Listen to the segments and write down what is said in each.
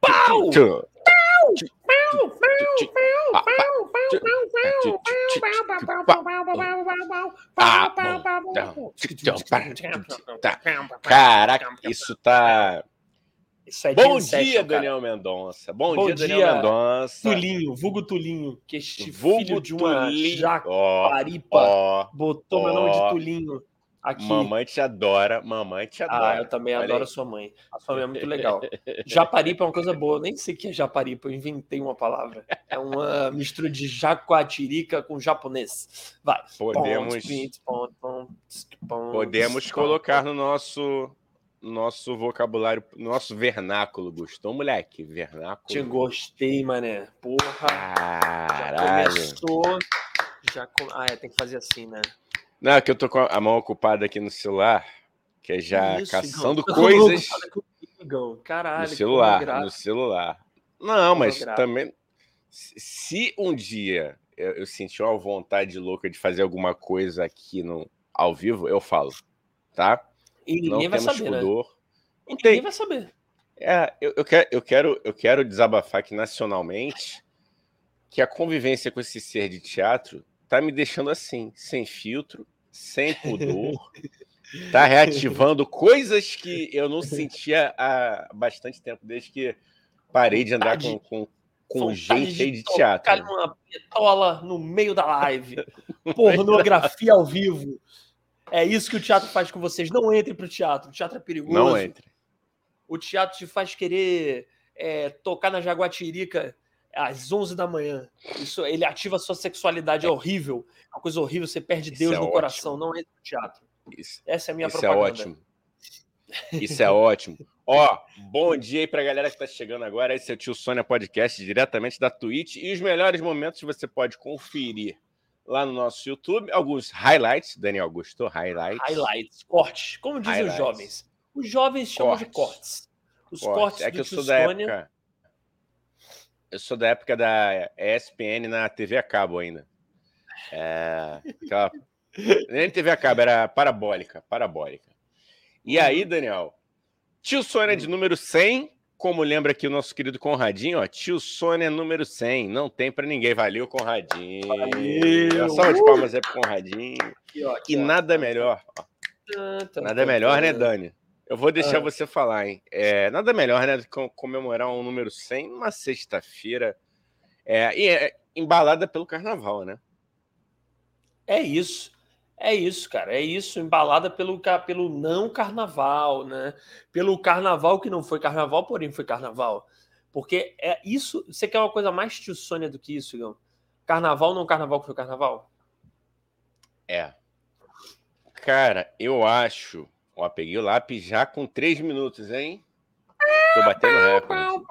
Pau! Caraca, isso tá. Isso é Bom dia, Daniel Mendonça. Bom, Bom dia, dia, Daniel Mendonça. Tulinho, vulgo Tulinho, que este vulgo filho de uma Tulinho. jacaripa oh, botou oh, meu nome de Tulinho. Aqui. Mamãe te adora, mamãe te adora. Ah, eu também Olha adoro aí. sua mãe. A sua mãe é muito legal. Japaripa é uma coisa boa, eu nem sei o que é japaripa, eu inventei uma palavra. É uma mistura de jacuatirica com japonês. Vai. Podemos, podemos colocar no nosso nosso vocabulário, nosso vernáculo. Gostou, moleque? Vernáculo. Te gostei, mané. Porra. Caralho. Já começou. Já com... Ah, é, tem que fazer assim, né? Não, é que eu tô com a mão ocupada aqui no celular, que é já Isso, caçando coisas. Caralho, no celular, no celular. Não, mas também. Se um dia eu, eu sentir uma vontade louca de fazer alguma coisa aqui no, ao vivo, eu falo, tá? E ninguém vai saber, né? pudor. né? Ninguém tem. vai saber. É, eu, eu, quero, eu, quero, eu quero desabafar aqui nacionalmente que a convivência com esse ser de teatro tá me deixando assim, sem filtro, sem pudor, tá reativando coisas que eu não sentia há bastante tempo, desde que parei de andar com, com, com gente aí de teatro. Ficar numa petola no meio da live, pornografia ao vivo. É isso que o teatro faz com vocês. Não entrem pro teatro. O teatro é perigoso. Não entre. O teatro te faz querer é, tocar na jaguatirica às 11 da manhã. Isso, ele ativa a sua sexualidade, é horrível. É uma coisa horrível, você perde Deus é no ótimo. coração, não entra no teatro. Isso, Essa é a minha isso é propaganda. Isso é ótimo. Isso é ótimo. Ó, bom dia aí pra galera que tá chegando agora. Esse é o Tio Sônia Podcast, diretamente da Twitch. E os melhores momentos você pode conferir lá no nosso YouTube. Alguns highlights. Daniel gostou? Highlights. Highlights, cortes. Como dizem highlights. os jovens. Os jovens chamam cortes. de cortes. Os cortes, cortes é que eu sou da época eu sou da época da ESPN na TV a cabo ainda. É, aquela... Nem TV a cabo, era parabólica, parabólica. E aí, Daniel, tio Sônia de número 100, como lembra aqui o nosso querido Conradinho, ó, tio Sônia número 100, não tem para ninguém, valeu Conradinho. Valeu. Salva de palmas aí pro Conradinho. Aqui, ó, aqui, e nada ó. melhor, ó. Nada melhor, né, Dani? Eu vou deixar ah. você falar, hein? É, nada melhor, né, do que comemorar um número 100 numa sexta-feira. É, e é embalada pelo carnaval, né? É isso. É isso, cara. É isso, embalada pelo, pelo não carnaval, né? Pelo carnaval que não foi carnaval, porém foi carnaval. Porque é isso. Você quer uma coisa mais tio Sônia do que isso, Igão? Carnaval não carnaval que foi carnaval? É. Cara, eu acho Ó, peguei o lápis já com três minutos, hein? Tô batendo recorde.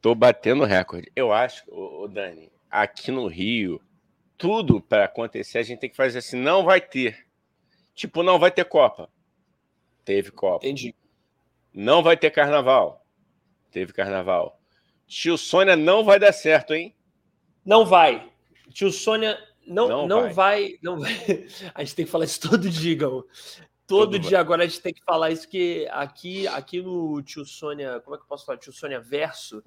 Tô batendo recorde. Eu acho, ô, Dani, aqui no Rio, tudo para acontecer, a gente tem que fazer assim, não vai ter. Tipo, não vai ter Copa. Teve Copa. Entendi. Não vai ter carnaval. Teve carnaval. Tio Sônia não vai dar certo, hein? Não vai. Tio Sônia não, não, não vai. vai. não vai. A gente tem que falar isso todo dia, Gão. Todo, todo dia vai. agora a gente tem que falar isso que aqui, aqui no Tio Sônia, como é que eu posso falar? Tio Sônia Verso,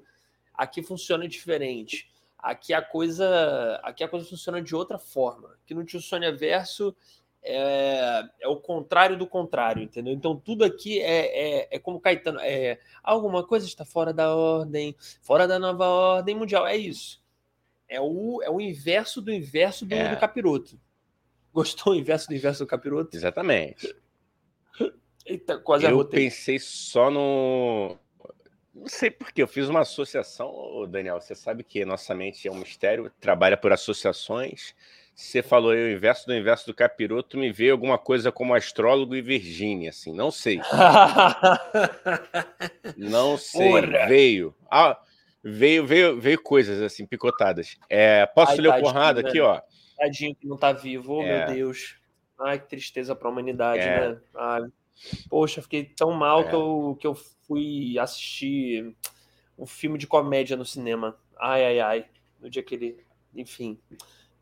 aqui funciona diferente. Aqui a coisa, aqui a coisa funciona de outra forma. Aqui no Tio Sônia Verso é, é o contrário do contrário, entendeu? Então tudo aqui é, é, é como Caetano, é alguma coisa está fora da ordem, fora da nova ordem mundial. É isso. É o, é o inverso do inverso do, é. do capiroto. Gostou o inverso do inverso do capiroto? Exatamente. Eita, quase Eu pensei só no. Não sei porquê, eu fiz uma associação, Daniel. Você sabe que nossa mente é um mistério, trabalha por associações. Você falou aí o inverso do inverso do capiroto, me veio alguma coisa como astrólogo e Virgínia, assim, não sei. não sei, veio. Ah, veio, veio, veio coisas assim, picotadas. É, posso Ai, ler o porrada aqui, ó? Tadinho que não tá vivo, oh, é. meu Deus. Ai, que tristeza pra humanidade, é. né? Ai, poxa, fiquei tão mal é. que, eu, que eu fui assistir um filme de comédia no cinema. Ai, ai, ai. No dia que ele. Enfim.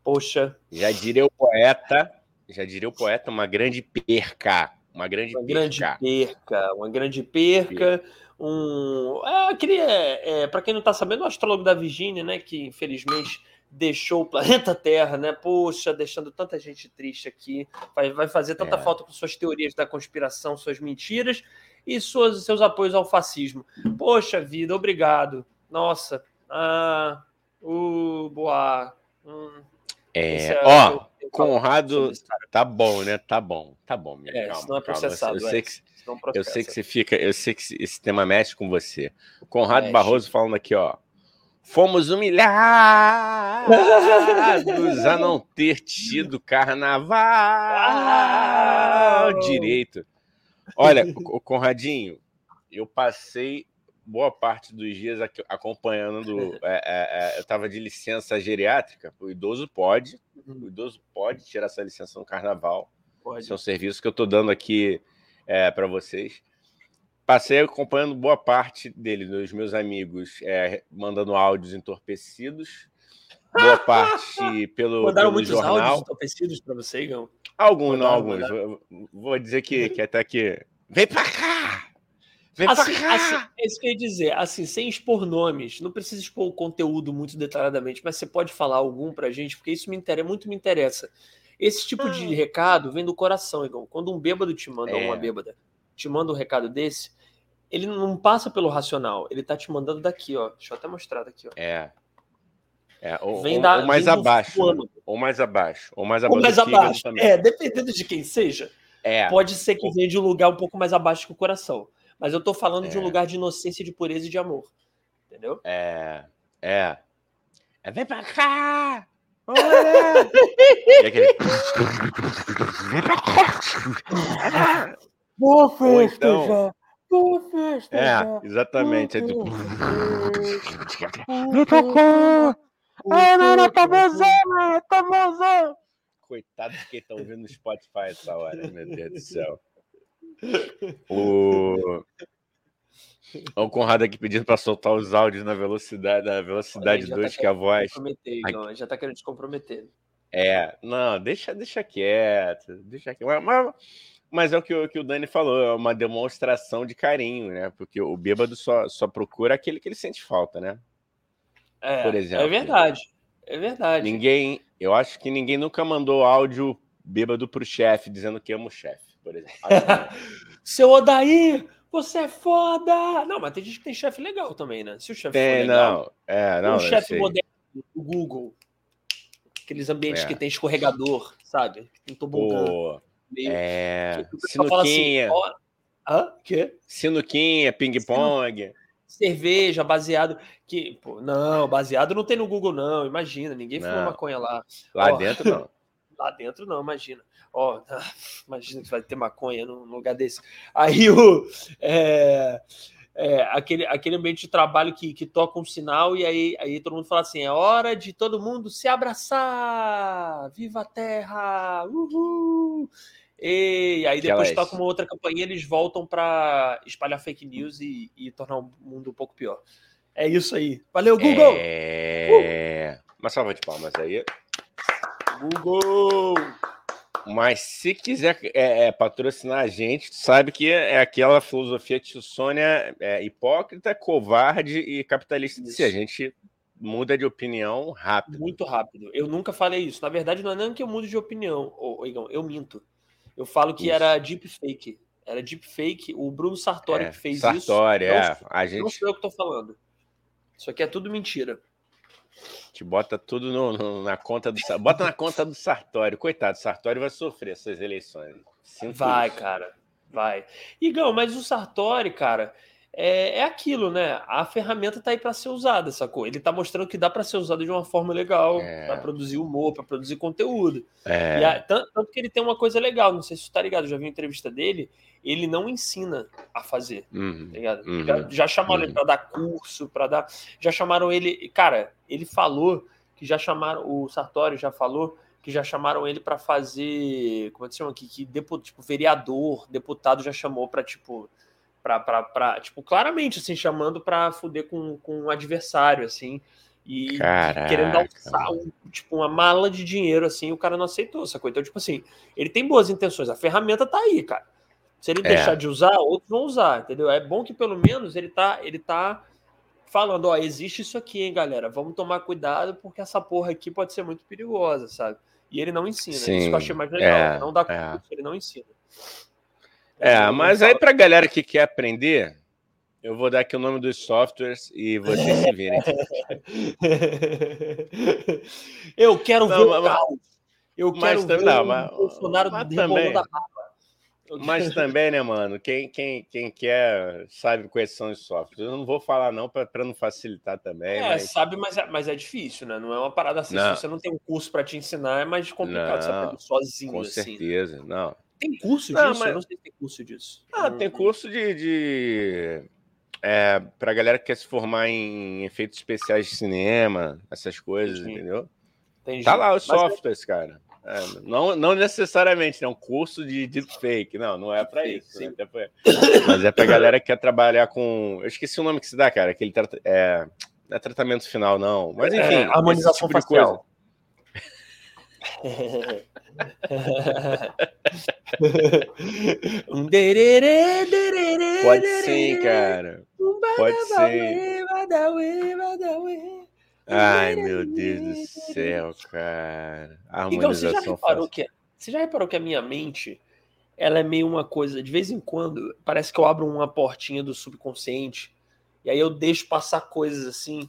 Poxa. Já diria o poeta, já diria o poeta, uma grande perca. uma grande uma perca. grande perca, uma grande perca. Um, é, queria, é, para quem não está sabendo, o astrólogo da Virgínia, né, que infelizmente deixou o planeta Terra, né? Poxa, deixando tanta gente triste aqui. Vai, vai fazer tanta é. falta com suas teorias da conspiração, suas mentiras e suas, seus apoios ao fascismo. Poxa vida, obrigado. Nossa, ah, o Boa. Hum, é, é, ó, Conrado, tá bom, né? Tá bom, tá bom. Minha, é, calma, é processado. Eu, sei que, eu sei que você fica, eu sei que esse tema mexe com você. Conrado mexe. Barroso falando aqui, ó. Fomos humilhados a não ter tido carnaval direito. Olha, Conradinho, eu passei boa parte dos dias acompanhando. É, é, é, eu estava de licença geriátrica. O idoso pode, uhum. o idoso pode tirar essa licença no carnaval. Pode. Esse é um serviço que eu estou dando aqui é, para vocês. Passei acompanhando boa parte dele, dos meus amigos, é, mandando áudios entorpecidos. Boa parte pelo, Mandaram pelo muitos jornal. áudios entorpecidos para você, Igão? Alguns, não, alguns. Vou dizer que, que até que. Vem para cá! Vem assim! Assim, é isso que eu ia dizer, assim, sem expor nomes, não precisa expor o conteúdo muito detalhadamente, mas você pode falar algum pra gente, porque isso me interessa, muito me interessa. Esse tipo de ah. recado vem do coração, Igão. Quando um bêbado te manda, é. uma bêbada, te manda um recado desse, ele não passa pelo racional, ele tá te mandando daqui, ó. Deixa eu até mostrar daqui, ó. É. É, ou, vem da, ou mais abaixo. Ou mais abaixo. Ou mais abaixo. Ou mais abaixo. É, dependendo de quem seja. É. Pode ser que venha de um lugar um pouco mais abaixo que o coração. Mas eu tô falando é. de um é. lugar de inocência, de pureza e de amor. Entendeu? É. É. é vem pra cá! Olha! e aquele... Pra cá! Boa festa, então... já! Boa festa! É, já. exatamente. Boa é Vem pra cá! Ai, não, não, tá bonzão, tá bonzão! Coitado de quem tá ouvindo no Spotify essa hora, meu Deus do céu. O... o Conrado aqui pedindo para soltar os áudios na velocidade, na velocidade 2, tá que é a voz. Já tá querendo te comprometer. É, não, deixa, deixa quieto, deixa quieto. Mas, mas é o que, o que o Dani falou, é uma demonstração de carinho, né? Porque o bêbado só, só procura aquele que ele sente falta, né? É, Por exemplo. É verdade. É verdade. Ninguém, eu acho que ninguém nunca mandou áudio bêbado pro chefe dizendo que ama o chefe por exemplo. Seu Odair, você é foda! Não, mas tem gente que tem chefe legal também, né? Se o chefe tem, legal, não. É, não, um chefe moderno do Google, aqueles ambientes é. que tem escorregador, sabe? Tem tobogã. Pô, meio, é... Sinuquinha. Assim, ó... Hã? Quê? Sinuquinha, ping-pong. Cerveja, baseado. Que, pô, não, baseado não tem no Google, não. Imagina, ninguém fuma maconha lá. Lá dentro, não. Lá dentro, não, imagina. Ó, imagina que vai ter maconha num lugar desse. Aí o. É, é, aquele, aquele ambiente de trabalho que, que toca um sinal e aí, aí todo mundo fala assim: é hora de todo mundo se abraçar! Viva a Terra! Uhul! E aí depois toca uma outra campainha eles voltam para espalhar fake news e, e, tornar o mundo um pouco pior. É isso aí. Valeu, Google! É... Uh! Uma salva de palmas aí. Google! Mas se quiser é, é, patrocinar a gente, sabe que é aquela filosofia de Sônia é, hipócrita, covarde e capitalista de si. A gente muda de opinião rápido. Muito rápido. Eu nunca falei isso. Na verdade, não é nem que eu mudo de opinião, ô, Igão, eu minto. Eu falo que isso. era deepfake. Era deepfake. O Bruno Sartori é, que fez Sartori, isso. Sartori, é. Não, a gente... não sou eu que estou falando. Isso aqui é tudo mentira. Te bota tudo no, no, na conta do bota na conta do Sartori. Coitado, Sartori vai sofrer essas eleições. Sinto vai, isso. cara, vai. Igão, mas o Sartori, cara, é, é aquilo, né? A ferramenta tá aí para ser usada, sacou? Ele tá mostrando que dá para ser usado de uma forma legal, é. para produzir humor, para produzir conteúdo. É. A, tanto, tanto, que ele tem uma coisa legal, não sei se você tá ligado, já vi uma entrevista dele, ele não ensina a fazer, uhum. tá ligado? Uhum. Já, já, chamaram uhum. ele para dar curso, para dar, já chamaram ele, cara, ele falou que já chamaram o Sartori já falou que já chamaram ele para fazer, como é que se chama aqui, que deputado, tipo vereador, deputado já chamou para tipo para tipo, claramente, assim, chamando para fuder com, com um adversário, assim, e Caraca. querendo dar um, tipo, uma mala de dinheiro, assim, o cara não aceitou, sacou? Então, tipo assim, ele tem boas intenções, a ferramenta tá aí, cara. Se ele é. deixar de usar, outros vão usar, entendeu? É bom que pelo menos ele tá, ele tá falando, ó, existe isso aqui, hein, galera? Vamos tomar cuidado porque essa porra aqui pode ser muito perigosa, sabe? E ele não ensina. Sim, isso que eu achei mais legal. É, não dá é. ele não ensina. É, mas aí pra galera que quer aprender, eu vou dar aqui o nome dos softwares e vocês se virem. eu quero não, ver mas, o caos. Eu quero ver não, o mas, Bolsonaro mas também, da Mas também, né, mano? Quem, quem, quem quer sabe quais são os softwares. Eu não vou falar não para não facilitar também. É, mas... sabe, mas é, mas é difícil, né? Não é uma parada assim. Não. Se você não tem um curso para te ensinar, é mais complicado não, você aprender sozinho. Com assim, certeza, né? não. Tem curso não, disso? Mas... Eu não sei se tem curso disso. Ah, tem curso de... de é, pra galera que quer se formar em efeitos especiais de cinema, essas coisas, Entendi. entendeu? Entendi. Tá lá os Mas é softwares, é... cara. É, não, não necessariamente, é um curso de deepfake, não, não é para isso. Né? Mas é pra galera que quer trabalhar com. Eu esqueci o nome que se dá, cara. Aquele tra... é... Não é tratamento final, não. Mas é, enfim. Harmonização tipo facial. Pode sim, cara. Pode ser. Ai, meu Deus do céu, cara. A então, você já reparou que você já reparou que a minha mente ela é meio uma coisa, de vez em quando, parece que eu abro uma portinha do subconsciente e aí eu deixo passar coisas assim.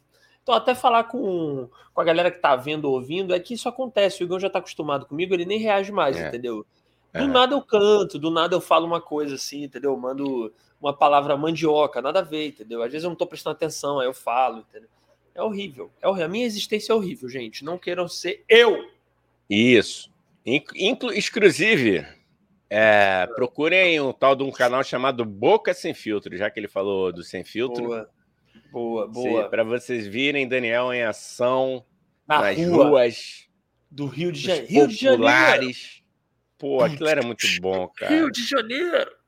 Então, até falar com, com a galera que tá vendo ou ouvindo, é que isso acontece. O Igor já tá acostumado comigo, ele nem reage mais, é. entendeu? Do é. nada eu canto, do nada eu falo uma coisa assim, entendeu? Eu mando uma palavra mandioca, nada a ver, entendeu? Às vezes eu não tô prestando atenção, aí eu falo, entendeu? É horrível. É horrível. A minha existência é horrível, gente. Não queiram ser eu. Isso. Inclu inclusive, é, procurem um tal de um canal chamado Boca Sem Filtro, já que ele falou do Sem Filtro. Boa, boa, boa. Para vocês virem Daniel em ação Na nas rua, ruas do Rio de Janeiro. Rio de Janeiro. Pô, aquilo era muito bom, cara. Rio de Janeiro.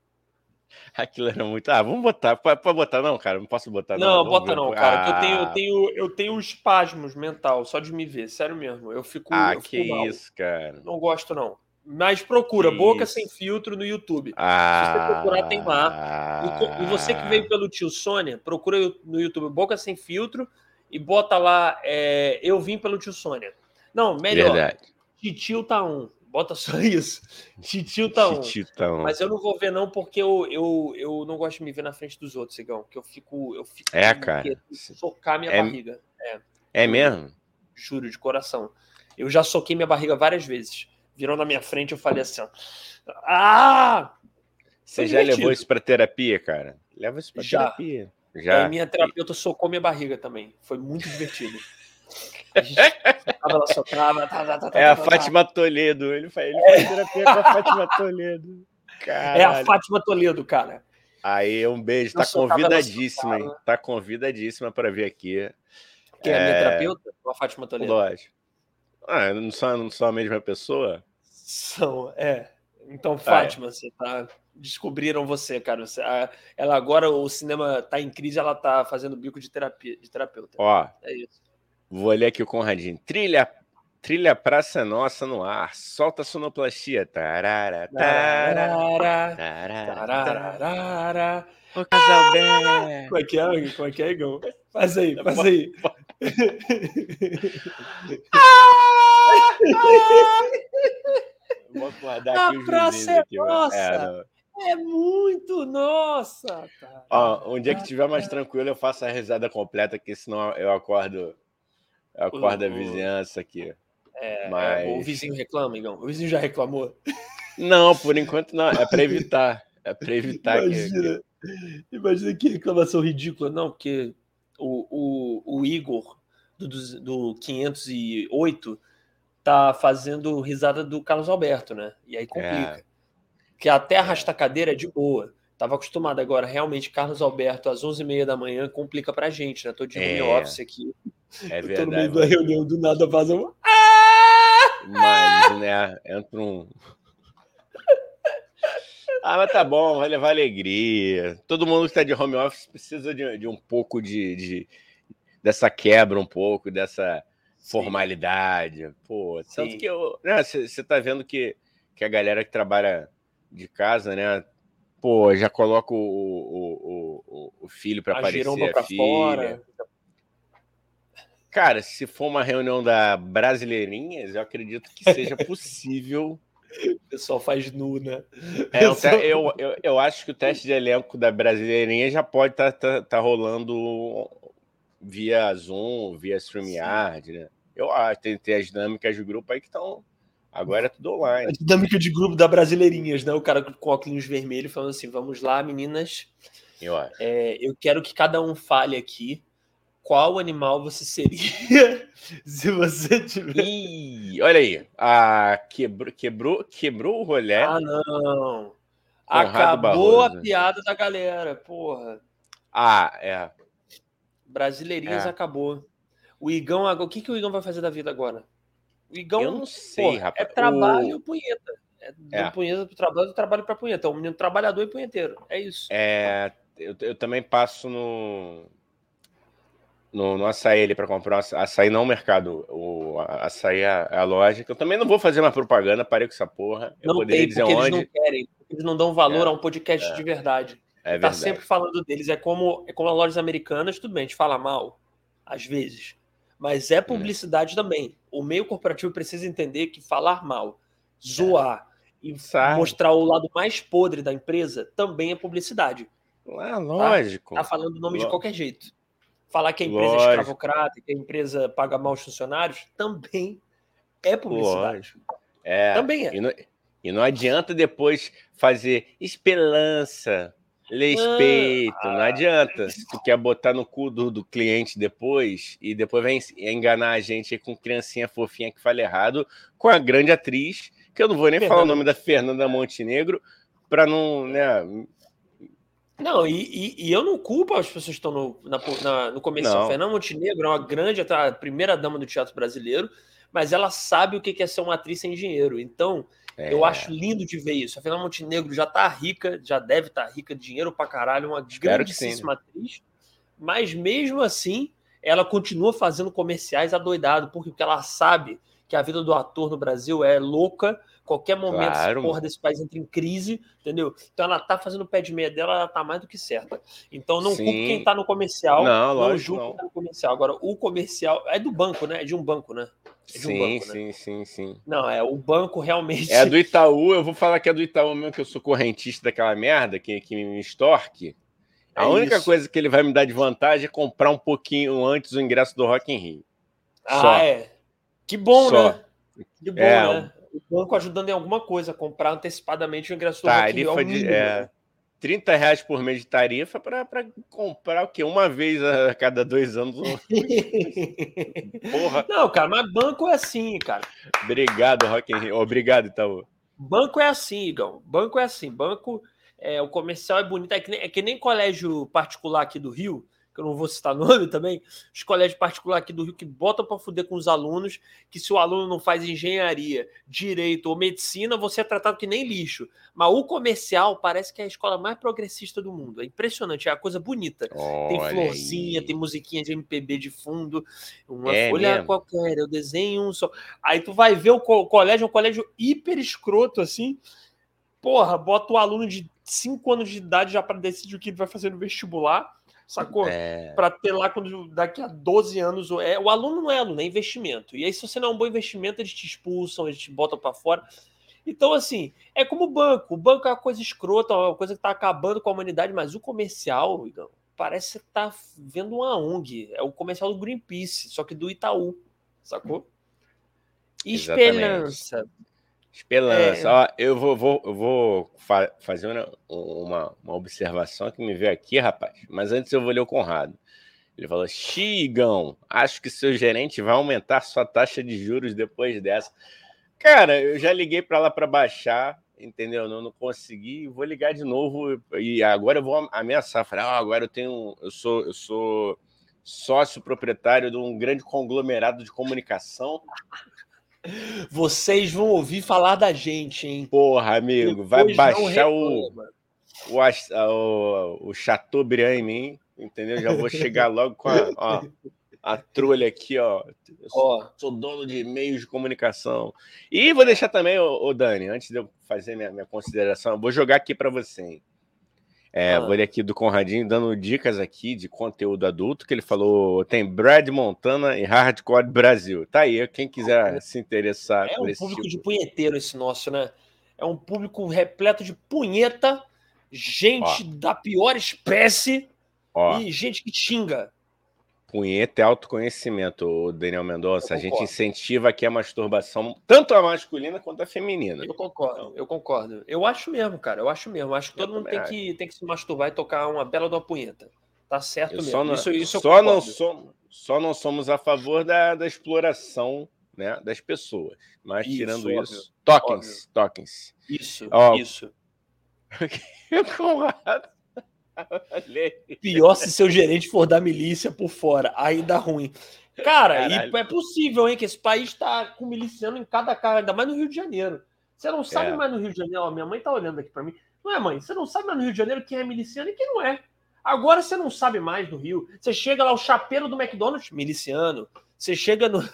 Aquilo era muito. Ah, vamos botar. Pode botar, não, cara. Não posso botar, não. Não, bota não, cara. Ah. Eu, tenho, eu, tenho, eu tenho espasmos mental só de me ver, sério mesmo. Eu fico. Ah, eu que isso, cara. Não gosto, não. Mas procura que Boca isso. Sem Filtro no YouTube. Ah, Se você procurar, tem lá. E, você que veio pelo tio Sônia, procura no YouTube Boca Sem Filtro e bota lá. É, eu vim pelo tio Sônia. Não, melhor. Verdade. Titio tá um. Bota só isso. Titio tá um. tá um. Mas eu não vou ver, não, porque eu, eu, eu não gosto de me ver na frente dos outros, Sigão. Que eu fico. Eu fico é, cara. Socar minha é, barriga. É. é mesmo? Juro, de coração. Eu já soquei minha barriga várias vezes. Virou na minha frente, eu falei assim, ó. Ah! Você já divertido. levou isso pra terapia, cara? Leva isso já. terapia. Já. minha terapeuta socou minha barriga também. Foi muito divertido. ela socava, tá, tá, tá, é a Fátima Toledo. Ele faz, ele faz terapia com a Fátima Toledo. Caralho. É a Fátima Toledo, cara. Aí, um beijo. Tá convidadíssima, hein? Tá convidadíssima para vir aqui. Quem é, é minha terapeuta? Ou a Fátima Toledo? Lógico. Ah, não são, não são a mesma pessoa? São, é. Então, Fátima, ah, é. você tá. Descobriram você, cara. Você, a, ela agora, o cinema tá em crise, ela tá fazendo bico de terapia, de terapeuta. Ó. É isso. Vou ler aqui o Conradinho. Trilha, trilha Praça Nossa no ar. Solta a sonoplastia. Tarara, tarara, tarara, tarara, Ô, Casalberto. Como é que é, Como é que é, Igor? Faz aí, faz aí. Vou guardar aqui a praça é aqui, nossa. É, é, muito nossa. Ó, um dia que tiver mais tranquilo, eu faço a risada completa, que senão eu acordo Acorda a vizinhança aqui. É, Mas... o vizinho reclama, Igão? O vizinho já reclamou? Não, por enquanto não. É para evitar. É para evitar imagina, que, Imagina que reclamação ridícula. Não, porque o, o, o Igor do, do 508 tá fazendo risada do Carlos Alberto, né? E aí complica. É. Que até arrastar cadeira é de boa. Tava acostumado agora, realmente, Carlos Alberto às 11h30 da manhã complica pra gente, né? Tô de home é. office aqui. É verdade. Tô no meio da reunião, do nada faz um. Ah! Mas, né? Entra um. Ah, mas tá bom, vai levar alegria. Todo mundo que está de home office precisa de, de um pouco de, de, dessa quebra, um pouco dessa formalidade. Pô, tanto Sim. que eu. Você né, tá vendo que, que a galera que trabalha de casa, né? pô, já coloca o, o, o, o filho para aparecer a pra filha. Fora. Cara, se for uma reunião da Brasileirinhas, eu acredito que seja possível. o pessoal faz nu, né? É, eu, eu, eu, acho que o teste de elenco da Brasileirinha já pode estar tá, tá, tá rolando via Zoom, via StreamYard, né? Eu acho, tem, tem as dinâmicas de grupo aí que estão. Agora é tudo online. A dinâmica de grupo da Brasileirinhas, né? O cara com óculos vermelho falando assim: vamos lá, meninas. Eu acho. É, eu quero que cada um fale aqui qual animal você seria se você tivesse. Ih, olha aí. Ah, quebrou, quebrou, quebrou o rolê. Ah, não. Acabou Barroso. a piada da galera, porra. Ah, é. Brasileirinhas é. acabou. O Igão, o que, que o Igão vai fazer da vida agora? O Igão, eu não sei, rapaz. É trabalho o... punheta. É, é. do punheta pro trabalho, do trabalho para punheta. É um menino trabalhador e punheteiro. É isso. É, eu, eu também passo no, no, no açaí ali para comprar açaí, não o mercado. O açaí é a loja, que eu também não vou fazer uma propaganda, parei com essa porra. Eu não poderia tem, dizer onde. Eles não querem, eles não dão valor é, a um podcast é, de verdade. É tá sempre falando deles. É como, é como as lojas americanas, tudo bem, a gente fala mal, às vezes. Mas é publicidade também. O meio corporativo precisa entender que falar mal, zoar e Sabe. mostrar o lado mais podre da empresa também é publicidade. É lógico. Tá, tá falando o nome Lógico. de qualquer jeito. Falar que a empresa Lógico. é escravocrata, que a empresa paga mal os funcionários, também é publicidade. Lógico. É, também é. E não, e não adianta depois fazer esperança, Respeito, ah, não adianta. Se tu quer botar no cu do, do cliente depois e depois vem enganar a gente com criancinha fofinha que fala errado, com a grande atriz, que eu não vou nem Fernanda. falar o nome da Fernanda Montenegro, para não, né? Não, e, e, e, eu não culpo as pessoas que estão no, na, na, no comercial. Fernanda Montenegro é uma grande, a primeira dama do teatro brasileiro, mas ela sabe o que é ser uma atriz sem dinheiro. Então, é. Eu acho lindo de ver isso. A Fernanda Montenegro já tá rica, já deve estar tá rica, dinheiro pra caralho, uma grandíssima atriz. Mas mesmo assim, ela continua fazendo comerciais adoidado, porque ela sabe que a vida do ator no Brasil é louca. Qualquer momento, claro. essa porra desse país entra em crise, entendeu? Então ela tá fazendo o pé de meia dela, ela tá mais do que certa. Então não Sim. culpo quem tá no comercial, não, não julgo quem tá no comercial. Agora, o comercial é do banco, né? É de um banco, né? É sim, banco, sim, né? sim, sim. Não, é o banco realmente. É do Itaú, eu vou falar que é do Itaú mesmo, que eu sou correntista daquela merda que, que me extorque. A é única isso. coisa que ele vai me dar de vantagem é comprar um pouquinho antes o ingresso do Rock in Rio. Ah, Só. é. Que bom, Só. né? Que bom, é, né? O banco ajudando em alguma coisa, comprar antecipadamente o ingresso do Rock in Rio. É de, é, 30 reais por mês de tarifa para comprar o quê? Uma vez a cada dois anos. Porra. Não, cara, mas banco é assim, cara. Obrigado, Rock in. Obrigado, Itaú. Banco é assim, Igão. Banco é assim. Banco, é, o comercial é bonito. É que, nem, é que nem colégio particular aqui do Rio que eu não vou citar nome também, os colégios particulares aqui do Rio que botam para fuder com os alunos, que se o aluno não faz engenharia, direito ou medicina, você é tratado que nem lixo. Mas o comercial parece que é a escola mais progressista do mundo. É impressionante, é a coisa bonita. Olha tem florzinha, aí. tem musiquinha de MPB de fundo, uma é folha mesmo? qualquer, eu desenho um só. Aí tu vai ver o colégio, é um colégio hiper escroto assim. Porra, bota o aluno de 5 anos de idade já para decidir o que ele vai fazer no vestibular sacou? É... Para ter lá quando daqui a 12 anos. É, o aluno não é aluno, é investimento. E aí, se você não é um bom investimento, eles te expulsam, eles te botam para fora. Então, assim, é como o banco. O banco é uma coisa escrota, uma coisa que está acabando com a humanidade, mas o comercial, então, parece que tá vendo uma ONG. É o comercial do Greenpeace, só que do Itaú, sacou? Esperança. Esperança. É... Ó, eu vou, vou, eu vou fa fazer uma, uma, uma, observação que me veio aqui, rapaz. Mas antes eu vou ler o Conrado. Ele falou: Xigão, acho que seu gerente vai aumentar sua taxa de juros depois dessa. Cara, eu já liguei para lá para baixar, entendeu? Não, não consegui, vou ligar de novo e agora eu vou ameaçar. Falar, ah, agora eu tenho, eu sou, eu sou sócio proprietário de um grande conglomerado de comunicação vocês vão ouvir falar da gente, hein? Porra, amigo, Depois vai baixar o, o, o, o Chateaubriand em mim, entendeu? Já vou chegar logo com a, ó, a trolha aqui, ó. Eu sou, sou, dono de meios de comunicação. E vou deixar também, ô, ô Dani, antes de eu fazer minha, minha consideração, vou jogar aqui para você, hein? É, ah. Vou ler aqui do Conradinho dando dicas aqui de conteúdo adulto, que ele falou: tem Brad Montana e Hardcore Brasil. Tá aí, quem quiser se interessar é um público tipo. de punheteiro esse nosso, né? É um público repleto de punheta, gente Ó. da pior espécie Ó. e gente que xinga. Punheta é autoconhecimento, Daniel Mendonça. A gente incentiva aqui a masturbação, tanto a masculina quanto a feminina. Eu concordo, eu concordo. Eu acho mesmo, cara. Eu acho mesmo. Acho que todo mundo tem que, tem que se masturbar e tocar uma bela de uma punheta. Tá certo eu mesmo. Não, isso, isso só, não somos, só não somos a favor da, da exploração né, das pessoas. Mas isso, tirando óbvio, isso, toquem-se, toquem-se. Isso, Ó, isso. Conrado. Pior se seu gerente for da milícia por fora, aí dá ruim. Cara, é possível, hein, que esse país está com miliciano em cada cara, ainda mais no Rio de Janeiro. Você não sabe é. mais no Rio de Janeiro, ó, minha mãe tá olhando aqui para mim. Não é, mãe? Você não sabe mais no Rio de Janeiro quem é miliciano e quem não é. Agora você não sabe mais no Rio. Você chega lá, o chapeiro do McDonald's, miliciano. Você chega no.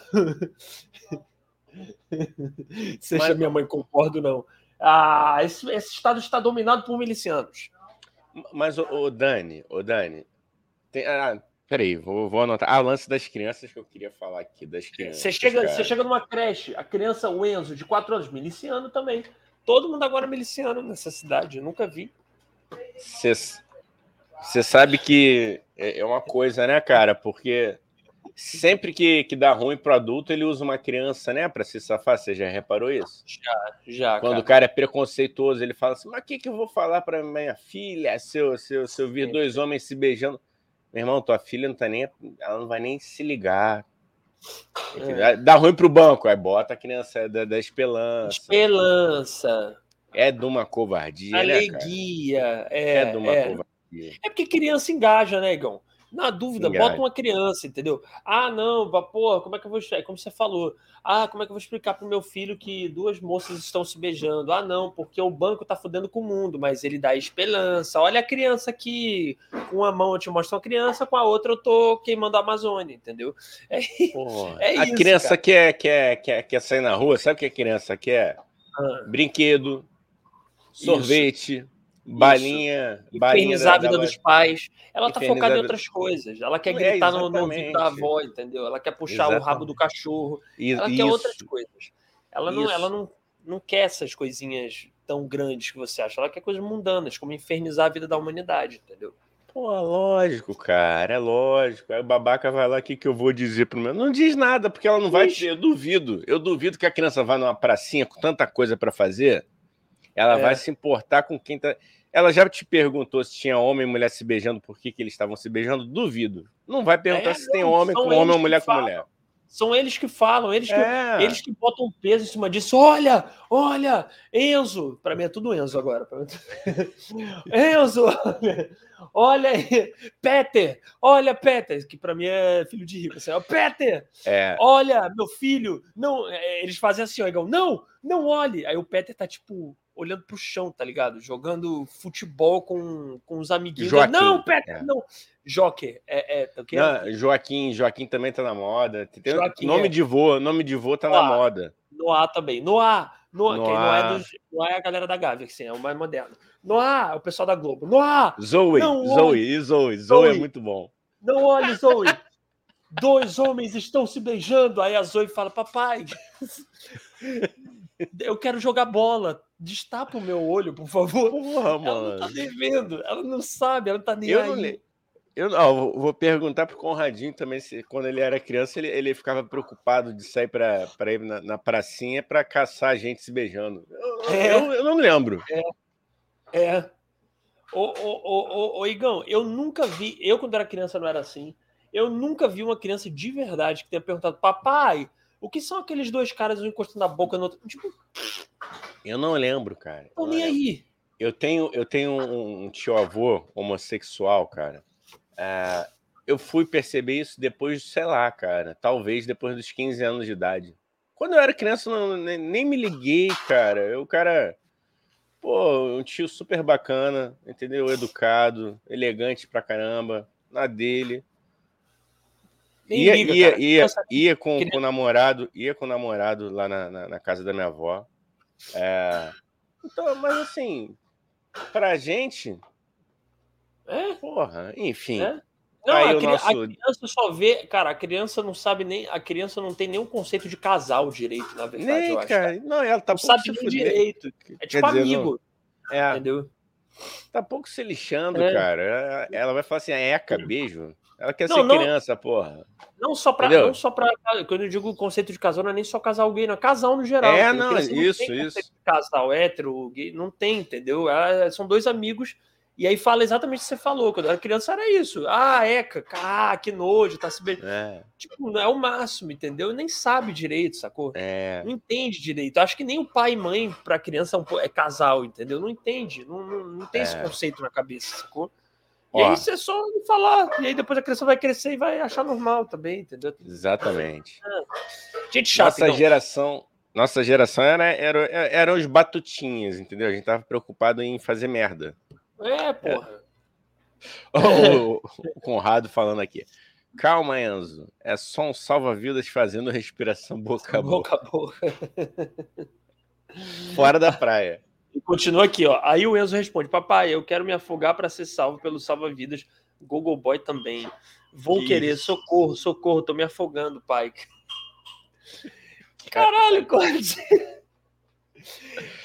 Seja minha mãe, concordo não. Ah, esse, esse estado está dominado por milicianos. Mas, o, Dani, o Dani, tem, ah, peraí, vou, vou anotar. Ah, o lance das crianças que eu queria falar aqui, das crianças. Você chega, você chega numa creche, a criança, o Enzo, de 4 anos, miliciano também. Todo mundo agora é miliciano nessa cidade, eu nunca vi. Você sabe que é, é uma coisa, né, cara? Porque sempre que, que dá ruim pro adulto, ele usa uma criança, né, para se safar. Você já reparou isso? Já, já. Quando cara. o cara é preconceituoso, ele fala assim: Mas o que, que eu vou falar para minha filha se eu, se, eu, se eu vir dois homens se beijando? Meu irmão, tua filha não tá nem. Ela não vai nem se ligar. É. Dá ruim pro banco, aí bota a criança da, da esperança. Esperança. É de uma covardia. Alegria. Né, é, é de uma é. covardia. É porque criança engaja, né, Igão? Na dúvida, bota uma criança, entendeu? Ah, não, pô, como é que eu vou explicar? Como você falou. Ah, como é que eu vou explicar pro meu filho que duas moças estão se beijando? Ah, não, porque o banco tá fudendo com o mundo, mas ele dá esperança. Olha a criança aqui, com uma mão eu te mostro uma criança, com a outra eu tô queimando a Amazônia, entendeu? É, é a isso, criança quer, quer, quer, quer sair na rua, sabe o que a criança quer? Ah. Brinquedo, sorvete. Isso balinha. balinha da, a vida dos pais. Ela tá focada em outras coisas. Ela quer é, gritar é, no, ouvido da avó, entendeu? Ela quer puxar exatamente. o rabo do cachorro. Ela quer outras coisas. Ela não, ela não, não quer essas coisinhas tão grandes que você acha. Ela quer coisas mundanas, como infernizar a vida da humanidade, entendeu? Pô, é lógico, cara, é lógico. Aí o babaca vai lá, o que, que eu vou dizer pro meu? Não diz nada, porque ela não vai dizer. Eu duvido. Eu duvido que a criança vá numa pracinha com tanta coisa para fazer. Ela é. vai se importar com quem tá. Ela já te perguntou se tinha homem e mulher se beijando, por que, que eles estavam se beijando? Duvido. Não vai perguntar é, se tem homem com homem ou mulher com mulher. São eles que falam, eles que, é. eles que botam peso em cima disso. Olha, olha, Enzo. Para mim é tudo Enzo agora. Enzo, olha. Peter, olha, Peter, que para mim é filho de rico. Assim, Peter, é. olha, meu filho. Não, é, eles fazem assim, ó, não, não olhe. Aí o Peter tá tipo olhando pro chão, tá ligado? Jogando futebol com, com os amiguinhos. Joaquim, não, Peter, é. não. Joker, é, é, okay? não, Joaquim, Joaquim também tá na moda. Tem, Joaquim, nome é. de vô, nome de vô tá Noah, na moda. Noah também. Noah, Noah, Noah. Quem Noah é, dos, Noah é a galera da Gávea, assim, é o mais moderno. Noah, é o pessoal da Globo. Noah! Zoe, não, Zoe, Zoe, Zoe, Zoe é muito bom. Não olhe, Zoe. Dois homens estão se beijando. Aí a Zoe fala: Papai, eu quero jogar bola. Destapa o meu olho, por favor. Porra, ela mano. não tá devendo. Ela não sabe, ela não tá nem eu aí. Não, eu não, vou perguntar pro Conradinho também se quando ele era criança ele, ele ficava preocupado de sair para ir na, na pracinha para caçar a gente se beijando. Eu, é, eu, eu não lembro. É. é. Ô, ô, ô, ô, Igão, eu nunca vi. Eu, quando era criança, não era assim. Eu nunca vi uma criança de verdade que tenha perguntado, papai, o que são aqueles dois caras encostando a boca no outro? Tipo. Eu não lembro, cara. Não nem aí. Eu tenho, eu tenho um tio-avô homossexual, cara. É, eu fui perceber isso depois, sei lá, cara. Talvez depois dos 15 anos de idade. Quando eu era criança, não, nem, nem me liguei, cara. Eu, cara. Pô, um tio super bacana, entendeu? Educado, elegante pra caramba, na dele. Nem ia, liga, ia, ia, ia, com, com o namorado, ia com o namorado lá na, na, na casa da minha avó. É... Então, mas assim, pra gente, É? Porra, enfim. É? Não, a, cri nosso... a, criança só vê, cara, a criança não sabe nem, a criança não tem nenhum conceito de casal direito, na verdade, nem, acho. Cara, não, ela tá não sabe nem direito. É tipo dizer, amigo. Não... É. Entendeu? Tá pouco se lixando, é. cara. Ela vai falar assim, ah, eca, beijo. Ela quer não, ser não, criança, porra. Não só para não só para quando eu digo conceito de casal não é nem só casal gay, não, é casal no geral. É, não, isso, isso. Casal hétero, gay, não tem, entendeu? É, são dois amigos e aí fala exatamente o que você falou. Quando eu era criança era isso. Ah, eca, ah, que nojo, tá se beijando. É. Tipo, não é o máximo, entendeu? Nem sabe direito, sacou? É. Não entende direito. Acho que nem o pai e mãe pra criança é, é casal, entendeu? Não entende. Não, não, não tem é. esse conceito na cabeça, sacou? E Ó, aí você só falar. E aí depois a criança vai crescer e vai achar normal também, entendeu? Exatamente. É. Gente chata. Nossa então. geração. Nossa geração era, era, eram os batutinhas, entendeu? A gente tava preocupado em fazer merda. É, porra. É. O, o Conrado falando aqui. Calma, Enzo. É só um salva-vidas fazendo respiração boca a boca. Boca a boca. Fora da praia. E continua aqui, ó. Aí o Enzo responde: Papai, eu quero me afogar para ser salvo pelo salva-vidas. Google Boy também. Vou Isso. querer, socorro, socorro, tô me afogando, pai. Caralho, Corte.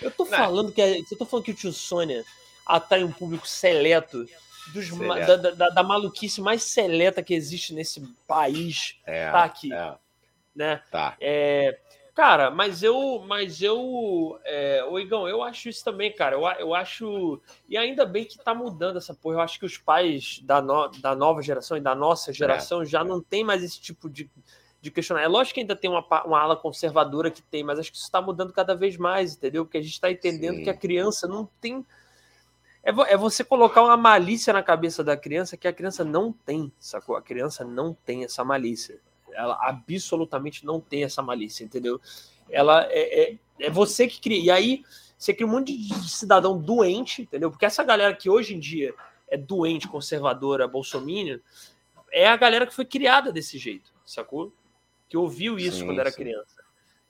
Eu tô falando que. Eu tô falando que o tio Sônia atrai um público seleto dos, da, da, da, maluquice mais seleta que existe nesse país. É, tá aqui. É. Né? Tá. É, cara, mas eu. Mas eu. É, Igão, eu acho isso também, cara. Eu, eu acho. E ainda bem que tá mudando essa porra. Eu acho que os pais da, no, da nova geração e da nossa geração é, já é. não tem mais esse tipo de de questionar. É lógico que ainda tem uma, uma ala conservadora que tem, mas acho que isso está mudando cada vez mais, entendeu? Porque a gente está entendendo Sim. que a criança não tem é, é você colocar uma malícia na cabeça da criança que a criança não tem, sacou? A criança não tem essa malícia. Ela absolutamente não tem essa malícia, entendeu? Ela é, é, é você que cria. E aí você cria um monte de cidadão doente, entendeu? Porque essa galera que hoje em dia é doente, conservadora, bolsominion, é a galera que foi criada desse jeito, sacou? Que ouviu isso sim, quando era sim. criança.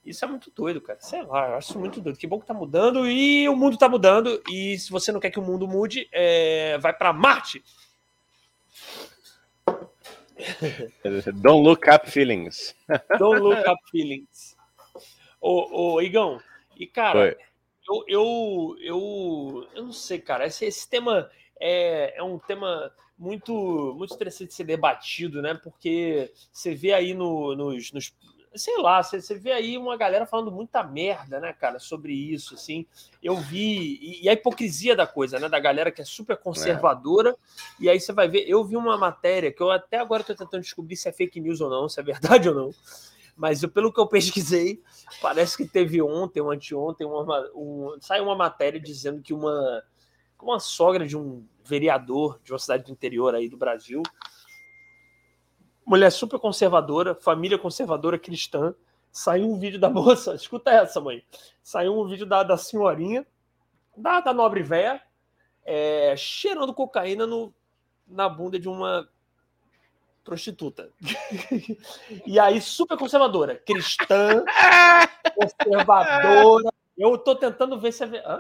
Isso é muito doido, cara. Sei lá, eu acho muito doido. Que bom que tá mudando e o mundo tá mudando. E se você não quer que o mundo mude, é... vai para Marte. Don't look up feelings. Don't look up feelings. Ô, ô Igão, e cara, eu, eu, eu, eu não sei, cara. Esse, esse tema é, é um tema muito, muito interessante de ser debatido, né? Porque você vê aí no, nos, nos sei lá, você, você vê aí uma galera falando muita merda, né, cara, sobre isso, assim. Eu vi. E, e a hipocrisia da coisa, né, da galera que é super conservadora. É. E aí você vai ver. Eu vi uma matéria que eu até agora estou tentando descobrir se é fake news ou não, se é verdade ou não. Mas eu, pelo que eu pesquisei, parece que teve ontem ou anteontem uma, um, saiu uma matéria dizendo que uma, uma sogra de um vereador de uma cidade do interior aí do Brasil mulher super conservadora, família conservadora cristã. Saiu um vídeo da moça, escuta essa, mãe. Saiu um vídeo da, da senhorinha, da, da nobre véia, é, cheirando cocaína no, na bunda de uma prostituta. e aí, super conservadora, cristã, conservadora. Eu tô tentando ver se é. Hã?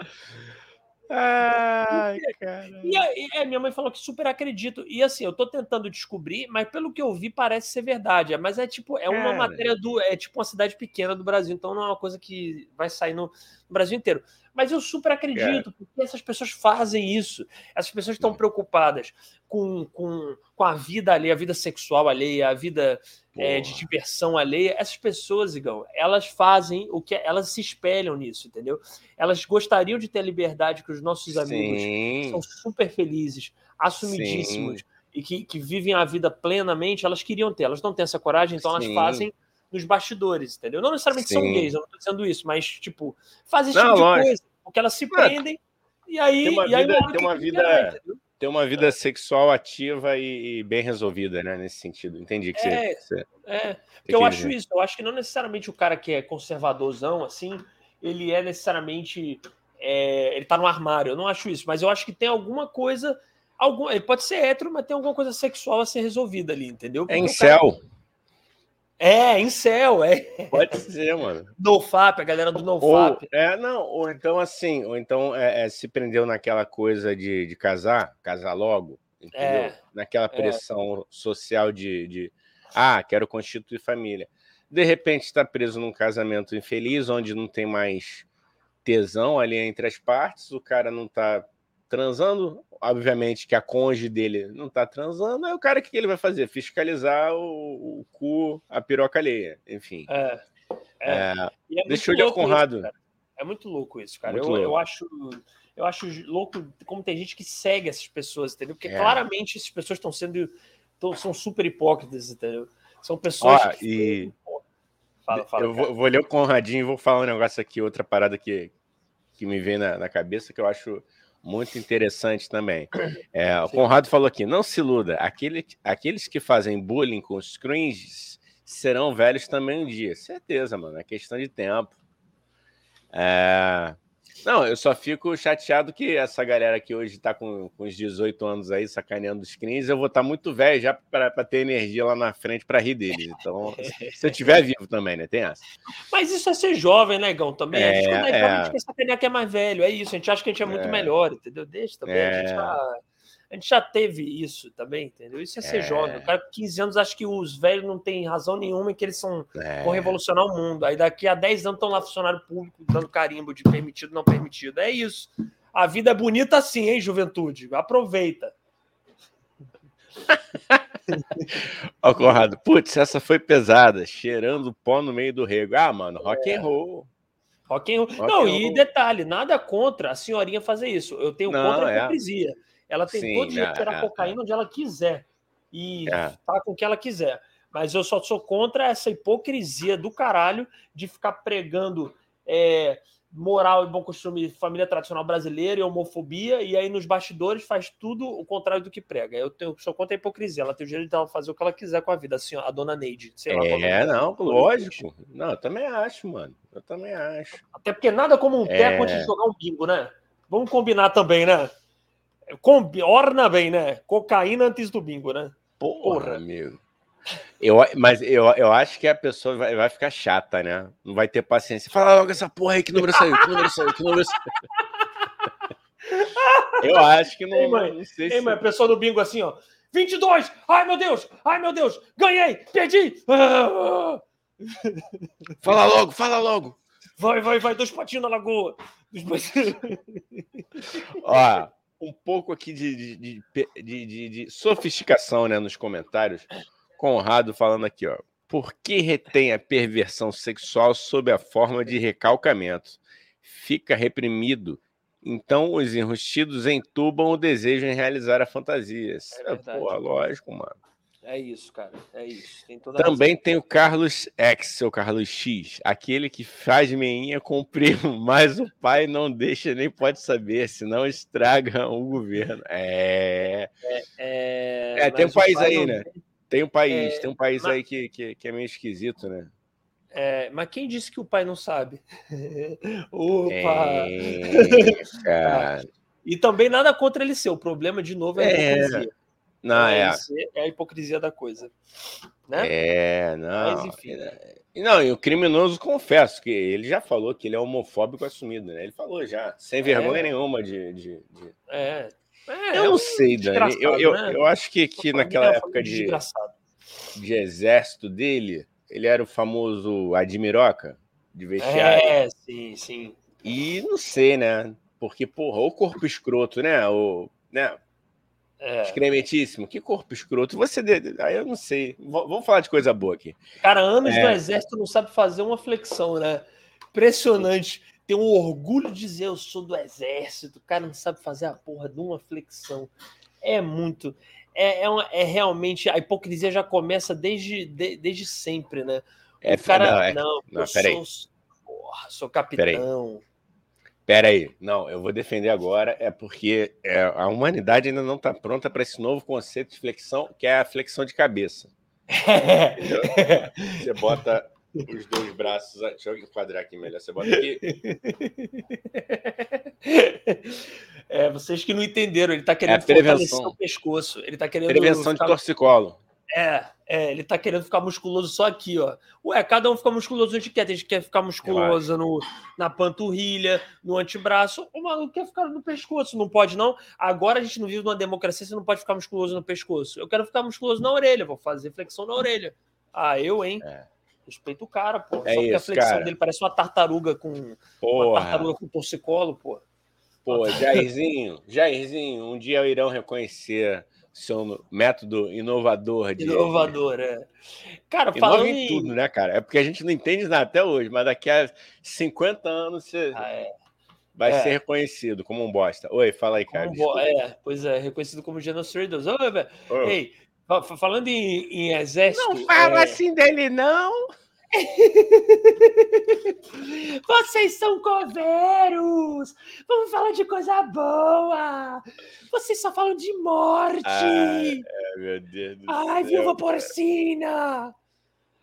Ai, cara. E, e, é, minha mãe falou que super acredito. E assim, eu tô tentando descobrir, mas pelo que eu vi, parece ser verdade. Mas é tipo, é uma cara. matéria do. É tipo uma cidade pequena do Brasil, então não é uma coisa que vai sair no, no Brasil inteiro. Mas eu super acredito, é. porque essas pessoas fazem isso. Essas pessoas estão preocupadas com, com, com a vida alheia, a vida sexual alheia, a vida é, de diversão alheia. Essas pessoas, Igão, elas fazem o que elas se espelham nisso, entendeu? Elas gostariam de ter a liberdade que os nossos amigos Sim. são super felizes, assumidíssimos Sim. e que, que vivem a vida plenamente, elas queriam ter. Elas não têm essa coragem, então Sim. elas fazem nos bastidores, entendeu? Não necessariamente são gays, eu não tô dizendo isso, mas, tipo, fazem esse não, tipo de coisa, porque elas se prendem e aí. Tem uma e aí vida. Tem uma vida ter uma vida sexual ativa e, e, bem resolvida, né? Nesse sentido. Entendi que é, você. É, porque eu acho isso. Eu acho que não necessariamente o cara que é conservadorzão, assim, ele é necessariamente. É, ele tá no armário. Eu não acho isso, mas eu acho que tem alguma coisa. Algum, ele pode ser hétero, mas tem alguma coisa sexual a ser resolvida ali, entendeu? Porque é em céu. Cara, é, em céu, é. Pode ser, mano. NoFap, a galera do NoFap. É, não, ou então assim, ou então é, é, se prendeu naquela coisa de, de casar, casar logo, É, Naquela é. pressão social de, de, ah, quero constituir família. De repente está preso num casamento infeliz, onde não tem mais tesão ali entre as partes, o cara não está transando, obviamente que a conge dele não está transando, aí o cara o que ele vai fazer? Fiscalizar o, o cu, a piroca alheia, enfim. É, é. é, é deixa eu olhar Conrado. Isso, é muito louco isso, cara. Eu, eu, acho, eu acho louco como tem gente que segue essas pessoas, entendeu? Porque é. claramente essas pessoas estão sendo tão, são super hipócritas, entendeu? São pessoas Ó, que. E... Fala, fala, eu vou, vou, ler o Conradinho e vou falar um negócio aqui, outra parada que, que me vem na, na cabeça que eu acho muito interessante também. É, o Conrado falou aqui: não se iluda, aquele, aqueles que fazem bullying com os cringes serão velhos também um dia. Certeza, mano, é questão de tempo. É, não, eu só fico chateado que essa galera que hoje tá com, com os 18 anos aí, sacaneando os screens, eu vou estar tá muito velho já para ter energia lá na frente para rir deles. Então, se eu estiver vivo também, né? Tem essa. Mas isso é ser jovem, né, Gão? Também. É, a gente, quando é, é. a gente quer sacanear que é mais velho. É isso, a gente acha que a gente é muito é. melhor, entendeu? Deixa também. É. A gente tá a gente já teve isso também, entendeu? Isso é ser é. jovem. O cara com 15 anos acha que os velhos não têm razão nenhuma e que eles são é. vão revolucionar o mundo. Aí daqui a 10 anos estão lá funcionário público dando carimbo de permitido não permitido. É isso. A vida é bonita assim, hein, juventude? Aproveita. Ó, oh, Conrado, putz, essa foi pesada, cheirando pó no meio do rego. Ah, mano, rock é. and roll. Rock and roll. Rock não, and e roll. detalhe, nada contra a senhorinha fazer isso. Eu tenho não, contra a é. hipocrisia. É. Ela tem Sim, todo o direito de tirar é, cocaína onde ela quiser e é. tá com o que ela quiser. Mas eu só sou contra essa hipocrisia do caralho de ficar pregando é, moral e bom costume, família tradicional brasileira e homofobia, e aí nos bastidores faz tudo o contrário do que prega. Eu, tenho, sou contra a hipocrisia, ela tem o direito de fazer o que ela quiser com a vida, assim, a dona Neide. Sei lá, é, é não, lógico. Não, eu também acho, mano. Eu também acho. Até porque nada como um é... teco antes de jogar um bingo, né? Vamos combinar também, né? Orna bem, né? Cocaína antes do bingo, né? Porra, Porra. amigo. Eu, mas eu, eu acho que a pessoa vai, vai ficar chata, né? Não vai ter paciência. Fala logo essa porra aí, que número saiu, que número saiu, que número saiu. Eu acho que não, Ei, mãe, não sei Ei, se... mãe, a pessoa do bingo assim, ó. 22! Ai, meu Deus! Ai, meu Deus! Ganhei! Perdi! Fala logo, fala logo! Vai, vai, vai, dois patinhos na lagoa. Dois Ó, um pouco aqui de, de, de, de, sofisticação né, nos comentários. Conrado falando aqui, ó. Por que retém a perversão sexual sob a forma de recalcamento? Fica reprimido. Então os enrustidos entubam o desejo em realizar a fantasia. É Porra, lógico, mano. É isso, cara. É isso. Tem Também tem o Carlos X, ou Carlos X, aquele que faz meinha com o primo, mas o pai não deixa nem pode saber, senão estraga o governo. É. É, é... é tem um país aí, né? Tem um país, é... tem um país mas... aí que, que, que, é meio esquisito, né? É, mas quem disse que o pai não sabe? Opa! É, cara. e também nada contra ele ser. O problema, de novo, é a é. hipocrisia. Não, é. é a hipocrisia da coisa. Né? É, não. Mas, enfim. É, não, e o criminoso, confesso que ele já falou que ele é homofóbico assumido, né? Ele falou já, sem é. vergonha nenhuma de. de, de... É. é. eu não sei, Dani. Eu, eu, né? eu acho que, que naquela época de, de exército dele, ele era o famoso Admiroca de vestiário. É, sim, sim. E não sei, né? Porque, porra, o corpo escroto, né? O, né? É. Excrementíssimo. Que corpo escroto. Você. Aí eu não sei. V vamos falar de coisa boa aqui. Cara, anos é. no exército não sabe fazer uma flexão, né? Impressionante. Tem um orgulho de dizer eu sou do exército. O cara não sabe fazer a porra de uma flexão. É muito. É, é, uma, é realmente. A hipocrisia já começa desde, de, desde sempre, né? O é, cara. Não, é, não, não eu sou, porra, sou capitão. Pera aí, não, eu vou defender agora, é porque é, a humanidade ainda não está pronta para esse novo conceito de flexão, que é a flexão de cabeça. você bota os dois braços. Deixa eu enquadrar aqui melhor. Você bota aqui. É, vocês que não entenderam, ele está querendo é prevenção. o pescoço. Ele tá querendo. Prevenção de torcicolo. É, é, ele tá querendo ficar musculoso só aqui, ó. Ué, cada um fica musculoso onde quer. Tem gente que quer ficar musculoso no, na panturrilha, no antebraço. O maluco quer ficar no pescoço. Não pode, não. Agora a gente não vive numa democracia, você não pode ficar musculoso no pescoço. Eu quero ficar musculoso na orelha, vou fazer flexão na orelha. Ah, eu, hein? É. Respeito o cara, pô. É Só isso, a flexão cara. dele parece uma tartaruga com. Porra. Uma tartaruga com torcicolo, pô. Pô, Jairzinho, Jairzinho, um dia irão reconhecer seu método inovador. De... Inovador, é. Cara, falando em tudo, né, cara? É porque a gente não entende nada até hoje, mas daqui a 50 anos você ah, é. vai é. ser reconhecido como um bosta. Oi, fala aí, cara. bo... É, pois é, reconhecido como genocídio. Oi, velho. Oh. Ei, falando em, em, exército. Não fala é... assim dele, não. Vocês são coveiros! Vamos falar de coisa boa! Vocês só falam de morte! Ai, é, meu Deus do Ai, céu, viúva porcina!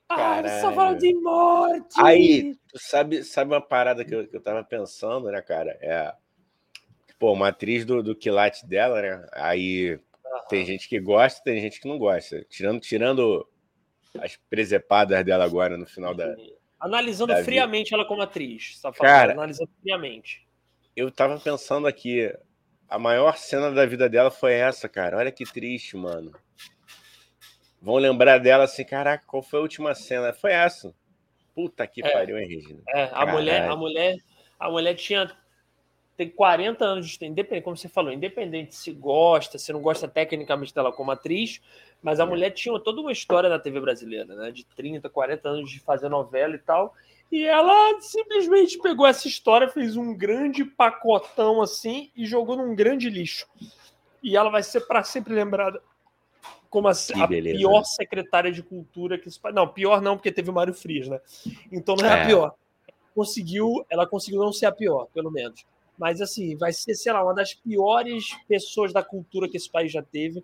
Ai, só falam de morte! Aí, tu sabe, sabe uma parada que eu, que eu tava pensando, né, cara? É. Pô, uma atriz do, do quilate dela, né? Aí uhum. tem gente que gosta, tem gente que não gosta. Tirando, tirando as presepadas dela agora no final da. Analisando da friamente vida. ela como atriz. Tá falando, Cara, analisando friamente. Eu tava pensando aqui, a maior cena da vida dela foi essa, cara. Olha que triste, mano. Vão lembrar dela assim, caraca, qual foi a última cena? Foi essa. Puta que é, pariu, hein, Regina? É, a mulher, a mulher, a mulher tinha tem 40 anos de independente, como você falou, independente se gosta, se não gosta tecnicamente dela como atriz, mas a é. mulher tinha toda uma história na TV brasileira, né? De 30, 40 anos de fazer novela e tal. E ela simplesmente pegou essa história, fez um grande pacotão assim e jogou num grande lixo. E ela vai ser para sempre lembrada como a, a pior secretária de cultura que isso. Não, pior não, porque teve o Mário Frias, né? Então não é, é. a pior. Conseguiu, ela conseguiu não ser a pior, pelo menos mas assim, vai ser, sei lá, uma das piores pessoas da cultura que esse país já teve.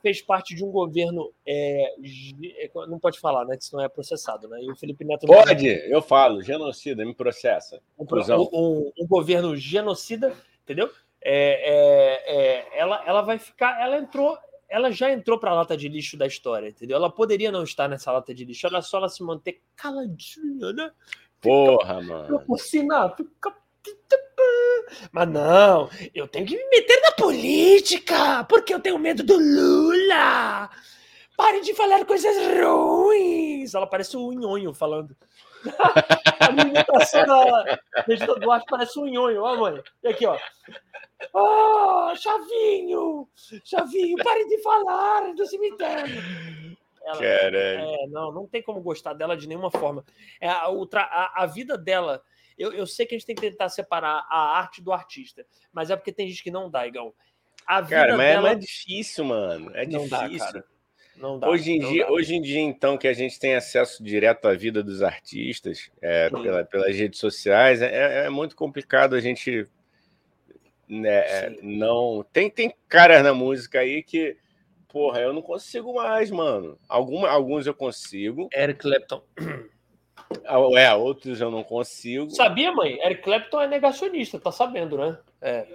Fez parte de um governo. É, é não pode falar, né? Que senão é processado, né? E o Felipe Neto. Pode, eu falo, genocida, me processa. Um, um, um governo genocida, entendeu? É, é, é, ela, ela vai ficar. Ela entrou. Ela já entrou para a lata de lixo da história, entendeu? Ela poderia não estar nessa lata de lixo, era só ela se manter caladinha, né? Fica, Porra, mano. Por sinal, fica mas não, eu tenho que me meter na política, porque eu tenho medo do Lula. Pare de falar coisas ruins. Ela parece o Nhonho falando. a minha imitação da Regina Duarte parece um nhonho, ó, mãe. E aqui, ó. Oh, Chavinho! Chavinho, pare de falar do cemitério. Ela, é, não, não tem como gostar dela de nenhuma forma. É, a, a, a vida dela eu, eu sei que a gente tem que tentar separar a arte do artista, mas é porque tem gente que não dá, Igão. A vida cara, mas é dela... é difícil, mano. É não difícil. Dá, cara. Não dá, hoje, em não dia, dá. hoje em dia, então, que a gente tem acesso direto à vida dos artistas é, pela, pelas redes sociais, é, é, é muito complicado a gente. Né, é, não tem, tem caras na música aí que, porra, eu não consigo mais, mano. Alguma, alguns eu consigo. Eric Clapton. É, outros eu não consigo. Sabia, mãe? Eric Clapton é negacionista, tá sabendo, né? É.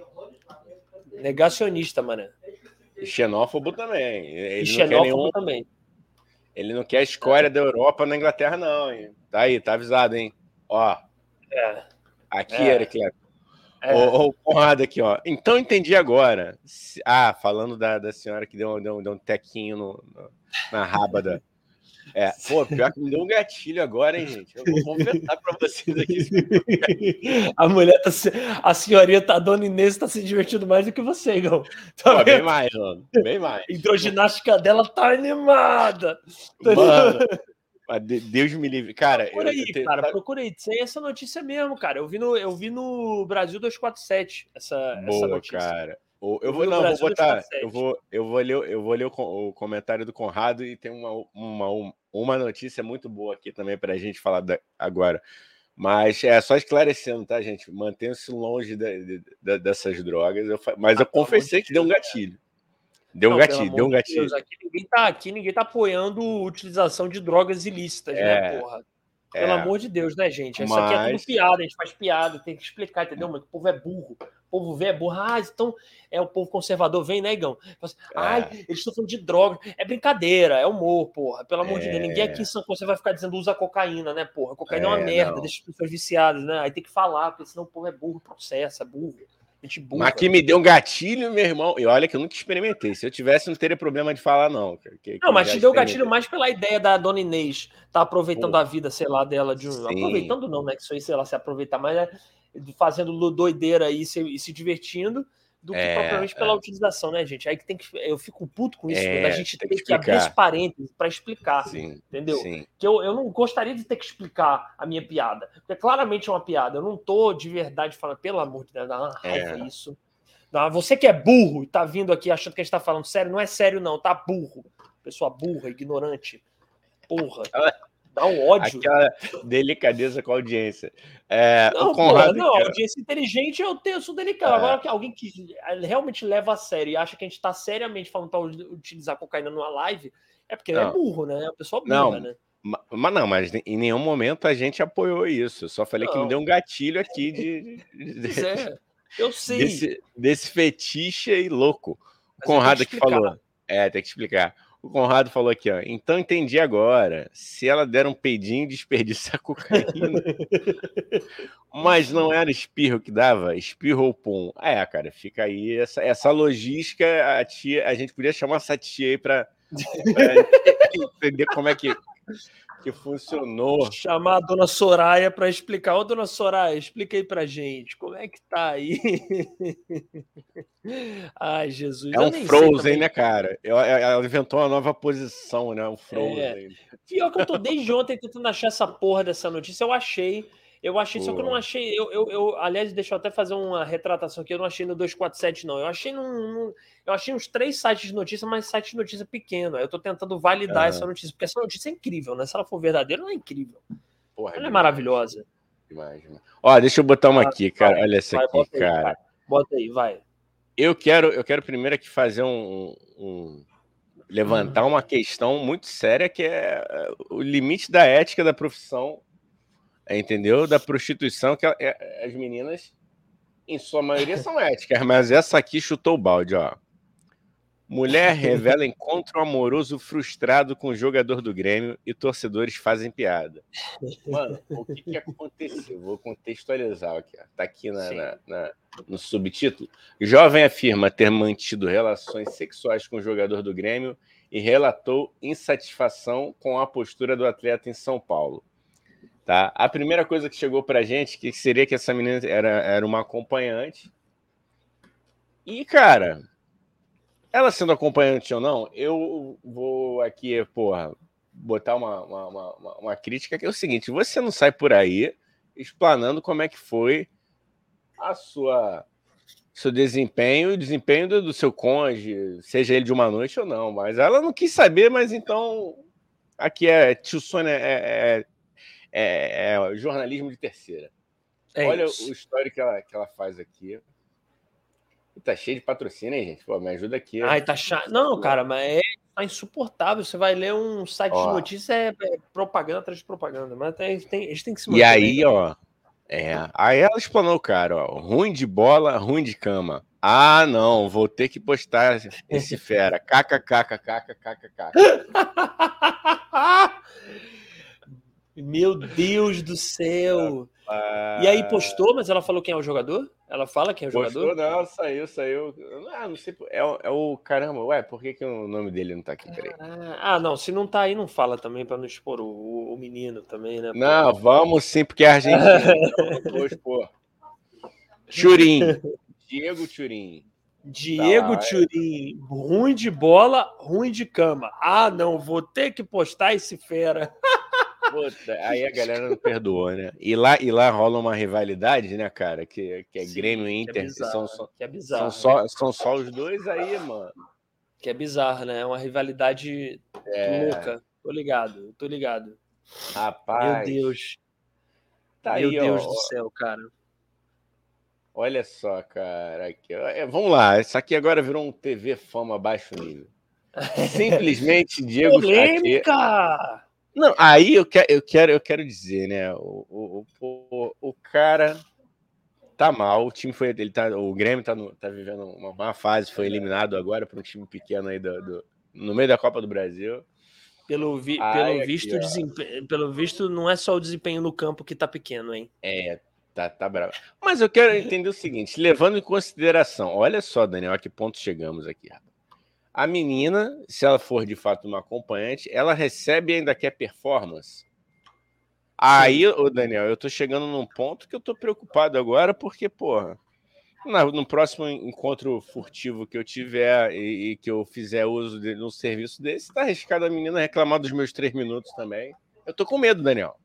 Negacionista, mano. E xenófobo também. Ele e xenófobo nenhum... também. Ele não quer a escória da Europa na Inglaterra, não, hein? Tá aí, tá avisado, hein? Ó. É. Aqui, é. Eric Clapton. É. Ô, Conrado aqui, ó. Então entendi agora. Ah, falando da, da senhora que deu, deu, deu um tequinho no, no, na raba da, é, pô, pior que me deu um gatilho agora, hein, gente? Eu vou confessar pra vocês aqui. A mulher tá se... A senhorinha, tá, a dona Inês, tá se divertindo mais do que você, Igão. Tá pô, bem mais, mano. Bem mais. A hidroginástica dela tá animada. Mano, Deus me livre. Cara, procura aí, eu, cara, procura aí. Tem essa notícia mesmo, cara. Eu vi no, eu vi no Brasil 247 essa, Boa, essa notícia. cara. Eu vou, não, vou botar. Eu vou, eu vou ler, eu vou ler o, o, comentário do Conrado e tem uma, uma, uma notícia muito boa aqui também para a gente falar da, agora. Mas é só esclarecendo, tá, gente? Mantenha-se longe de, de, dessas drogas. Eu, mas ah, eu confessei que deu um gatilho. Deu um não, gatilho, deu um gatilho. Deus, aqui, ninguém tá, aqui ninguém tá apoiando a utilização de drogas ilícitas, né, é, né, porra? Pelo é, amor de Deus, né, gente? Isso mas... aqui é tudo piada, a gente faz piada, tem que explicar, entendeu? Mas o povo é burro. O povo vê é burro. Ah, então é o povo conservador, vem, né, Igão? Assim, Ai, é. eles estão falando de droga. É brincadeira, é humor, porra. Pelo amor é. de Deus, ninguém aqui em São Paulo vai ficar dizendo usa cocaína, né, porra? Cocaína é, é uma merda, não. deixa as pessoas viciadas, né? Aí tem que falar, porque senão o povo é burro, processa, burro. Gente burra. Mas que me deu um gatilho, meu irmão. E olha que eu nunca experimentei. Se eu tivesse, não teria problema de falar, não. Que, não, mas te deu gatilho mais pela ideia da dona Inês tá aproveitando Pô. a vida, sei lá, dela de um. Aproveitando, não, né? Que isso aí, sei lá, se aproveitar, mas é fazendo doideira aí se, e se divertindo do que é, propriamente pela é. utilização, né, gente? Aí que tem que. Eu fico puto com isso, é, a gente tem, que, que abrir esse parênteses para explicar. Sim, entendeu? Sim. Que eu, eu não gostaria de ter que explicar a minha piada. Porque claramente é uma piada. Eu não tô de verdade falando, pelo amor de Deus, dá uma raiva é. isso. Não, você que é burro e tá vindo aqui achando que a gente tá falando sério, não é sério, não, tá burro. Pessoa burra, ignorante. Porra. Dá um ódio. Aquela delicadeza com a audiência. É, não, Conrado, não, audiência inteligente eu, tenho, eu sou delicado. É. Agora, alguém que realmente leva a sério e acha que a gente está seriamente falando para utilizar cocaína numa live, é porque não. é burro, né? A pessoa burra, não. né? Mas não, mas em nenhum momento a gente apoiou isso. Eu só falei não. que me deu um gatilho aqui de. de é, eu sei. Desse, desse fetiche aí louco. O Conrado que falou. É, tem que explicar. O Conrado falou aqui, ó. Então entendi agora. Se ela der um peidinho, desperdiça a cocaína. Mas não era espirro que dava? Espirro ou pum? É, cara, fica aí essa, essa logística. A, tia, a gente podia chamar essa tia aí para entender como é que que funcionou. Chamar a dona Soraya para explicar. Ô, dona Soraya, explica aí para gente, como é que tá aí? Ai, Jesus. É um Frozen, né, cara? Ela inventou uma nova posição, né? Um Frozen. É. Pior que eu tô desde ontem tentando achar essa porra dessa notícia. Eu achei. Eu achei, Pô. só que eu não achei. Eu, eu, eu, aliás, deixa eu até fazer uma retratação aqui. Eu não achei no 247, não. Eu achei num, num eu achei uns três sites de notícia, mas site de notícia pequeno. Eu tô tentando validar essa notícia, porque essa notícia é incrível, né? Se ela for verdadeira, ela é incrível. Porra, ela é, é maravilhosa. Imagina. Ó, deixa eu botar uma aqui, cara. Olha essa vai, aqui, bota cara. Aí, bota aí, vai. Eu quero, eu quero primeiro aqui fazer um, um levantar uma questão muito séria que é o limite da ética da profissão entendeu? Da prostituição, que é, as meninas, em sua maioria, são éticas, mas essa aqui chutou o balde, ó. Mulher revela encontro amoroso frustrado com o jogador do Grêmio e torcedores fazem piada. Mano, o que, que aconteceu? Vou contextualizar aqui. Ó. Tá aqui na, na, na, no subtítulo. Jovem afirma ter mantido relações sexuais com o jogador do Grêmio e relatou insatisfação com a postura do atleta em São Paulo. Tá? A primeira coisa que chegou para gente que seria que essa menina era, era uma acompanhante. E, cara, ela sendo acompanhante ou não, eu vou aqui, porra, botar uma, uma, uma, uma crítica que é o seguinte: você não sai por aí explanando como é que foi a sua seu desempenho, o desempenho do, do seu cônjuge, seja ele de uma noite ou não. Mas ela não quis saber, mas então aqui é tio Sônia é, é é, é jornalismo de terceira. É Olha isso. o histórico que ela, que ela faz aqui. E tá cheio de patrocínio, hein, gente? Pô, me ajuda aqui. Ai, tá chato. Não, cara, mas é tá insuportável. Você vai ler um site ó. de notícias, é, é, propaganda atrás de propaganda. Mas tem, tem, eles têm que se manter. E aí, ó. É, aí ela explanou, cara, ó. Ruim de bola, ruim de cama. Ah, não, vou ter que postar esse fera. KKKKKKKK. Meu Deus do céu! E aí postou, mas ela falou quem é o jogador? Ela fala quem é o postou, jogador? Não, saiu, saiu. Ah, não sei. É, é, o caramba, ué, por que, que o nome dele não tá aqui? Peraí. Ah, não, se não tá aí, não fala também para não expor o, o, menino também, né? Não, vamos sim, porque a Argentina não vou expor. Churim. Diego Churim. Diego tá Turim, ruim de bola, ruim de cama. Ah, não, vou ter que postar esse fera. Puta, aí a galera não perdoou, né? E lá, e lá rola uma rivalidade, né, cara? Que, que é Sim, Grêmio e Inter. Que é bizarro, são, só, é bizarro, são, só, são só os dois aí, mano. Que é bizarro, né? É uma rivalidade é... louca. Tô ligado, tô ligado. Rapaz. Meu Deus. Tá Meu aí, Deus ó, do céu, cara. Olha só, cara. Aqui, é, vamos lá. Isso aqui agora virou um TV fama baixo nível. Simplesmente Diego Polêmica! Aqui, não, aí eu quero, eu quero, eu quero dizer, né? O, o, o, o cara tá mal. O time foi. Ele tá, o Grêmio tá, no, tá vivendo uma má fase, foi eliminado agora para um time pequeno aí do, do, no meio da Copa do Brasil. Pelo, vi, Ai, pelo visto, aqui, pelo visto, não é só o desempenho no campo que tá pequeno, hein? É, tá, tá bravo. Mas eu quero entender o seguinte: levando em consideração, olha só, Daniel, a que ponto chegamos aqui. A menina, se ela for de fato uma acompanhante, ela recebe ainda quer performance. Aí, o Daniel, eu tô chegando num ponto que eu tô preocupado agora, porque, porra, no próximo encontro furtivo que eu tiver e, e que eu fizer uso de um serviço desse, tá arriscado a menina reclamar dos meus três minutos também. Eu tô com medo, Daniel.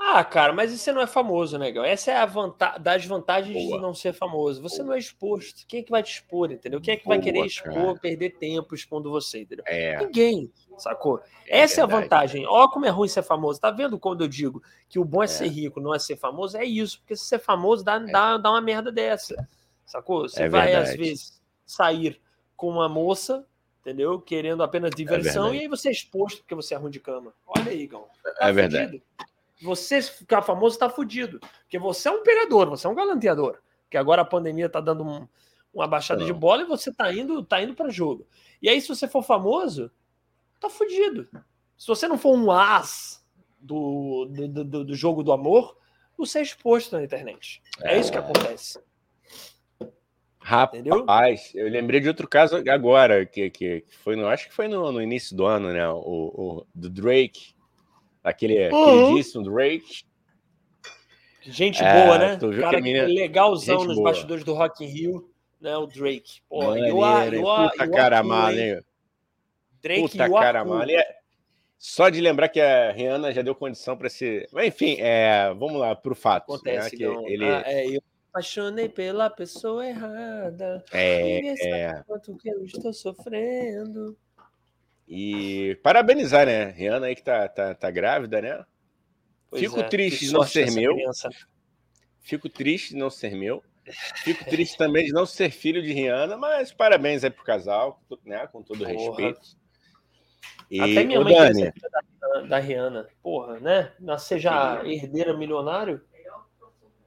Ah, cara, mas você não é famoso, né, Gal? Essa é a vantagem das vantagens Boa. de não ser famoso. Você não é exposto. Quem é que vai te expor, entendeu? Quem é que Boa, vai querer expor, cara. perder tempo expondo você, entendeu? É. Ninguém, sacou? É Essa verdade. é a vantagem. Ó, como é ruim ser famoso. Tá vendo quando eu digo que o bom é, é. ser rico, não é ser famoso? É isso, porque se ser famoso dá, é. dá, dá uma merda dessa, sacou? Você é vai, às vezes, sair com uma moça, entendeu? Querendo apenas é diversão, e aí você é exposto porque você é ruim de cama. Olha aí, Gal. Tá é verdade você ficar famoso está fudido. Porque você é um pegador, você é um galanteador. Que agora a pandemia está dando um, uma baixada de bola e você está indo, tá indo para jogo. E aí, se você for famoso, tá fudido. Se você não for um as do, do, do, do jogo do amor, você é exposto na internet. É, é isso que acontece. Rapaz, Entendeu? eu lembrei de outro caso agora, que, que foi no, acho que foi no, no início do ano, né? O, o do Drake, aquele uhum. queridíssimo Drake. Gente é, boa, né? Cara que é legalzão nos boa. bastidores do Rock in Rio, né? O Drake. Pô, eu, eu, Puta cara mala, hein? Drake Puta cara mala. É... Só de lembrar que a Rihanna já deu condição para ser. Mas, enfim, é... vamos lá para o fato. Né, Acontece, né? que ele... Ah, é, eu apaixonei pela pessoa errada. É, é. quanto que eu estou sofrendo. E parabenizar, né? Rihanna aí que tá, tá, tá grávida, né? Pois Fico é, triste de não ser meu. Criança. Fico triste de não ser meu. Fico triste também de não ser filho de Rihanna, mas parabéns aí pro casal, né? Com todo Porra. respeito. E, Até minha mãe Dani, é da, da Rihanna. Porra, né? Nascer já herdeira milionário.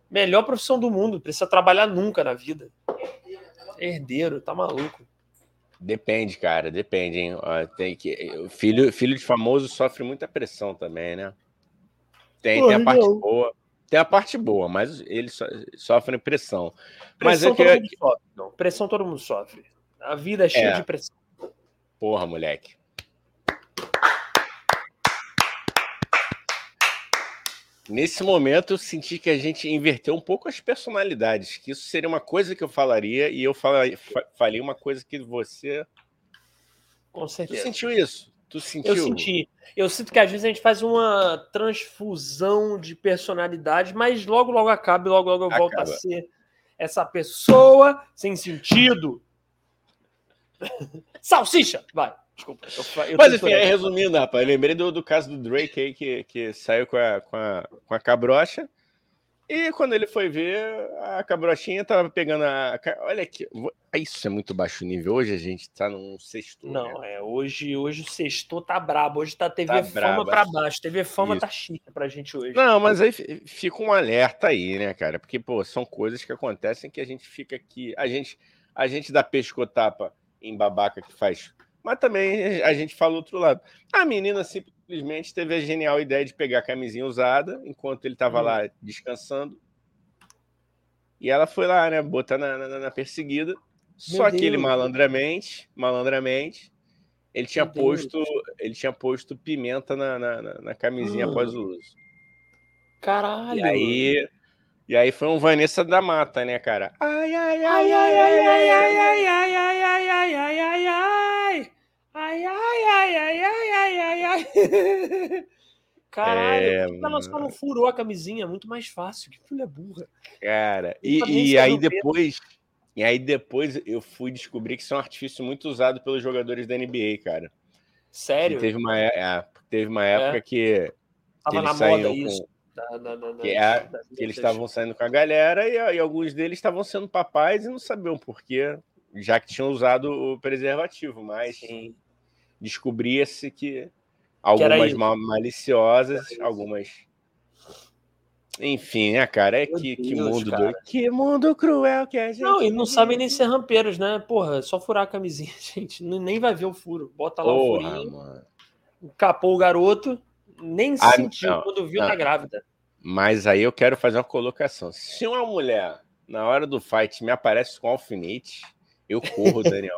Melhor profissão do mundo. Precisa trabalhar nunca na vida. Herdeiro, tá maluco. Depende, cara, depende, hein? Tem que... filho, filho de famoso sofre muita pressão também, né? Tem, tem a parte não. boa. Tem a parte boa, mas eles so, sofrem pressão. Pressão mas é todo que... mundo sofre, não. Pressão todo mundo sofre. A vida é cheia é. de pressão. Porra, moleque. Nesse momento, eu senti que a gente inverteu um pouco as personalidades, que isso seria uma coisa que eu falaria e eu falei, falei uma coisa que você. Com certeza. Tu sentiu isso? Tu sentiu? Eu senti. Eu sinto que às vezes a gente faz uma transfusão de personalidade, mas logo, logo acaba e logo, logo eu volto a ser essa pessoa sem sentido. Salsicha! Vai. Desculpa. Eu, eu Mas enfim, aí, resumindo, rapaz, eu lembrei do, do caso do Drake aí que, que saiu com a, com, a, com a cabrocha. E quando ele foi ver, a cabrochinha tava pegando a. Olha aqui, isso é muito baixo nível. Hoje a gente tá num sexto. Não, né? é. Hoje, hoje o sexto tá brabo. Hoje tá TV tá Fama para baixo. TV Fama isso. tá chique pra gente hoje. Não, mas aí fica um alerta aí, né, cara? Porque, pô, são coisas que acontecem que a gente fica aqui. A gente, a gente dá pescotapa em babaca que faz mas também a gente fala outro lado. A menina simplesmente teve a genial ideia de pegar a camisinha usada enquanto ele estava hum. lá descansando. E ela foi lá, né, botar na, na, na perseguida. Meu Só Deus. que ele malandramente, malandramente, ele tinha Meu posto, Deus. ele tinha posto pimenta na, na, na camisinha hum. após o uso. Caralho. E aí, e aí foi um Vanessa da Mata, né, cara? Ai, ai, ai, ai, ai, ai, ai, ai, ai, ai, ai, ai, ai, ai, ai. Ai, ai, ai, ai, ai, ai, ai, ai. Caralho, é, ela só não furou a camisinha, muito mais fácil. Que filha burra. Cara, e, e aí depois. E aí depois eu fui descobrir que isso é um artifício muito usado pelos jogadores da NBA, cara. Sério? teve uma, é, teve uma época é. que. Tava que na moda com, isso. Da, da, da, que, é, que eles estavam saindo com a galera e, e, alguns deles estavam sendo papais e não sabiam por quê, já que tinham usado o preservativo, mas. Sim descobria-se que algumas que maliciosas, algumas Enfim, né, cara? É que, Deus, que mundo cara. Que mundo cruel que a gente. Não, e não sabem nem ser rampeiros, né? Porra, é só furar a camisinha, gente. Nem vai ver o furo. Bota lá Porra, o furinho. Mano. Capou o garoto, nem ah, sentiu não, quando viu não. tá grávida. Mas aí eu quero fazer uma colocação. Se uma mulher, na hora do fight, me aparece com alfinete, eu corro, Daniel.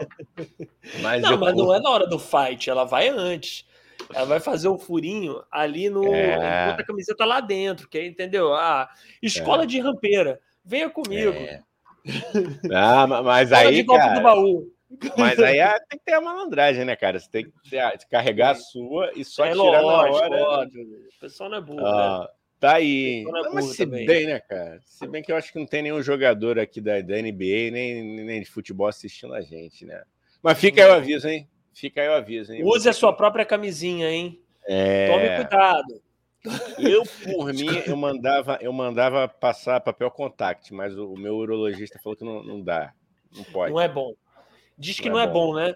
Mas não, mas corro. não é na hora do fight, ela vai antes. Ela vai fazer o furinho ali no. É... Enquanto a camiseta lá dentro, que entendeu? Ah, escola é. de rampeira. Venha comigo. É. Ah, mas aí. cara, baú. Mas aí é, tem que ter a malandragem, né, cara? Você tem que carregar a sua e só é tirar lógico, na hora. O pessoal não é burro, ah, né? Tá aí. É mas se também. bem, né, cara? Se bem que eu acho que não tem nenhum jogador aqui da, da NBA, nem, nem de futebol assistindo a gente, né? Mas fica aí o aviso, hein? Fica aí o aviso, hein? Use a sua própria camisinha, hein? É... Tome cuidado. Eu, por mim, eu mandava, eu mandava passar papel contact, mas o, o meu urologista falou que não, não dá. Não pode. Não é bom. Diz que não, é, bom. né?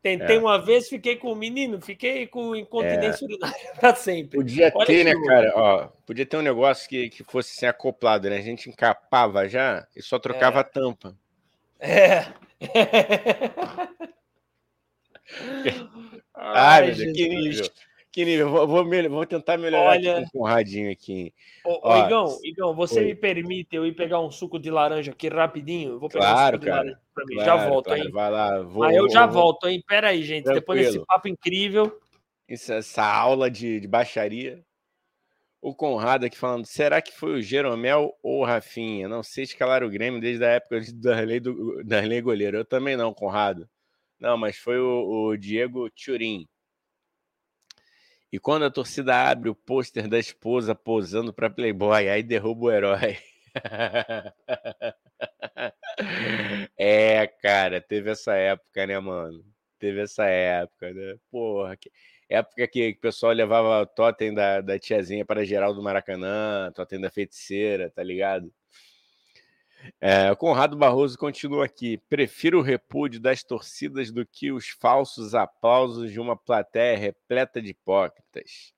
Tentei é. uma vez, fiquei com o menino, fiquei com incontinência é. urinária para sempre. Podia Olha ter, né, cara? Ó, podia ter um negócio que, que fosse assim, acoplado, né? A gente encapava já e só trocava é. a tampa. É. Ai, meu Deus, que. Que nível. Vou, vou, vou tentar melhorar Olha... aqui com o radinho aqui. Ô, Ó, Igão, Igão, você Oi. me permite eu ir pegar um suco de laranja aqui rapidinho? Eu vou pegar claro, um suco cara, de laranja pra mim. Claro, já volto, claro, hein? Vai lá. Vou, Aí eu já vou, volto, hein? Pera aí, gente. Tranquilo. Depois desse papo incrível. Isso, essa aula de, de baixaria. O Conrado aqui falando, será que foi o Jeromel ou o Rafinha? Não sei escalar o Grêmio desde a época de Darley, do, Darley goleiro. Eu também não, Conrado. Não, mas foi o, o Diego Turin. E quando a torcida abre o pôster da esposa posando para Playboy, aí derruba o herói. é, cara, teve essa época, né, mano? Teve essa época, né? Porra, que... época que o pessoal levava o totem da, da tiazinha para geral do Maracanã, totem da feiticeira, tá ligado? É, Conrado Barroso continua aqui. Prefiro o repúdio das torcidas do que os falsos aplausos de uma plateia repleta de hipócritas.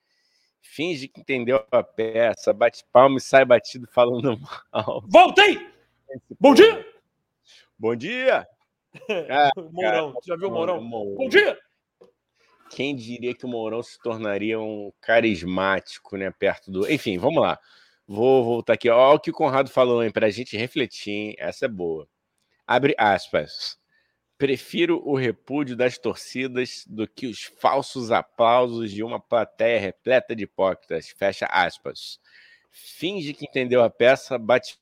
Finge que entendeu a peça, bate palma e sai batido falando mal. Voltei! Bom dia! Bom dia! Ah, Mourão, já viu o Mourão? Mourão? Bom dia! Quem diria que o Mourão se tornaria um carismático, né? Perto do. Enfim, vamos lá. Vou voltar aqui. Olha o que o Conrado falou, hein? Para a gente refletir, hein? Essa é boa. Abre aspas. Prefiro o repúdio das torcidas do que os falsos aplausos de uma plateia repleta de hipócritas. Fecha aspas. Finge que entendeu a peça, bate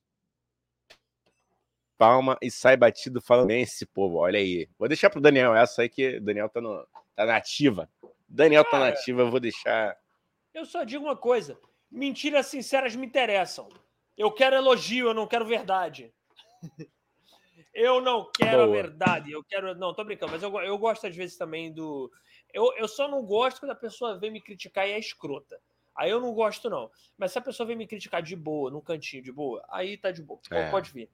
palma e sai batido falando bem esse povo. Olha aí. Vou deixar pro Daniel essa aí que o Daniel tá, no, tá na ativa. Daniel tá na ativa, eu vou deixar. Eu só digo uma coisa. Mentiras sinceras me interessam. Eu quero elogio, eu não quero verdade. eu não quero Boa. a verdade. Eu quero. Não, tô brincando, mas eu, eu gosto às vezes também do. Eu, eu só não gosto quando a pessoa vem me criticar e é escrota. Aí eu não gosto, não. Mas se a pessoa vem me criticar de boa, num cantinho de boa, aí tá de boa. É. Pode vir.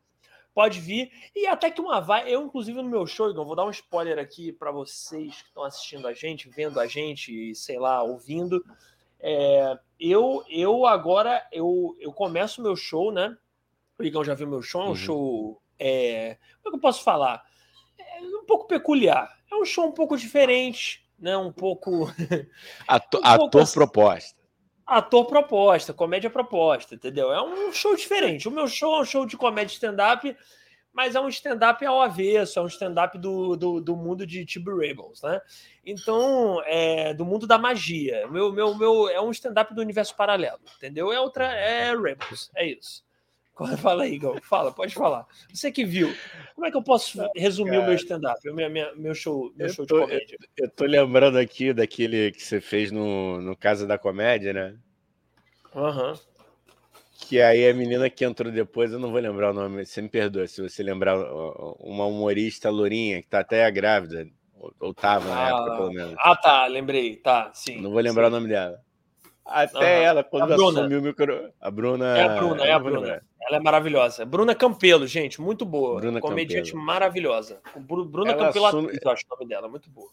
Pode vir. E até que uma vai. Eu, inclusive, no meu show, vou dar um spoiler aqui para vocês que estão assistindo a gente, vendo a gente e, sei lá, ouvindo. É, eu, eu agora eu, eu começo meu show, né? O Igão já viu meu show, é um uhum. show. É, como é que eu posso falar? É um pouco peculiar. É um show um pouco diferente, né? Um pouco. Ator, um pouco ator assim, proposta. Ator proposta, comédia proposta, entendeu? É um show diferente. O meu show é um show de comédia stand-up mas é um stand-up ao avesso, é um stand-up do, do, do, mundo de Tibu Rebels, né? Então, é do mundo da magia. Meu, meu, meu, é um stand-up do universo paralelo, entendeu? É outra, é Rebels, é isso. Fala aí, Gal. Fala, pode falar. Você que viu. Como é que eu posso resumir Cara, o meu stand-up, o meu, meu show, meu show tô, de comédia? Eu, eu, tô lembrando aqui daquele que você fez no, no Casa da Comédia, né? Aham. Uhum. Que aí a menina que entrou depois, eu não vou lembrar o nome, você me perdoa se você lembrar uma humorista lourinha que tá até grávida, ou, tava na ah, época, pelo menos. Ah, tá, lembrei, tá, sim. Não vou lembrar sim. o nome dela. Até uhum. ela, quando assumiu o micro. A Bruna. É a Bruna, é a Bruna. Ela é maravilhosa. Bruna Campelo, gente, muito boa. Bruna Comediante Campelo. maravilhosa. Bruna ela Campelo, assume... eu acho o nome dela, muito boa.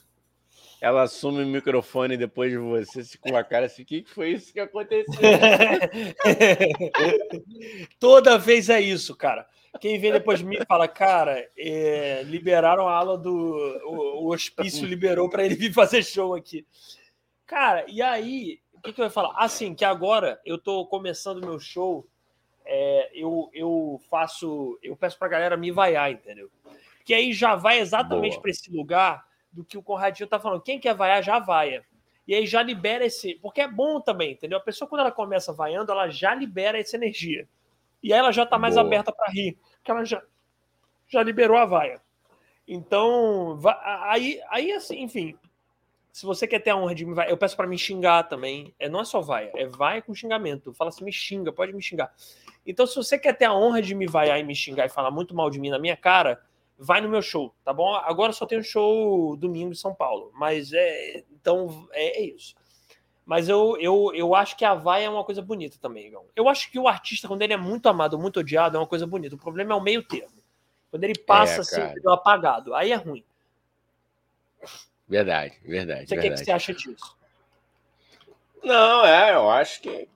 Ela assume o microfone depois de você, com a cara assim, o que foi isso que aconteceu? Toda vez é isso, cara. Quem vem depois de mim fala, cara, é, liberaram a aula do. O, o hospício liberou para ele vir fazer show aqui. Cara, e aí, o que, que eu ia falar? Assim, que agora eu tô começando meu show, é, eu, eu faço. Eu peço pra galera me vaiar, entendeu? Que aí já vai exatamente para esse lugar do que o Conradinho tá falando. Quem quer vaiar, já vaia. E aí já libera esse. Porque é bom também, entendeu? A pessoa, quando ela começa vaiando, ela já libera essa energia. E aí ela já está mais Boa. aberta para rir, porque ela já, já liberou a vaia. Então, aí, aí assim, enfim, se você quer ter a honra de me eu peço para me xingar também. É, não é só vaia, é vaia com xingamento. Fala assim, me xinga, pode me xingar. Então, se você quer ter a honra de me vaiar e me xingar e falar muito mal de mim na minha cara, vai no meu show, tá bom? Agora só tem um show domingo em São Paulo, mas é. Então, é, é isso. Mas eu, eu, eu acho que a vaia é uma coisa bonita também, Igão. Eu acho que o artista, quando ele é muito amado, muito odiado, é uma coisa bonita. O problema é o meio termo. Quando ele passa é, assim, apagado, aí é ruim. Verdade, verdade. Você, verdade. que, que você acha disso? Não, é, eu acho que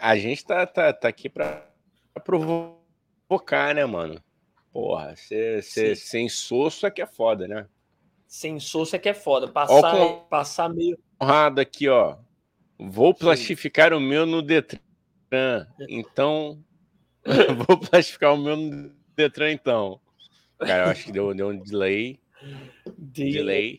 a gente tá, tá, tá aqui pra provocar, né, mano? Porra, ser, ser sem soço é que é foda, né? Sem soço é que é foda. Passar, ó, passar meio. Honrado aqui, ó. Vou plastificar Sim. o meu no Detran. Então. vou plastificar o meu no Detran, então. Cara, eu acho que deu, deu um delay. Delay.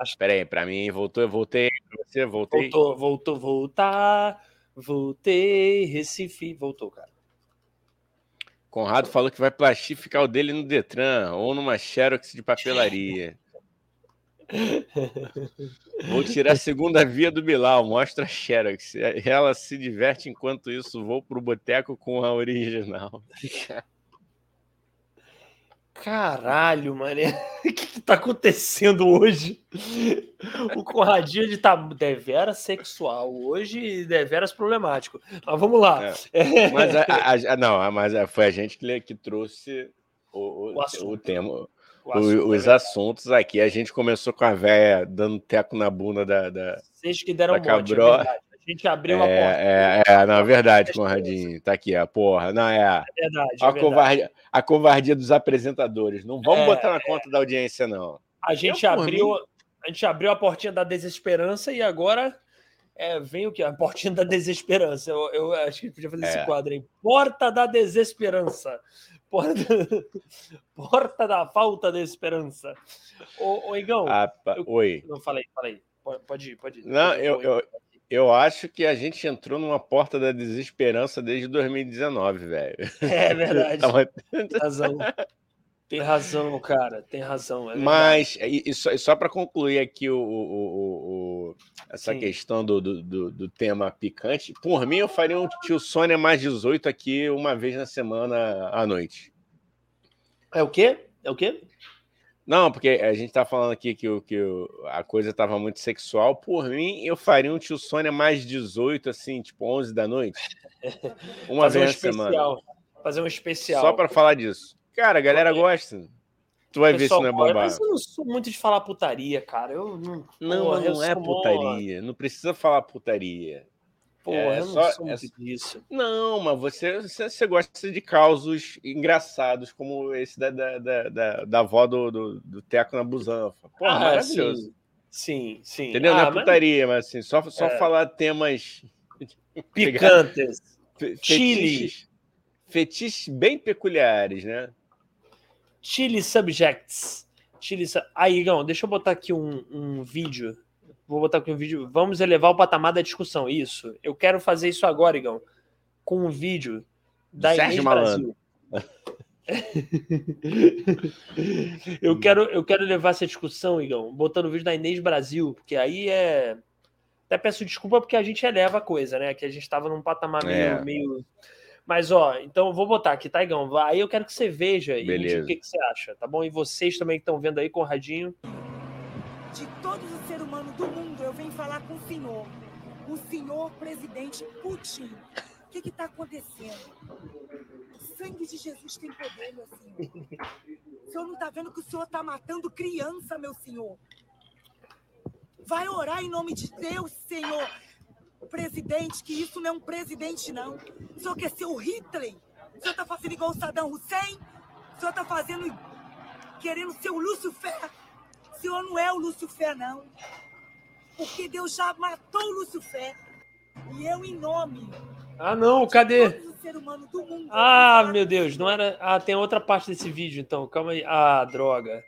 Espera aí, para mim voltou, voltei. Você voltei. Voltou, voltou, voltar. Voltei, Recife, voltou, cara. Conrado falou que vai plastificar o dele no Detran ou numa Xerox de papelaria. Vou tirar a segunda via do Bilal, mostra a Xerox. Ela se diverte enquanto isso vou pro boteco com a original. Caralho, mané. O que, que tá acontecendo hoje? O Conradinho de tá deveras sexual, hoje deveras problemático. Mas vamos lá. É. Mas a, a, a, não, mas foi a gente que, que trouxe o, o, o, o tema o, os assuntos aqui. A gente começou com a véia dando teco na bunda da. da Vocês que deram da bote, é a gente abriu a é, porta. É, é, na verdade, Conradinho. Tá aqui, a porra. Não, é. A, é verdade. A, é covardia, a covardia dos apresentadores. Não vamos é, botar na conta da audiência, não. A gente, abriu, a gente abriu a portinha da desesperança e agora. É, vem o que? A portinha da desesperança. Eu, eu acho que podia fazer esse quadro aí. Porta da desesperança. Porta, porta da falta de esperança. Ô, ô Igão. Ah, eu, oi. Não, falei, falei. Pode ir, pode ir. Não, eu, eu, eu acho que a gente entrou numa porta da desesperança desde 2019, velho. É verdade. Tem razão. Tem razão, cara. Tem razão. É Mas, e, só, só para concluir aqui o, o, o essa Sim. questão do, do, do, tema picante, por mim eu faria um tio Sônia mais 18 aqui uma vez na semana à noite. É o quê? É o quê? Não, porque a gente tá falando aqui que, que a coisa tava muito sexual. Por mim, eu faria um tio Sônia mais 18, assim, tipo 11 da noite. Uma Fazer vez um na semana. Fazer um especial. Só para falar disso. Cara, a galera gosta. Tu vai ver se não é bombado. Mas eu não sou muito de falar putaria, cara. Eu não. Não, não é putaria. Não precisa falar putaria. Porra, é, eu não só, sou muito é... disso. Não, mas você, você, você, gosta de causos engraçados, como esse da, da, da, da, da avó do, do, do Teco na Busanfa. Porra, ah, maravilhoso. Sim, sim. Entendeu? Ah, não é mas... putaria, mas assim, só, só é... falar temas picantes. Chile. Fetiches bem peculiares, né? Chile Subjects. Chile. Aí, Igão, deixa eu botar aqui um, um vídeo. Vou botar aqui um vídeo. Vamos elevar o patamar da discussão. Isso. Eu quero fazer isso agora, Igão. Com um vídeo da Sérgio Inês Brasil. eu, quero, eu quero levar essa discussão, Igão, botando o vídeo da Inês Brasil, porque aí é. Até peço desculpa porque a gente eleva a coisa, né? Que a gente estava num patamar meio, é. meio mas, ó, então eu vou botar aqui. Tá, aí eu quero que você veja e Beleza. o que, que você acha, tá bom? E vocês também que estão vendo aí, Conradinho. De todos os seres humanos do mundo, eu venho falar com o senhor. O senhor presidente Putin. O que está acontecendo? O sangue de Jesus tem poder, meu senhor. O senhor não está vendo que o senhor está matando criança, meu senhor? Vai orar em nome de Deus, Senhor. Presidente, que isso não é um presidente, não. O senhor quer ser o Hitler? O senhor está fazendo igual o Saddam Hussein? O senhor está fazendo. querendo ser o Lucifer? O senhor não é o Lucifer, não. Porque Deus já matou o Lucifer. E eu, em nome. Ah, não, cadê? Ah, meu Deus, não era. Ah, tem outra parte desse vídeo, então. Calma aí. Ah, droga.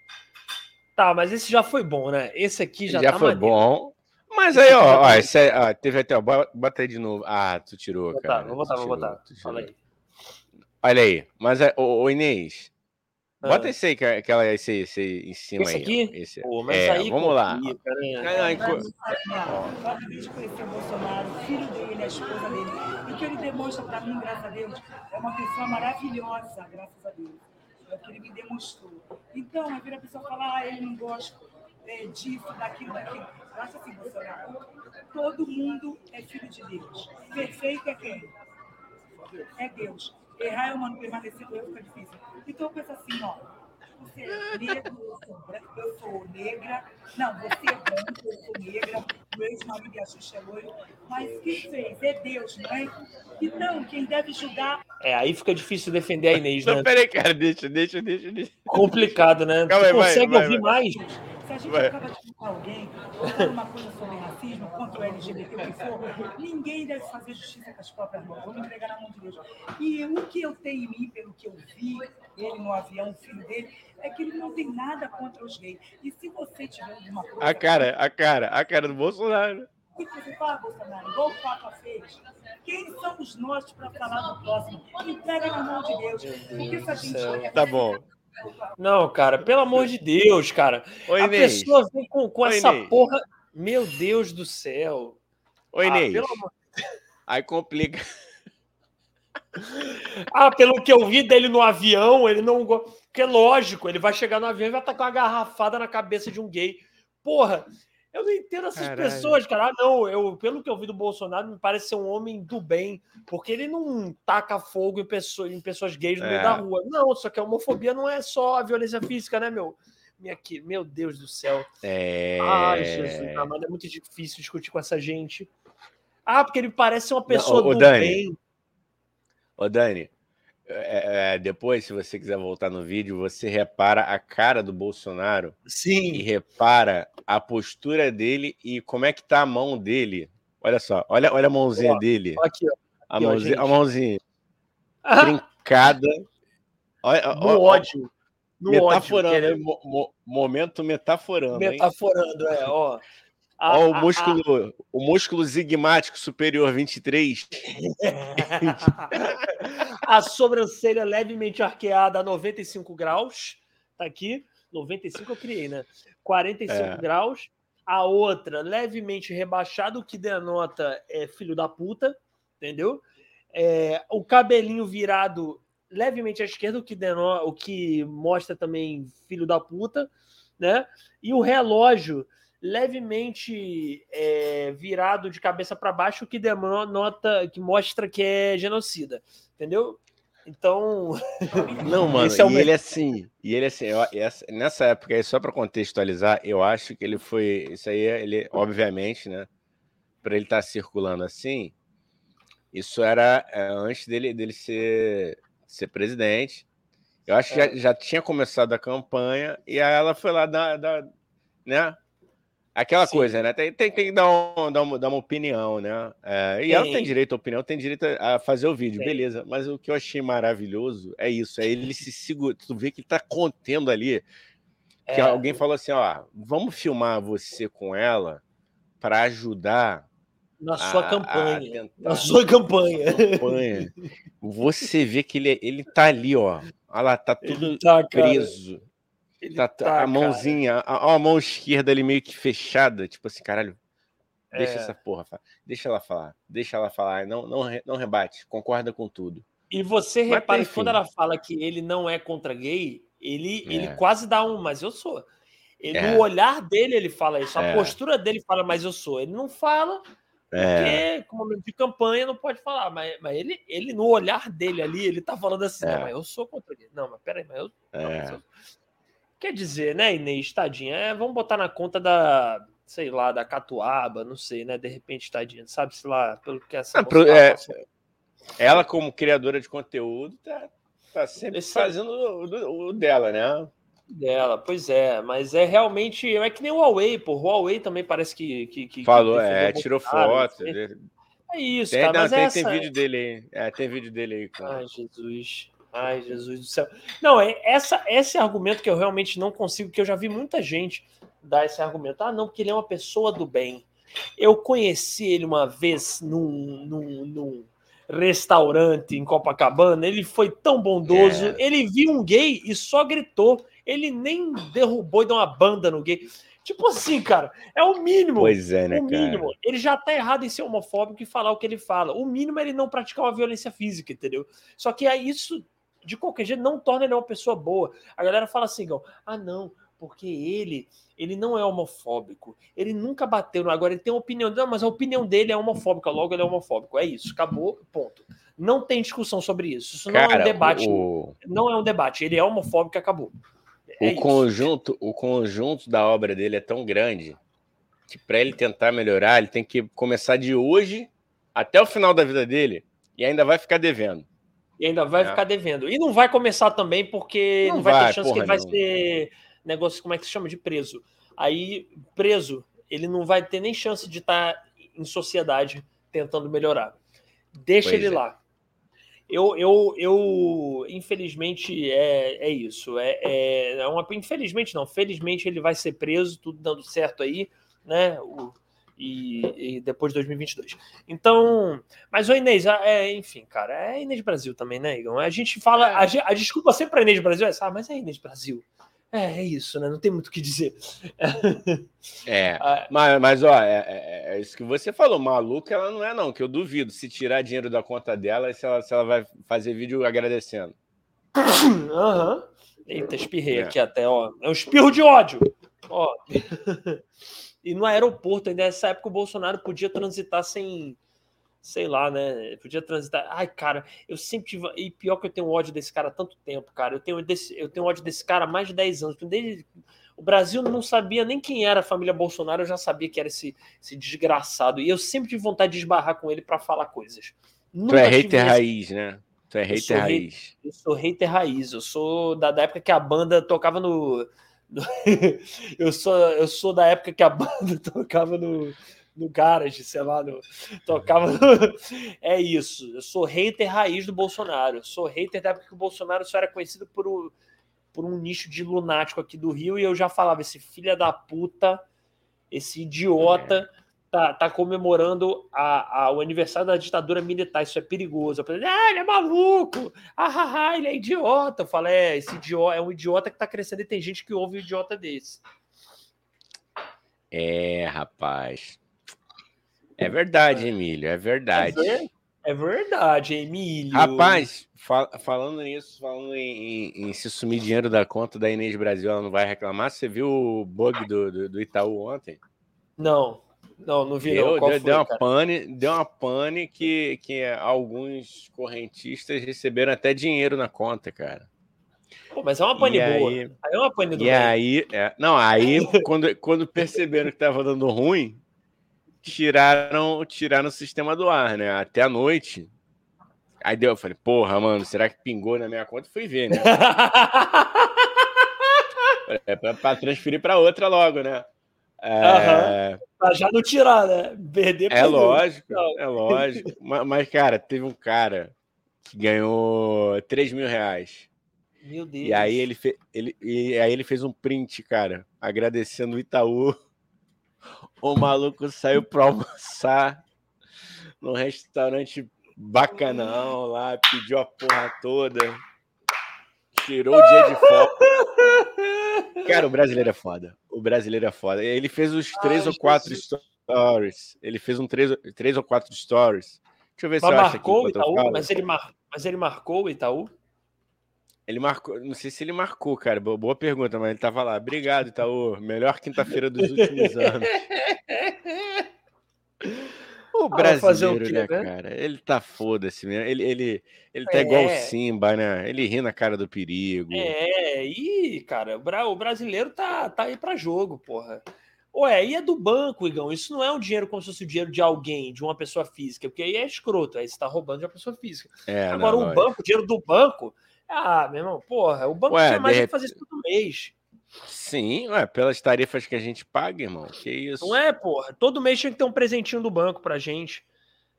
Tá, mas esse já foi bom, né? Esse aqui já, já tá foi maneiro. bom. Mas aí, ó, ó, esse é, ó, teve até, ó, bota aí de novo. Ah, tu tirou, vou cara. Botar, vou botar, vou botar. Fala aí. Olha aí. Mas, é, ô, ô Inês, ah. Bota esse aí, aquela, esse, esse em cima esse aí. Aqui? Esse Pô, mas é, aí vamos lá. Cara, Toda vez de conhecer o Bolsonaro, o filho dele, a esposa dele, e que ele demonstra para mim, graças a Deus, é uma pessoa maravilhosa, graças a Deus. É o que ele me demonstrou. Então, a pessoa falar, ah, ele não gosta é, disso, daquilo, daquilo. Eu acho assim, Bolsonaro, todo mundo é filho de Deus. Perfeito é quem? É Deus. Errar é humano, permanecer erro fica difícil. Então eu penso assim, ó. Você é negro, eu sou, branco, eu sou negra. Não, você é branco, eu sou negra. O ex-marido de Xuxa é loiro. Mas quem fez? É Deus, não é? Então, quem deve julgar. É, aí fica difícil defender a Inês, né? Não, peraí, cara, deixa, deixa, deixa. deixa. Complicado, né? Calma, Você consegue vai, ouvir vai, mais? Se a gente vai. acaba de matar alguém, falando uma coisa sobre racismo, contra o LGBT, o que for, ninguém deve fazer justiça com as próprias mãos. Vamos entregar na mão de Deus. E o que eu tenho em mim, pelo que eu vi, ele no avião, o filho dele, é que ele não tem nada contra os gays. E se você tiver alguma coisa. A cara, a cara, a cara do Bolsonaro. O que você fala, Bolsonaro? Igual o Papa fez. Quem somos nós para falar do próximo? Entrega na mão de Deus. Porque se a gente. Tá bom. Não, cara, pelo amor de Deus, cara. Oi, a Inês. pessoa vem com, com Oi, essa Inês. porra. Meu Deus do céu. Oi, ah, Inês. Amor... Aí complica. Ah, pelo que eu vi dele no avião, ele não. Porque é lógico, ele vai chegar no avião e vai estar com uma garrafada na cabeça de um gay. Porra, eu não entendo essas Caralho. pessoas, cara. Ah, não, eu, pelo que eu vi do Bolsonaro, me parece ser um homem do bem, porque ele não taca fogo em pessoas, em pessoas gays no é. meio da rua. Não, só que a homofobia não é só a violência física, né, meu? Minha, meu Deus do céu. É... Ai, Jesus, amado, é muito difícil discutir com essa gente. Ah, porque ele parece uma pessoa não, do Dani, bem. Ô, Dani, é, é, depois, se você quiser voltar no vídeo, você repara a cara do Bolsonaro. Sim. E repara a postura dele e como é que tá a mão dele. Olha só, olha, olha a mãozinha ó, dele. Aqui, ó. A, mãozinha, a mãozinha. Ah. Trincada. Olha, no ódio. No metaforando, ódio, mo, momento metaforando. Metaforando, hein? é, ó. A, o músculo, a... o músculo zigmático superior 23. a sobrancelha levemente arqueada a 95 graus. Tá aqui. 95 eu criei, né? 45 é. graus. A outra levemente rebaixada, o que denota é filho da puta, entendeu? É, o cabelinho virado levemente à esquerda, o que, denota, o que mostra também filho da puta, né? E o relógio levemente é, virado de cabeça para baixo, que denota, que mostra que é genocida, entendeu? Então. Não, mano, é e ele assim, e ele assim, eu, essa, nessa época aí, só para contextualizar, eu acho que ele foi. Isso aí, ele, obviamente, né? Para ele estar tá circulando assim, isso era é, antes dele, dele ser, ser presidente. Eu acho que já, é. já tinha começado a campanha e aí ela foi lá dar, dar né? Aquela Sim. coisa, né? Tem, tem, tem que dar, um, dar, uma, dar uma opinião, né? É, e ela tem direito à opinião, tem direito a fazer o vídeo, tem. beleza. Mas o que eu achei maravilhoso é isso: é ele se segura. Tu vê que ele tá contendo ali. Que é. alguém falou assim: ó, vamos filmar você com ela para ajudar. Na sua a, campanha. A na sua campanha. campanha. Você vê que ele, ele tá ali, ó. Olha lá, tá tudo tá, preso. Cara. Tá, tá, a mãozinha, a, a, mão esquerda ali meio que fechada, tipo assim, caralho. Deixa é... essa porra, deixa ela falar, deixa ela falar, não, não, não rebate, concorda com tudo. E você mas repara que quando ela fala que ele não é contra gay, ele, é. ele quase dá um, mas eu sou. Ele, é. No olhar dele, ele fala isso, a é. postura dele fala, mas eu sou. Ele não fala, é. porque, como de campanha, não pode falar, mas, mas ele, ele, no olhar dele ali, ele tá falando assim, não, mas eu sou contra gay. Não, mas peraí, mas eu. Não, mas eu Quer dizer, né, Inês, tadinha, é, vamos botar na conta da, sei lá, da Catuaba, não sei, né? De repente, tadinha, sabe-se lá, pelo que essa. Não, pro, é, ela, como criadora de conteúdo, tá, tá sempre Esse... fazendo o, o, dela, né? Dela, pois é, mas é realmente. É que nem o Huawei, pô. O Huawei também parece que. que, que Falou, que é, tirou foto. É isso, tem, cara. Não, mas tem, essa... tem vídeo dele aí. É, tem vídeo dele aí. Cara. Ai, Jesus. Ai, Jesus do céu. Não, é essa, esse argumento que eu realmente não consigo, que eu já vi muita gente dar esse argumento. Ah, não, porque ele é uma pessoa do bem. Eu conheci ele uma vez num, num, num restaurante em Copacabana. Ele foi tão bondoso. É. Ele viu um gay e só gritou. Ele nem derrubou e deu uma banda no gay. Tipo assim, cara, é o mínimo. Pois é, né, o mínimo. Cara? Ele já tá errado em ser homofóbico e falar o que ele fala. O mínimo é ele não praticar uma violência física, entendeu? Só que aí isso, de qualquer jeito, não torna ele uma pessoa boa. A galera fala assim, ah, não, porque ele ele não é homofóbico. Ele nunca bateu. Agora ele tem uma opinião. Não, mas a opinião dele é homofóbica. Logo ele é homofóbico. É isso. Acabou. Ponto. Não tem discussão sobre isso. Isso Cara, não é um debate. O... Não é um debate. Ele é homofóbico e acabou. É o conjunto, o conjunto da obra dele é tão grande que para ele tentar melhorar, ele tem que começar de hoje até o final da vida dele e ainda vai ficar devendo. E ainda vai é. ficar devendo. E não vai começar também porque não, não vai, vai, ter chance que ele vai ser negócio, como é que se chama? De preso. Aí, preso, ele não vai ter nem chance de estar tá em sociedade tentando melhorar. Deixa pois ele é. lá. Eu, eu, eu, infelizmente, é, é isso. É, é, é uma, infelizmente, não. Felizmente, ele vai ser preso, tudo dando certo aí, né? O, e, e, depois de 2022. Então, mas o Inês, é, enfim, cara, é Inês Brasil também, né, Igor? A gente fala, a, a desculpa sempre para Inês Brasil é, ah, mas é Inês Brasil. É, é isso, né? Não tem muito o que dizer. É, ah, mas, mas ó, é, é, é, isso que você falou, maluca ela não é não, que eu duvido se tirar dinheiro da conta dela se ela, se ela vai fazer vídeo agradecendo. Aham. Uhum. Eita, espirrei é. aqui até, ó. É um espirro de ódio. Ó. e no aeroporto, ainda nessa época, o Bolsonaro podia transitar sem, sei lá, né? Podia transitar. Ai, cara, eu sempre tive. E pior que eu tenho ódio desse cara há tanto tempo, cara. Eu tenho, desse... eu tenho ódio desse cara há mais de 10 anos. Desde... O Brasil não sabia nem quem era a família Bolsonaro, eu já sabia que era esse, esse desgraçado. E eu sempre tive vontade de esbarrar com ele para falar coisas. Nunca tu é hater esse... raiz, né? Tu é hater raiz. eu sou hater raiz. Eu sou da, da época que a banda tocava no. eu, sou, eu sou da época que a banda tocava no, no garage, sei lá, no, tocava. No... É isso. Eu sou hater raiz do Bolsonaro. Eu sou hater da época que o Bolsonaro só era conhecido por um, por um nicho de lunático aqui do Rio e eu já falava: esse filho da puta, esse idiota. Tá, tá comemorando a, a, o aniversário da ditadura militar, isso é perigoso. Eu falei, ah, ele é maluco, ah, ah, ah, ele é idiota. Eu falei, é, esse idiota é um idiota que tá crescendo e tem gente que ouve um idiota desse. É, rapaz. É verdade, Emílio, é verdade. É, é verdade, Emílio. Rapaz, fal falando nisso, falando em, em, em, se sumir dinheiro da conta da Inês Brasil, ela não vai reclamar. Você viu o bug do, do, do Itaú ontem? Não, não, não vi. Deu, não. deu, uma pane, deu uma pane que, que alguns correntistas receberam até dinheiro na conta, cara. Pô, mas é uma pane e boa. Aí, aí é uma pane do E bem. aí, é, não, aí quando, quando perceberam que tava dando ruim, tiraram, tiraram o sistema do ar, né? Até a noite. Aí deu, eu falei, porra, mano, será que pingou na minha conta? Fui ver, né? é pra, pra transferir para outra logo, né? É... Uhum. Pra já não tirar, né? Perder É lógico, não. é lógico. mas, mas, cara, teve um cara que ganhou 3 mil reais. Meu Deus. E aí ele, fe... ele... E aí ele fez um print, cara, agradecendo o Itaú o maluco saiu para almoçar num restaurante bacanão lá, pediu a porra toda, tirou o dia de folga. Cara, o brasileiro é foda. O brasileiro é foda. Ele fez os três Ai, ou quatro Jesus. stories. Ele fez um três, três ou quatro stories. Deixa eu ver mas se eu acho aqui. Itaú, mas, ele mar... mas ele marcou o Itaú? Ele marcou, não sei se ele marcou, cara. Boa pergunta, mas ele tava lá. Obrigado, Itaú. Melhor quinta-feira dos últimos anos. O brasileiro, o quê, né, né, cara? Ele tá foda-se mesmo. Ele, ele, ele tá é. igual o Simba, né? Ele ri na cara do perigo. É, e, cara, o brasileiro tá, tá aí pra jogo, porra. Ué, e é do banco, Igão. Isso não é um dinheiro como se fosse o dinheiro de alguém, de uma pessoa física, porque aí é escroto, aí você tá roubando de uma pessoa física. É, Agora, não, o banco, o dinheiro do banco. Ah, meu irmão, porra, o banco Ué, mais de fazer isso todo mês. Sim, ué, pelas tarifas que a gente paga, irmão. Que isso? Não é, porra. Todo mês tinha que ter um presentinho do banco pra gente.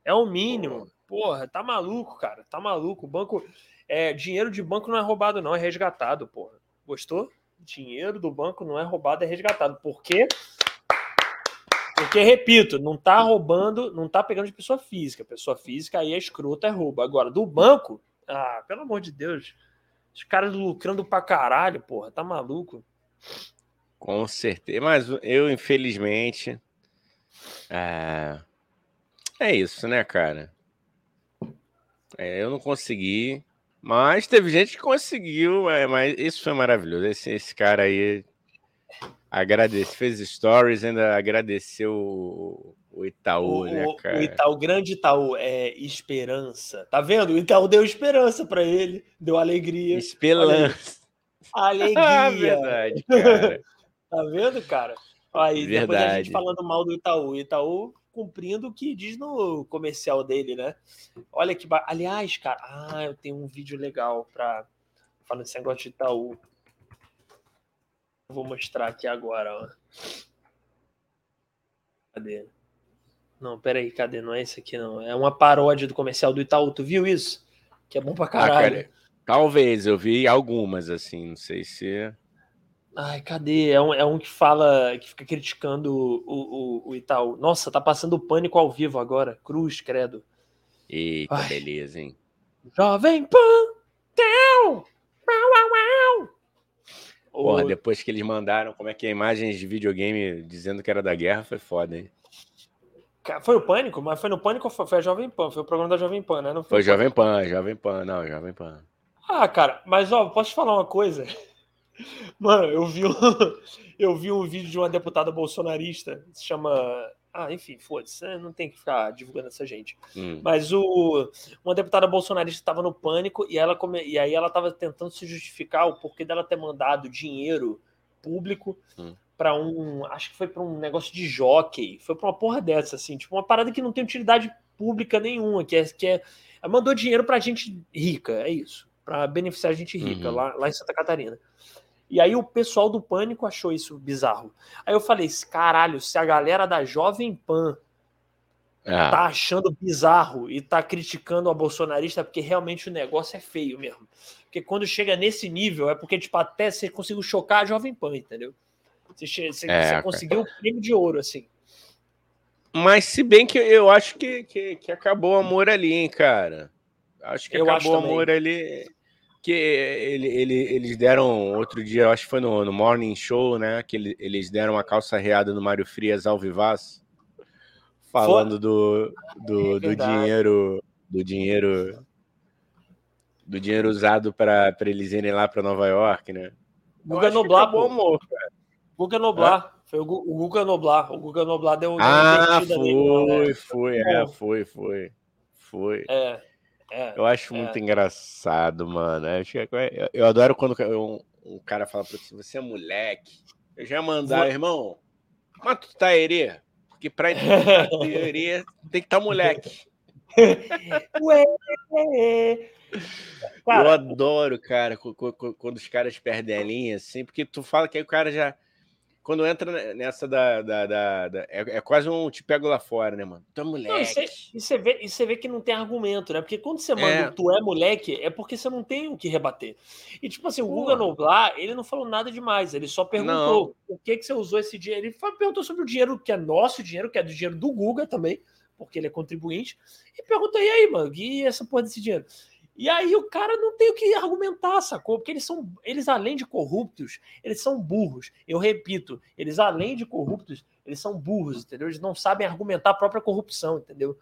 É o mínimo. Porra, tá maluco, cara. Tá maluco. O banco. É, dinheiro de banco não é roubado, não, é resgatado, porra. Gostou? Dinheiro do banco não é roubado, é resgatado. Por quê? Porque, repito, não tá roubando, não tá pegando de pessoa física. Pessoa física aí é escrota, é roubo. Agora, do banco, ah, pelo amor de Deus. Os caras lucrando pra caralho, porra, tá maluco? Com certeza. Mas eu, infelizmente. É, é isso, né, cara? É, eu não consegui. Mas teve gente que conseguiu. É, mas isso foi maravilhoso. Esse, esse cara aí agradece, fez stories, ainda agradeceu o, o Itaú, o, né, cara? O Itaú, grande Itaú, é esperança. Tá vendo? O Itaú deu esperança para ele, deu alegria. Esperança. Alegria. ah, verdade, cara. tá vendo, cara? Aí verdade. depois a gente falando mal do Itaú. Itaú cumprindo o que diz no comercial dele, né? Olha que. Ba... Aliás, cara, ah, eu tenho um vídeo legal para falar desse negócio de Itaú. Vou mostrar aqui agora, ó. Cadê? Não, peraí, cadê? Não é esse aqui, não. É uma paródia do comercial do Itaú. Tu viu isso? Que é bom pra caralho. Ah, cara, talvez, eu vi algumas, assim, não sei se. Ai, cadê? É um, é um que fala, que fica criticando o, o, o Itaú. Nossa, tá passando pânico ao vivo agora. Cruz, credo. Eita, Ai. beleza, hein? Jovem Pan! Teu! Porra, depois que eles mandaram como é que é imagens de videogame dizendo que era da guerra, foi foda, hein? Foi o Pânico? Mas foi no Pânico ou foi a Jovem Pan? Foi o programa da Jovem Pan, né? Não foi, foi Jovem Pan, Jovem Pan, não, Jovem Pan. Ah, cara, mas ó, posso te falar uma coisa? Mano, eu vi, um, eu vi um vídeo de uma deputada bolsonarista, se chama ah, enfim, foda-se, né? não tem que ficar divulgando essa gente. Hum. Mas o, uma deputada bolsonarista estava no pânico e, ela come, e aí ela estava tentando se justificar o porquê dela ter mandado dinheiro público hum. para um. Acho que foi para um negócio de jockey. Foi para uma porra dessa, assim, tipo, uma parada que não tem utilidade pública nenhuma, que é. Que é ela mandou dinheiro para gente rica, é isso. Para beneficiar a gente rica, uhum. lá, lá em Santa Catarina. E aí o pessoal do Pânico achou isso bizarro. Aí eu falei, caralho, se a galera da Jovem Pan é. tá achando bizarro e tá criticando a bolsonarista, é porque realmente o negócio é feio mesmo. Porque quando chega nesse nível, é porque, tipo, até você conseguiu chocar a Jovem Pan, entendeu? Você, você, é, você conseguiu o prêmio de ouro, assim. Mas se bem que eu acho que, que, que acabou o amor ali, hein, cara. Acho que eu acabou o amor ali que ele, ele, eles deram outro dia, acho que foi no, no Morning Show, né? Que ele, eles deram uma calça reada no Mário Frias ao Vivaz, falando do, do, é do dinheiro do dinheiro do dinheiro usado para eles irem lá para Nova York, né? Guga Noblar, pô. Amor, cara. Guga Noblar. Ah? Foi o, Guga Noblar. O Guga Noblar deu, ah, foi, né? foi, é, foi, foi. Foi. É. É, eu acho é. muito engraçado, mano. Eu, eu, eu adoro quando um, um, cara fala pra você, você é moleque. Eu já mandar, Vou... irmão, mas tu tá herê? Porque pra herê tem que estar tá moleque. Ué! Cara, eu adoro, cara, quando os caras perdem a linha, assim, porque tu fala que aí o cara já quando entra nessa da. da, da, da é, é, quase um te pego lá fora, né, mano? Tu é moleque. e, você vê, e você vê que não tem argumento, né? Porque quando você manda é. tu é moleque, é porque você não tem o que rebater. E tipo assim, o Guga Noblar, ele não falou nada demais, ele só perguntou não. o que, que você usou esse dinheiro. Ele perguntou sobre o dinheiro que é nosso, dinheiro que é do dinheiro do Guga também, porque ele é contribuinte. E perguntou, e aí, mano, e essa porra desse dinheiro? E aí o cara não tem o que argumentar, sacou? Porque eles são, eles além de corruptos, eles são burros. Eu repito, eles além de corruptos, eles são burros, entendeu? Eles não sabem argumentar a própria corrupção, entendeu?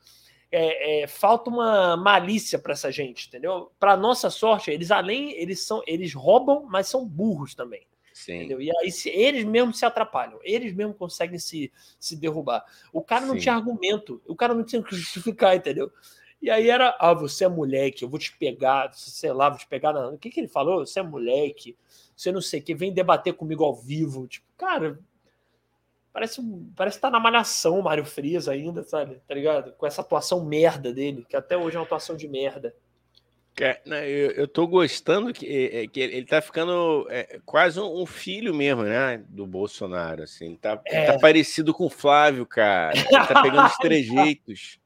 É, é, falta uma malícia para essa gente, entendeu? Para nossa sorte, eles além, eles são, eles roubam, mas são burros também. Sim. Entendeu? E aí se, eles mesmos se atrapalham, eles mesmos conseguem se, se derrubar. O cara não Sim. tinha argumento, o cara não tinha que justificar, entendeu? E aí era, ah, você é moleque, eu vou te pegar, sei lá, vou te pegar na. O que, que ele falou? Você é moleque, você não sei o que, vem debater comigo ao vivo. Tipo, cara, Parece, parece que tá na malhação o Mário Frias ainda, sabe? Tá ligado? Com essa atuação merda dele, que até hoje é uma atuação de merda. Né, eu, eu tô gostando que, é, que ele tá ficando é, quase um filho mesmo, né? Do Bolsonaro, assim. Ele tá, é. ele tá parecido com o Flávio, cara. Ele tá pegando os trejeitos.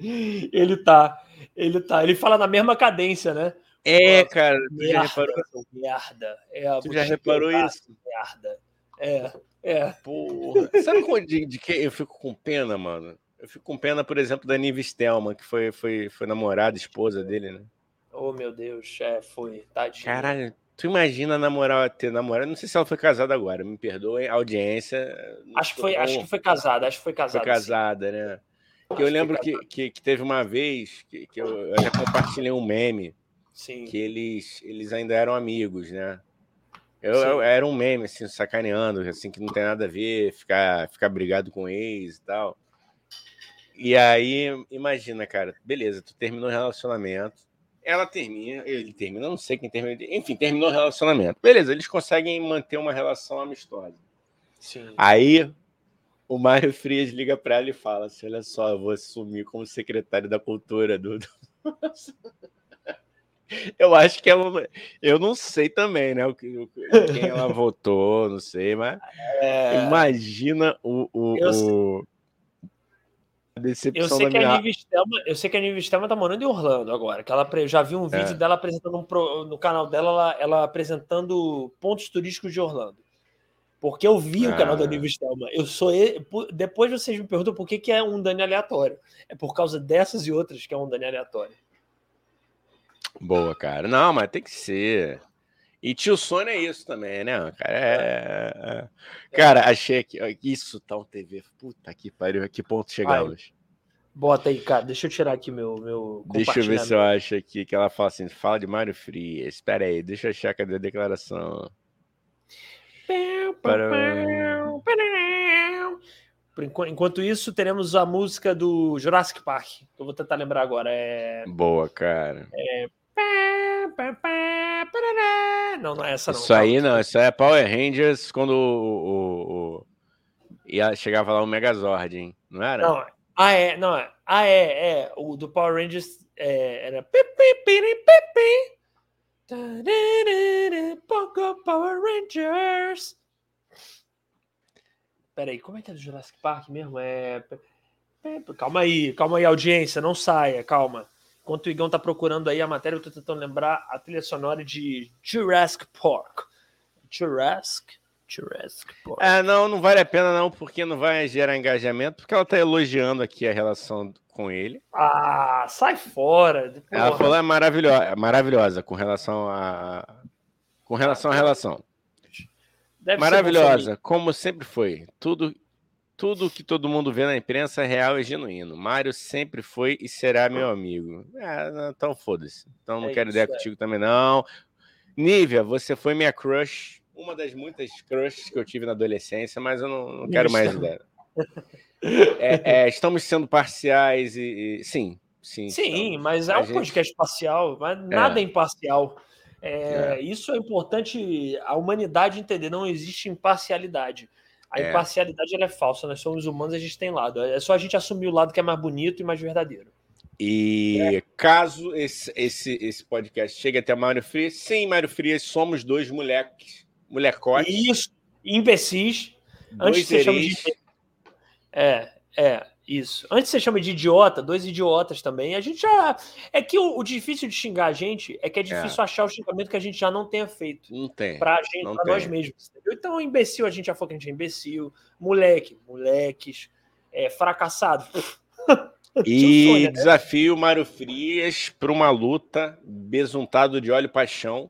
Ele tá, ele tá. Ele fala na mesma cadência, né? É, Nossa, cara. Tu merda, já reparou? Merda. É, tu já reparou isso? Merda. É, é. Porra. Sabe de, de que eu fico com pena, mano? Eu fico com pena, por exemplo, da Nive Stelman, que foi, foi, foi namorada, esposa dele, né? Oh, meu Deus, é, foi. Tadinho. Caralho, tu imagina namorar, ter namorado? Não sei se ela foi casada agora, me perdoem, audiência. Acho que foi, acho que foi casada, acho que foi casada. Foi casada, sim. né? Que eu lembro que, que, que, teve uma vez que, que eu, eu já compartilhei um meme sim. que eles, eles ainda eram amigos, né? Eu, eu, era um meme, assim, sacaneando, assim, que não tem nada a ver, ficar, ficar brigado com ex e tal. E aí, imagina, cara, beleza, tu terminou o relacionamento, ela termina, ele termina, não sei quem termina, enfim, terminou o relacionamento. Beleza, eles conseguem manter uma relação amistosa. Sim. Aí o Mário Frias liga para ela e fala assim: Olha só, eu vou assumir como secretário da cultura do. eu acho que ela. Eu não sei também, né? Quem ela votou, não sei, mas. É... Imagina o. o, eu, o eu sei, que a Nive Stelma, eu sei que a Nive Stelma tá morando em Orlando agora. Que ela já vi um vídeo é. dela apresentando um pro, no canal dela, ela, ela, apresentando pontos turísticos de Orlando. Porque eu vi o canal da ah. Nive Stelma. Eu sou depois vocês me perguntam por que, que é um dano aleatório. É por causa dessas e outras que é um dano aleatório. Boa, cara. Não, mas tem que ser. E tio Sônia é isso também, né, cara? É... é. Cara, achei que isso tá um TV. Puta que pariu, a que ponto chegamos? Bota aí, cara. Deixa eu tirar aqui meu. meu deixa eu ver se eu acho aqui que ela fala assim: fala de Mário Free. Espera aí, deixa eu achar cadê a declaração. Enquanto isso, teremos a música do Jurassic Park. Eu vou tentar lembrar agora. É... Boa, cara. É... Não, não é essa não. Isso aí não, isso aí é Power Rangers quando o, o, o... Ia, chegava lá o Megazord, hein? Não era? Não, ah, é, não, é. Ah, é, é. O do Power Rangers é, era. Power Rangers. Peraí, como é que é do Jurassic Park mesmo? É. Calma aí, calma aí, audiência, não saia, calma. Enquanto o Igão tá procurando aí a matéria, eu tô tentando lembrar a trilha sonora de Jurassic Park. Jurassic, Jurassic Park. É, não, não vale a pena não, porque não vai gerar engajamento, porque ela tá elogiando aqui a relação com ele. Ah, sai fora. Porra. Ela falou é maravilhosa, é maravilhosa com relação a com relação à relação. Deve maravilhosa, como sempre foi. Tudo tudo que todo mundo vê na imprensa é real e genuíno. Mário sempre foi e será meu amigo. É, então foda-se. Então não é quero ideia é. contigo também, não. Nívia, você foi minha crush. Uma das muitas crushes que eu tive na adolescência, mas eu não, não quero mais ideia. É, é, estamos sendo parciais e, e sim, sim. Sim, mas é um gente... podcast parcial, mas nada é, é imparcial. É, isso é importante a humanidade entender. Não existe imparcialidade. A é. imparcialidade é falsa, nós somos humanos, a gente tem lado. É só a gente assumir o lado que é mais bonito e mais verdadeiro. E é. caso esse, esse, esse podcast chegue até Mário Frias, sim, Mário Frias, somos dois moleques, molecotes. Isso, imbecis. Dois Antes você de... É, é. Isso. Antes você chama de idiota, dois idiotas também. A gente já. É que o, o difícil de xingar a gente é que é, difícil é. achar o xingamento que a gente já não tenha feito. Não tem. Pra, gente, pra tem. nós mesmos. Entendeu? Então, imbecil, a gente já falou que a gente é imbecil. Moleque, moleques. É, fracassado. E sonho, né? desafio Mário Frias para uma luta besuntado de óleo paixão,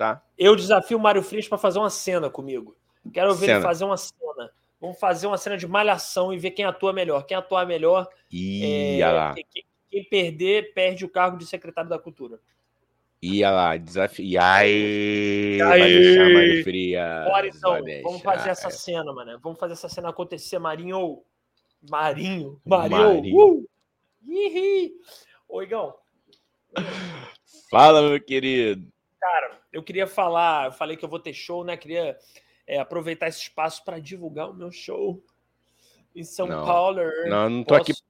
tá? Eu desafio o Mário Frias para fazer uma cena comigo. Quero ver cena. ele fazer uma cena. Vamos fazer uma cena de malhação e ver quem atua melhor. Quem atua melhor. Ia é, lá. Quem, quem, perder, perde o cargo de secretário da Cultura. Ia lá, desafio. E aí, vai deixar Mário Frias. Bora então, vamos fazer essa cena, mano. Vamos fazer essa cena acontecer, Marinho. Marinho. Marinho. Marinho. Uh! Oi, Igão. Fala, meu querido. Cara, eu queria falar, eu falei que eu vou ter show, né? Queria é, aproveitar esse espaço para divulgar o meu show. em São não. Paulo. Não, não tô Posso... aqui.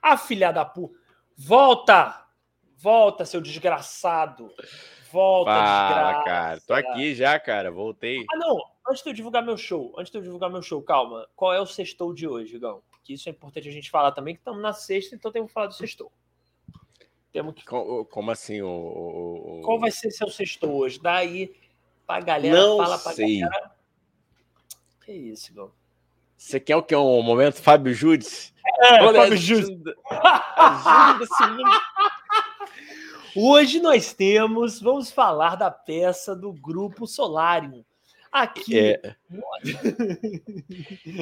Ah, filha da puta. Volta! Volta, seu desgraçado. Volta, Fala, desgraça. cara. Tô aqui já, cara. Voltei. Ah, não. Antes de eu divulgar meu show, antes de eu divulgar meu show, calma. Qual é o sextou de hoje, Gão? Que isso é importante a gente falar também, que estamos na sexta, então temos que falar do sextou. Temos que... Como, como assim? O, o, Qual vai ser seu sextou hoje? Daí pra galera, não fala pra sei. galera. Que isso, Gão? Você quer o que? Um momento Fábio Judes? É, Olha, Fábio Judes. Hoje nós temos, vamos falar da peça do grupo Solarium. Aqui. É.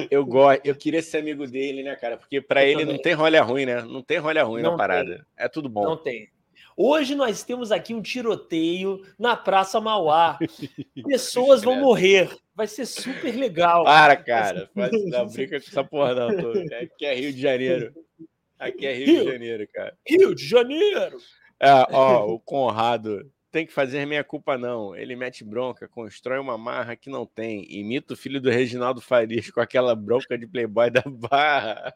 eu gosto, eu queria ser amigo dele, né, cara? Porque para ele também. não tem rolha ruim, né? Não tem rolha ruim não na parada. Tem. É tudo bom. Não tem. Hoje nós temos aqui um tiroteio na Praça Mauá. Pessoas vão morrer. Vai ser super legal. Para, cara. Faz, não brinca com essa porra, não. Tô. Aqui é Rio de Janeiro. Aqui é Rio, Rio de Janeiro, cara. Rio de Janeiro. É, ó, o Conrado tem que fazer minha culpa, não. Ele mete bronca, constrói uma marra que não tem. Imita o filho do Reginaldo Farias com aquela bronca de playboy da barra.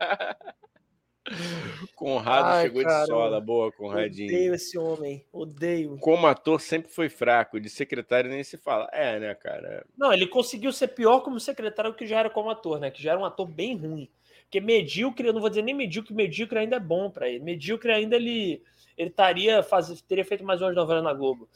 Conrado Ai, chegou cara, de sola, boa, Conradinho. Odeio esse homem, odeio. Como ator sempre foi fraco, de secretário nem se fala. É, né, cara? Não, ele conseguiu ser pior como secretário que já era como ator, né? Que já era um ator bem ruim. Porque medíocre, eu não vou dizer nem medíocre, medíocre ainda é bom para ele. Medíocre ainda ele ele estaria faz, teria feito mais uma novela na Globo.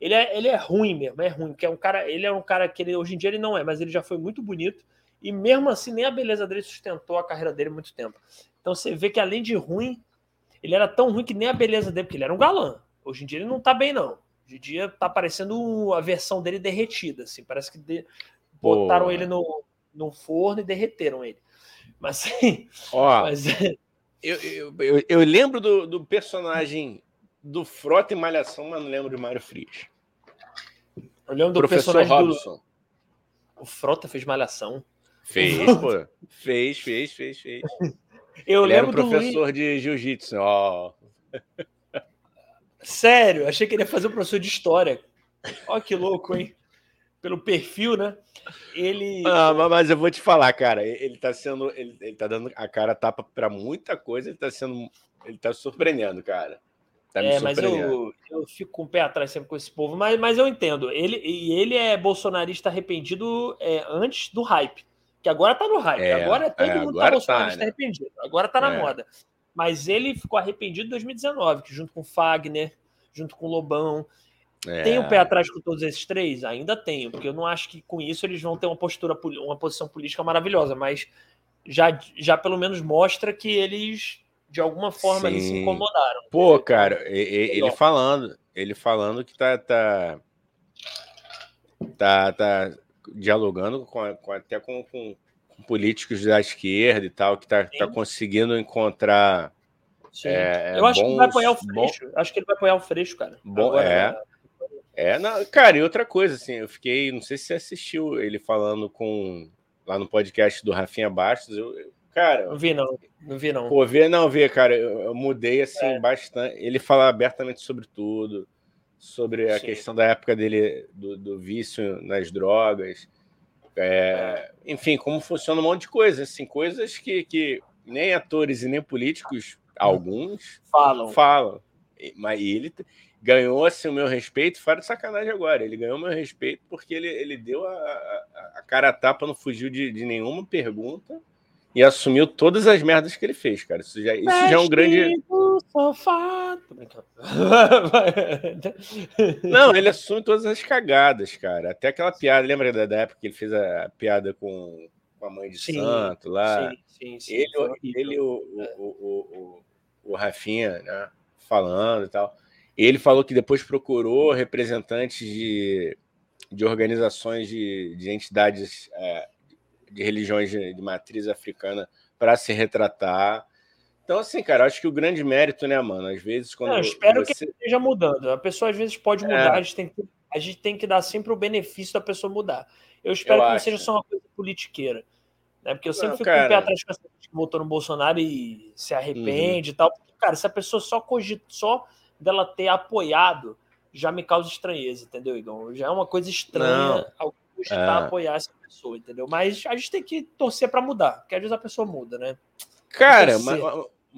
Ele é, ele é ruim mesmo, é ruim, porque é um cara, ele é um cara que ele, hoje em dia ele não é, mas ele já foi muito bonito e mesmo assim nem a beleza dele sustentou a carreira dele muito tempo. Então você vê que além de ruim, ele era tão ruim que nem a beleza dele, porque ele era um galã. Hoje em dia ele não tá bem não. Hoje em dia tá parecendo a versão dele derretida, assim, parece que de... botaram ele no, no forno e derreteram ele. Mas, Ó, mas eu, eu, eu, eu, lembro do, do, personagem do Frota e Malhação, mas não lembro de Mário Frias. Eu lembro do Professor personagem Robson. Do... O Frota fez Malhação. Fez, pô. Fez, fez, fez, fez. Eu Ele lembro era um professor de jiu-jitsu, ó. Sério, achei que ele ia fazer um professor de história. Ó, que louco, hein? Pelo perfil, né? Ele. Ah, mas eu vou te falar, cara. Ele tá sendo. Ele, ele tá dando a cara tapa para muita coisa. Ele tá sendo. Ele tá surpreendendo, cara. Tá é, mas eu, eu fico com o pé atrás sempre com esse povo. Mas, mas eu entendo. Ele, e ele é bolsonarista arrependido é, antes do hype. Que agora tá no hype. É, agora todo é, mundo tá bolsonarista tá, né? arrependido. Agora tá na é. moda. Mas ele ficou arrependido em 2019, que junto com Fagner, junto com Lobão, é. Tem o pé atrás com todos esses três? Ainda tenho, porque eu não acho que com isso eles vão ter uma postura, uma posição política maravilhosa, mas já, já pelo menos mostra que eles de alguma forma eles se incomodaram. Pô, cara, ele, falando, ele falando que tá tá tá, tá dialogando com, com até com, com, com, políticos da esquerda e tal, que tá, tá conseguindo encontrar é, eu acho bons, que ele vai apoiar o Freixo. Bom, acho que ele vai apoiar o Freixo, cara. Bom, Agora, é. É, não, cara, e outra coisa, assim, eu fiquei, não sei se você assistiu ele falando com lá no podcast do Rafinha Bastos, eu, eu cara. Não vi, não, não vi, não. Pô, ver, não, ver, cara, eu, eu mudei assim é. bastante. Ele fala abertamente sobre tudo, sobre a Sim. questão da época dele, do, do vício nas drogas, é, enfim, como funciona um monte de coisas, assim, coisas que, que nem atores e nem políticos, alguns, falam. falam. Mas ele, ganhou assim, o meu respeito, fora de sacanagem agora. Ele ganhou o meu respeito porque ele, ele deu a, a, a cara a tapa, não fugiu de, de, nenhuma pergunta e assumiu todas as merdas que ele fez, cara. Isso já, isso já é um grande. Sofá. Não, ele assume todas as cagadas, cara. Até aquela piada, lembra da, da época que ele fez a piada com, com a mãe de sim, santo lá? Sim, sim, sim. Ele, ele o, o, o, o, o Rafinha, né? Falando e tal. Ele falou que depois procurou representantes de, de organizações de, de entidades é, de religiões de, de matriz africana para se retratar. Então, assim, cara, acho que o grande mérito, né, mano? Às vezes, quando. Não, eu espero você... que esteja mudando. A pessoa às vezes pode mudar, é. a, gente tem que, a gente tem que dar sempre o benefício da pessoa mudar. Eu espero eu que acho. não seja só uma coisa politiqueira. Né? Porque eu sempre não, fico cara... com o pé atrás com essa gente que votou no Bolsonaro e se arrepende uhum. e tal. Porque, cara, se a pessoa só cogita, só dela ter apoiado já me causa estranheza, entendeu, Igor? Já é uma coisa estranha ao cogitar é. apoiar essa pessoa, entendeu? Mas a gente tem que torcer para mudar, porque às vezes a pessoa muda, né? Cara, mas,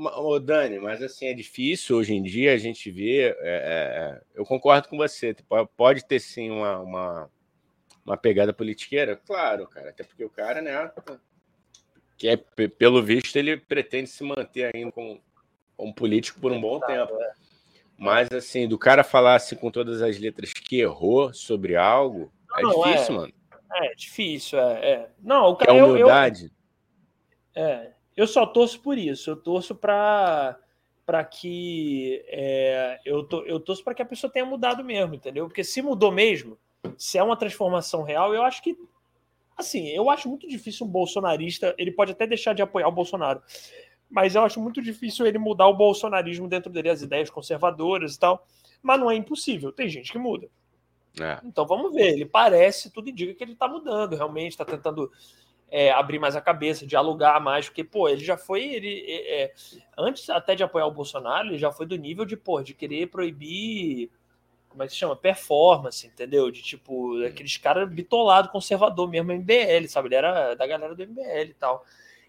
Ô, Dani, mas assim, é difícil hoje em dia a gente ver. É, é, é eu concordo com você. Pode ter sim uma, uma, uma, pegada politiqueira, claro, cara. Até porque o cara, né? Que é, pelo visto, ele pretende se manter ainda como, como político por um bom tempo. É. Mas assim, do cara falar assim com todas as letras que errou sobre algo, é não, é difícil, mano. É difícil, é. é. Não, o cara. É humildade. Eu, eu, é. Eu só torço por isso. Eu torço para para que é, eu, eu torço para que a pessoa tenha mudado mesmo, entendeu? Porque se mudou mesmo, se é uma transformação real, eu acho que assim, eu acho muito difícil um bolsonarista, ele pode até deixar de apoiar o Bolsonaro, mas eu acho muito difícil ele mudar o bolsonarismo dentro dele, as ideias conservadoras e tal. Mas não é impossível, tem gente que muda. É. Então vamos ver. Ele parece, tudo indica que ele está mudando, realmente está tentando é, abrir mais a cabeça, dialogar mais, porque, pô, ele já foi, ele, é, é, antes até de apoiar o Bolsonaro, ele já foi do nível de, pô, de querer proibir, como é que se chama? Performance, entendeu? De, tipo, aqueles caras bitolado, conservador mesmo, MBL, sabe? Ele era da galera do MBL e tal.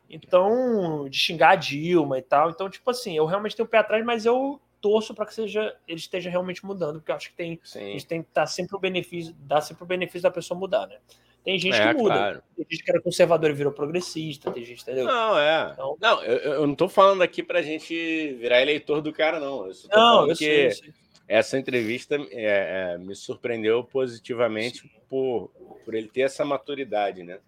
Então, de xingar a Dilma e tal. Então, tipo assim, eu realmente tenho o pé atrás, mas eu torço para que seja ele esteja realmente mudando, porque eu acho que tem, a gente tem que estar sempre o benefício, dar sempre o benefício da pessoa mudar, né? Tem gente é, que muda. Claro. Tem gente que era conservador e virou progressista, tem gente, entendeu? Não, é. Então... Não, eu, eu não tô falando aqui pra gente virar eleitor do cara, não. Eu não, eu sei, eu sei. Essa entrevista é, é, me surpreendeu positivamente por, por ele ter essa maturidade, né?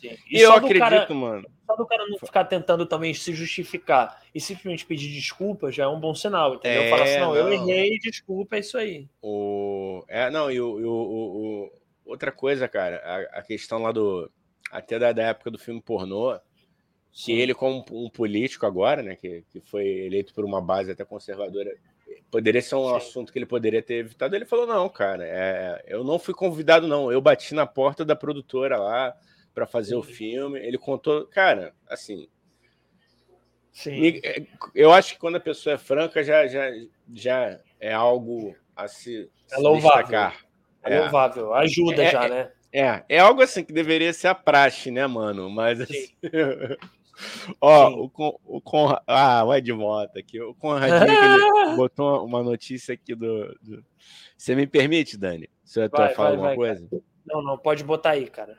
Sim. E, e eu acredito, cara, mano. Só do cara não ficar tentando também se justificar e simplesmente pedir desculpa já é um bom sinal, entendeu? É, Falar assim, não, não, eu errei, desculpa, é isso aí. O... É, não, e o, o, o, Outra coisa, cara, a, a questão lá do. Até da, da, época do filme pornô, que ele, como um político agora, né, que, que foi eleito por uma base até conservadora, poderia ser um Sim. assunto que ele poderia ter evitado. Ele falou: não, cara, é, eu não fui convidado, não. Eu bati na porta da produtora lá para fazer Sim. o filme. Ele contou, cara, assim. Sim. É, eu acho que quando a pessoa é franca, já, já, já é algo a se, é se destacar. É louvável, ajuda é, já, é, né? É, é algo assim que deveria ser a praxe, né, mano? Mas assim. Ó, o, Con, o Con, ah, o Ed Mota aqui. O Conradinho botou uma notícia aqui do, do, Você me permite, Dani? Se eu vai, falar alguma vai, coisa? Cara. Não, não, pode botar aí, cara.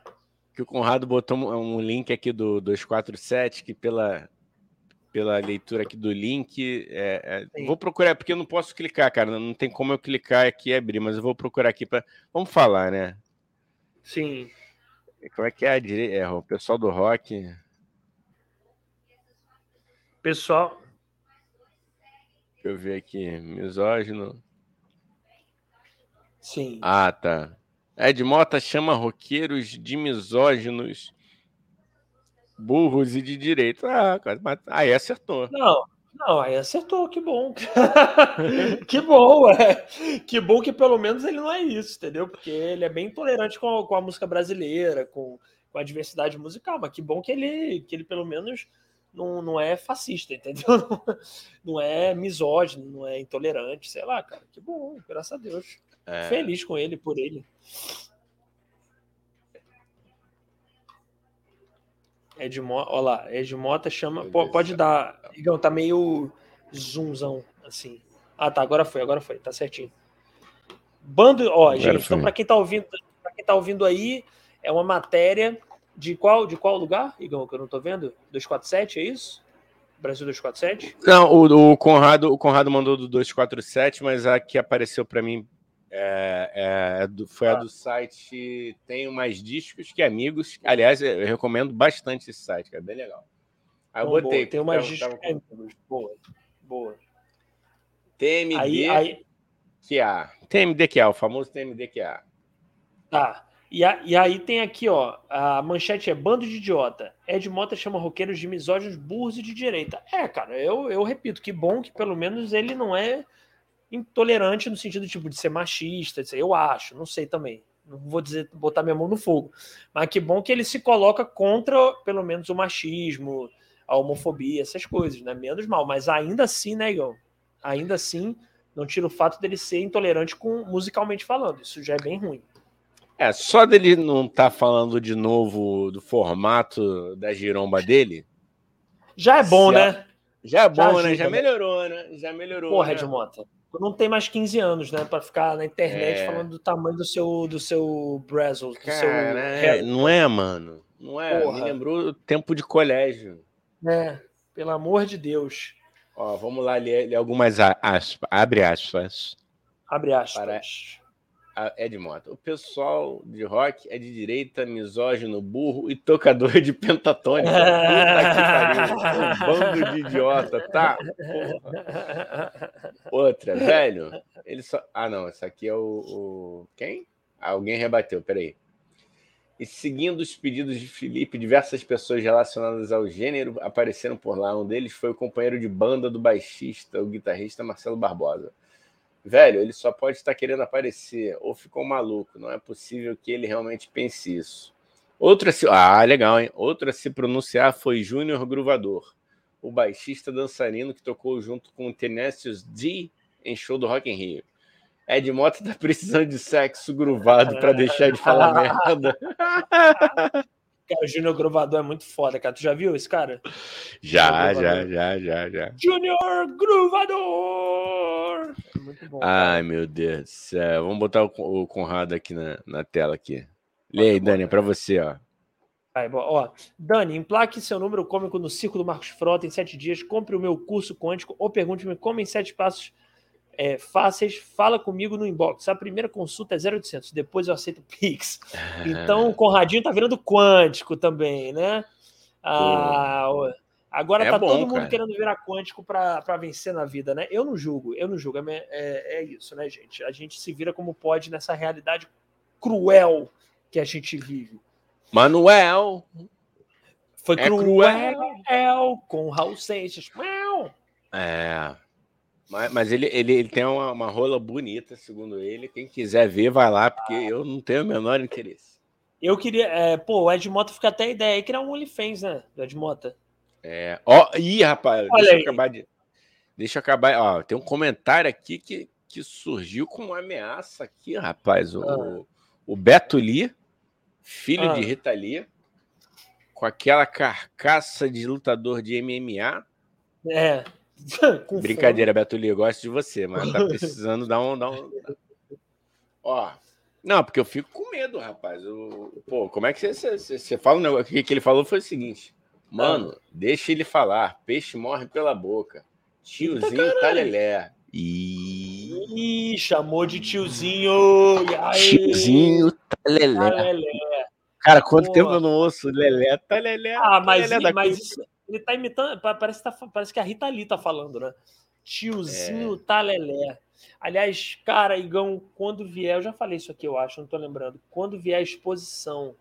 Que o Conrado botou um, link aqui do 247 que pela pela leitura aqui do link. É, é, vou procurar, porque eu não posso clicar, cara. Não tem como eu clicar aqui e abrir, mas eu vou procurar aqui para. Vamos falar, né? Sim. Como é que é a direita? É, o pessoal do rock. Pessoal. Deixa eu ver aqui. Misógino. Sim. Ah, tá. Ed Mota chama roqueiros de misóginos burros e de direita. Ah, mas aí acertou. Não, não, aí acertou, que bom. que bom, é. Que bom que pelo menos ele não é isso, entendeu? Porque ele é bem intolerante com a, com a música brasileira, com, com a diversidade musical, mas que bom que ele, que ele pelo menos não, não é fascista, entendeu? Não é misógino, não é intolerante, sei lá, cara. Que bom, graças a Deus. É. Feliz com ele, por ele. Edmota, olha lá, Edmota chama. Pô, pode dar. Igão, tá meio zoomzão, assim. Ah, tá, agora foi, agora foi, tá certinho. Bando, ó, agora gente, foi. então para quem tá ouvindo, para quem tá ouvindo aí, é uma matéria de qual, de qual lugar, Igão, que eu não tô vendo? 247, é isso? Brasil 247? Não, o, o Conrado, o Conrado mandou do 247, mas a que apareceu para mim é, é, é foi a ah. do site Tenho Mais Discos que Amigos. Aliás, eu recomendo bastante esse site, é bem legal. Aí eu botei. Tem mais discos que amigos. Boa, boa. TMD aí, aí... que a. TMD que a, o famoso TMD que a. Tá. E, a, e aí tem aqui, ó, a manchete é bando de idiota. Ed Mota chama roqueiros de misóginos, burros e de direita. É, cara, eu, eu repito, que bom que pelo menos ele não é intolerante no sentido tipo de ser machista, eu acho, não sei também. Não vou dizer botar minha mão no fogo, mas que bom que ele se coloca contra pelo menos o machismo, a homofobia, essas coisas, né? Menos mal, mas ainda assim, né, Igor? Ainda assim, não tira o fato dele ser intolerante com musicalmente falando. Isso já é bem ruim. É, só dele não estar tá falando de novo do formato da giromba dele. Já é bom, né? Já é bom, já né? Já melhorou, né? Já melhorou. Porra, né? Mota. Não tem mais 15 anos, né? Pra ficar na internet é. falando do tamanho do seu, do seu Brazzle. Do Cara, seu... É, não é, mano. Não é. Porra. Me lembrou o tempo de colégio. É, pelo amor de Deus. Ó, vamos lá ler, ler algumas aspas. Abre aspas. Abre aspas. Para Ed Mota. O pessoal de rock é de direita, misógino, burro e tocador de pentatônica. Puta que pariu. Um bando de idiota, tá? Porra. Outra, velho. Ele só. Ah, não. Esse aqui é o. o... Quem? Alguém rebateu, peraí. E seguindo os pedidos de Felipe, diversas pessoas relacionadas ao gênero apareceram por lá. Um deles foi o companheiro de banda do baixista, o guitarrista Marcelo Barbosa. Velho, ele só pode estar querendo aparecer ou ficou maluco. Não é possível que ele realmente pense isso. Outra se... Ah, legal, hein? Outra a se pronunciar foi Júnior Gruvador, o baixista dançarino que tocou junto com o Tenacious D em show do Rock in Rio. Ed Mota tá precisando de sexo gruvado para deixar de falar merda. Cara, o Júnior Gruvador é muito foda, cara. Tu já viu esse cara? Já, já, já, já, já. Júnior Gruvador! É muito bom. Ai, meu Deus do céu. Vamos botar o, Conrado aqui na, na tela aqui. Lê aí, Dani, é pra você, ó. Aí, ó, Dani, emplaque seu número cômico no Circo do Marcos Frota em sete dias, compre o meu curso quântico ou pergunte-me como em sete passos é, fáceis, fala comigo no inbox. A primeira consulta é 0800, depois eu aceito Pix. Então o Conradinho tá virando quântico também, né? Ah, agora é tá bom, todo mundo cara. querendo virar quântico para vencer na vida, né? Eu não julgo, eu não julgo. É, é, é, isso, né, gente? A gente se vira como pode nessa realidade cruel que a gente vive. Manuel! Foi é cruel, cruel. com Raul Seixas. É. Mas, mas ele, ele, ele tem uma, uma, rola bonita, segundo ele. Quem quiser ver, vai lá, porque ah. eu não tenho o menor interesse. Eu queria. É, pô, o Ed Mota fica até a ideia aí criar um OnlyFans, né? Do Ed Mota. É. Ó, ih, rapaz, Olha deixa aí. eu acabar de. Deixa eu acabar. Ó, tem um comentário aqui que, que surgiu com uma ameaça aqui, rapaz. O, ah. o Beto Lee, filho ah. de Rita Lee, com aquela carcaça de lutador de MMA. É. Brincadeira, fome. Beto Lee, eu gosto de você, mas tá precisando dar um, dar um. Ó. Não, porque eu fico com medo, rapaz. Eu, pô, como é que você, você, você fala um negócio? O que ele falou foi o seguinte: Mano, ah. deixa ele falar. Peixe morre pela boca. Tiozinho Eita, talelé. E... Ih, chamou de tiozinho. Tiozinho talelé. talelé. Cara, quanto Pô. tempo eu não ouço Lelé, talelé. Ah, mas, talelé mas isso, ele tá imitando. Parece que, tá, parece que a Rita Lee tá falando, né? Tiozinho é. Talelé. Aliás, cara, Igão, quando vier, eu já falei isso aqui, eu acho, não tô lembrando. Quando vier a exposição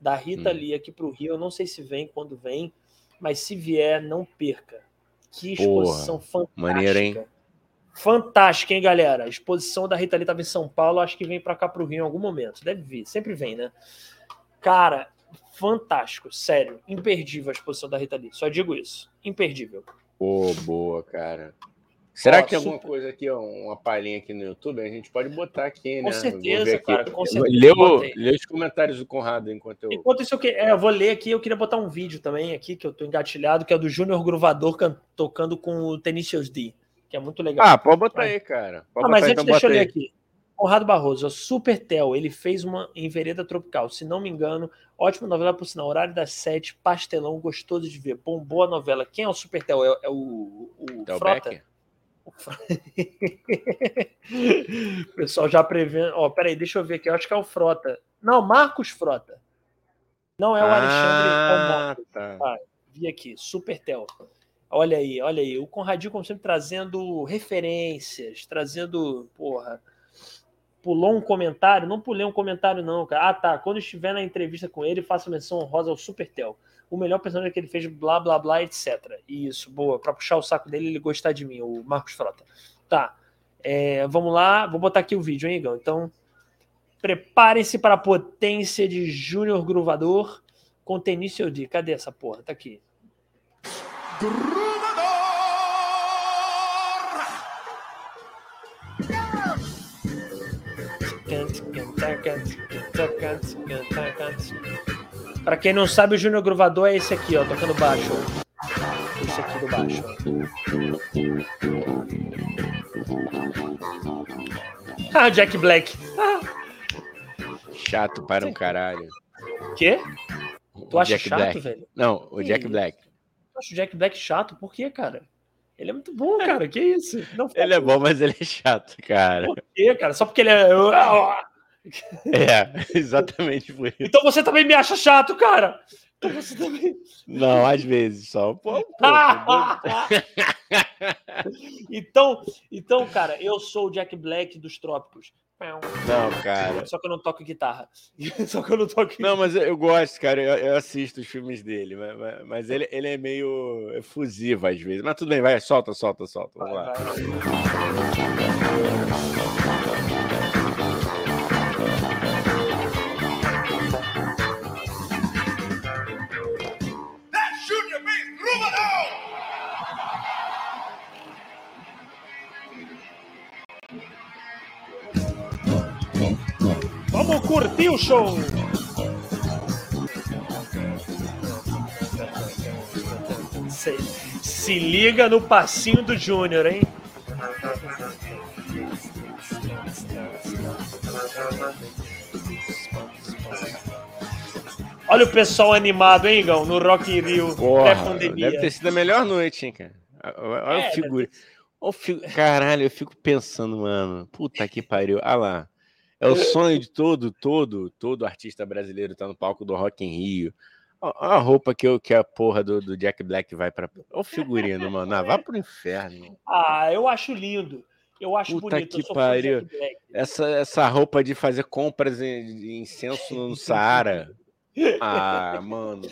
da Rita hum. Lee aqui pro Rio, eu não sei se vem, quando vem, mas se vier, não perca. Que exposição Porra, fantástica. Maneiro, hein? Fantástica, hein, galera? A exposição da Rita Lee tava em São Paulo, acho que vem para cá pro Rio em algum momento. Deve vir, sempre vem, né? Cara, fantástico, sério, imperdível a exposição da Rita Lee. Só digo isso, imperdível. Pô, boa, cara. Será que tem alguma coisa aqui, uma palhinha aqui no YouTube? A gente pode botar aqui, né? Com certeza, cara, com certeza. Lê, os comentários do Conrado enquanto eu. Enquanto isso, eu, que... é, eu vou ler aqui. Eu queria botar um vídeo também aqui, que eu tô engatilhado, que é do Júnior Gruvador can... tocando com o Tenacious D, que é muito legal. Ah, pode botar aí, cara. Pode ah, mas antes, então, deixa eu ler aqui. Conrado Barroso, o Super Tel, ele fez uma em Vereda Tropical, se não me engano, ótima novela por sinal, horário das sete, pastelão, gostoso de ver, bom, boa novela. Quem é o Super Tel? É, é o, o Frota? O pessoal já prevendo. Ó, peraí, deixa eu ver aqui. Eu acho que é o Frota. Não, Marcos Frota. Não é o Alexandre. Ah, é o Marcos. Tá. Ah, vi aqui, Super Tel. Olha aí, olha aí. O Conradinho, como sempre, trazendo referências, trazendo, porra, pulou um comentário, não pulei um comentário, não, cara. Ah, tá. Quando estiver na entrevista com ele, faça menção honrosa ao Supertel. O melhor personagem que ele fez, blá, blá, blá, etc. Isso, boa. Pra puxar o saco dele, ele gostar de mim, o Marcos Frota. Tá. É, vamos lá, vou botar aqui o vídeo, hein, Igão? Então, preparem-se para a potência de Júnior Gruvador com Tenício D. Cadê essa porra? Tá aqui. Pra quem não sabe, o Júnior Gruvador é esse aqui, ó, tocando baixo. Esse aqui do baixo. Ah, Jack Black. Ah. Chato para um caralho. Quê? Tu acha Jack chato, Black. velho? Não, o Jack Black. Eu acho o Jack Black chato. Por quê, cara? Ele é muito bom, cara. Que isso? Ele é bom, mas ele é chato, cara. Por quê, cara? Só porque ele é. É, exatamente por isso. Então você também me acha chato, cara. Então você também. Não, às vezes só. Pô, pô, então, então, cara, eu sou o Jack Black dos trópicos. Não, cara. Só que eu não toco guitarra. Só que eu não toco. Não, mas eu, gosto, cara. Eu, eu, assisto os filmes dele, mas, mas, mas, ele, ele é meio efusivo às vezes. Mas tudo bem, vai, solta, solta, solta. Vamos vai, lá. Vai. Vamos curtir o show! Se, se liga no passinho do Júnior, hein? Olha o pessoal animado, hein, Gão? No Rock in Rio. Porra, deve ter sido a melhor noite, hein, cara? Olha é, o figura. Caralho, eu fico pensando, mano. Puta que pariu. Ah lá. É o sonho de todo, todo, todo artista brasileiro estar tá no palco do Rock em Rio. Olha a roupa que, eu, que a porra do, do Jack Black vai para. Olha o figurino, mano. Ah, vá pro inferno. Ah, eu acho lindo. Eu acho Puta bonito. que pariu. Essa, essa roupa de fazer compras de incenso no Saara. Ah, mano.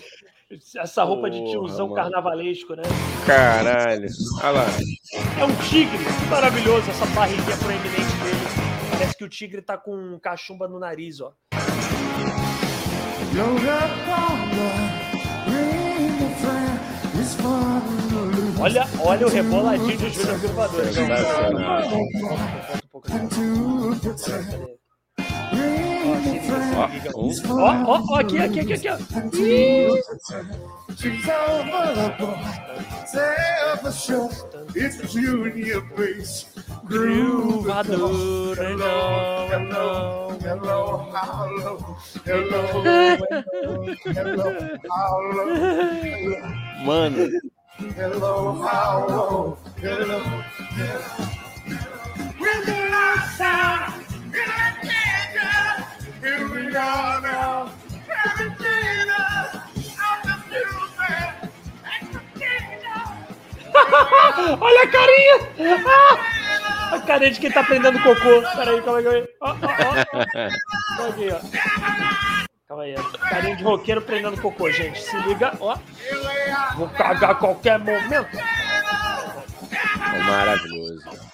Essa roupa Porra, de tiozão mano. carnavalesco, né? Caralho. Olha lá. É um tigre. Maravilhoso essa barriguinha proeminente dele. Parece que o tigre tá com cachumba no nariz, ó. Olha, olha o reboladinho de Júnior Gravador. Ó, ó, ó, aqui, aqui, aqui, aqui, Bass Groovador. Hello, hello, hello, hello, hello, hello. Hello, hello, hello, hello. Here we are now. Everything out the music. Olha a carinha! A carinha de quem tá prendendo cocô. Peraí, calma aí, calma aí. Ó, ó, ó. Aqui, ó. Calma aí. Carinha de roqueiro prendendo cocô, gente. Se liga, ó. Vou cagar a qualquer momento. É maravilhoso.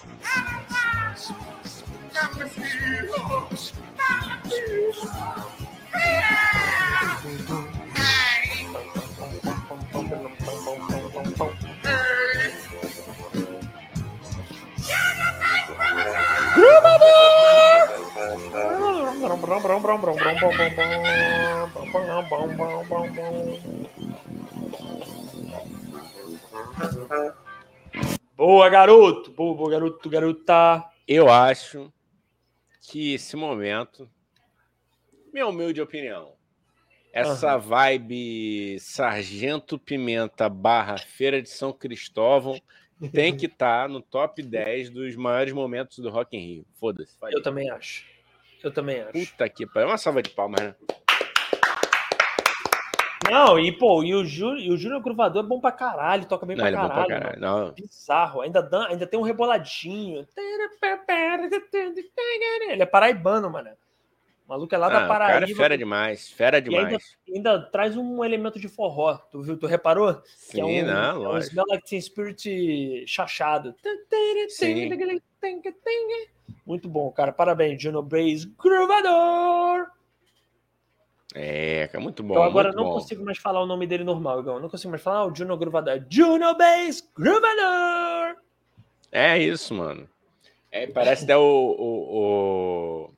Boa, garoto! Boa, garoto, garota! Eu acho que esse momento, minha humilde opinião, essa uhum. vibe Sargento Pimenta barra Feira de São Cristóvão tem que estar tá no top 10 dos maiores momentos do Rock in Rio. Foda-se. Eu também acho. Eu também acho. Puta que pariu. Uma salva de palmas, né? Não, e pô, e o, Jú, o Júnior Gruvador é bom pra caralho, toca bem não, pra, caralho, é bom pra caralho. Não. Bizarro, ainda, dan, ainda tem um reboladinho. Ele é paraibano, mano. O maluco é lá ah, da Paraíba. Cara, é fera demais, fera demais. Ainda, ainda, traz um elemento de forró, tu viu? Tu reparou? Sim, que é um, não, lógico. É um Smell Like Teen Spirit chachado. Sim. Muito bom, cara. Parabéns, Juno Bass Gruvador! É, é muito bom. Eu agora não bom. consigo mais falar o nome dele normal, Igão. Não consigo mais falar ah, o Juno Gruvador. Juno Bass Gruvador! É isso, mano. É, parece até o, o,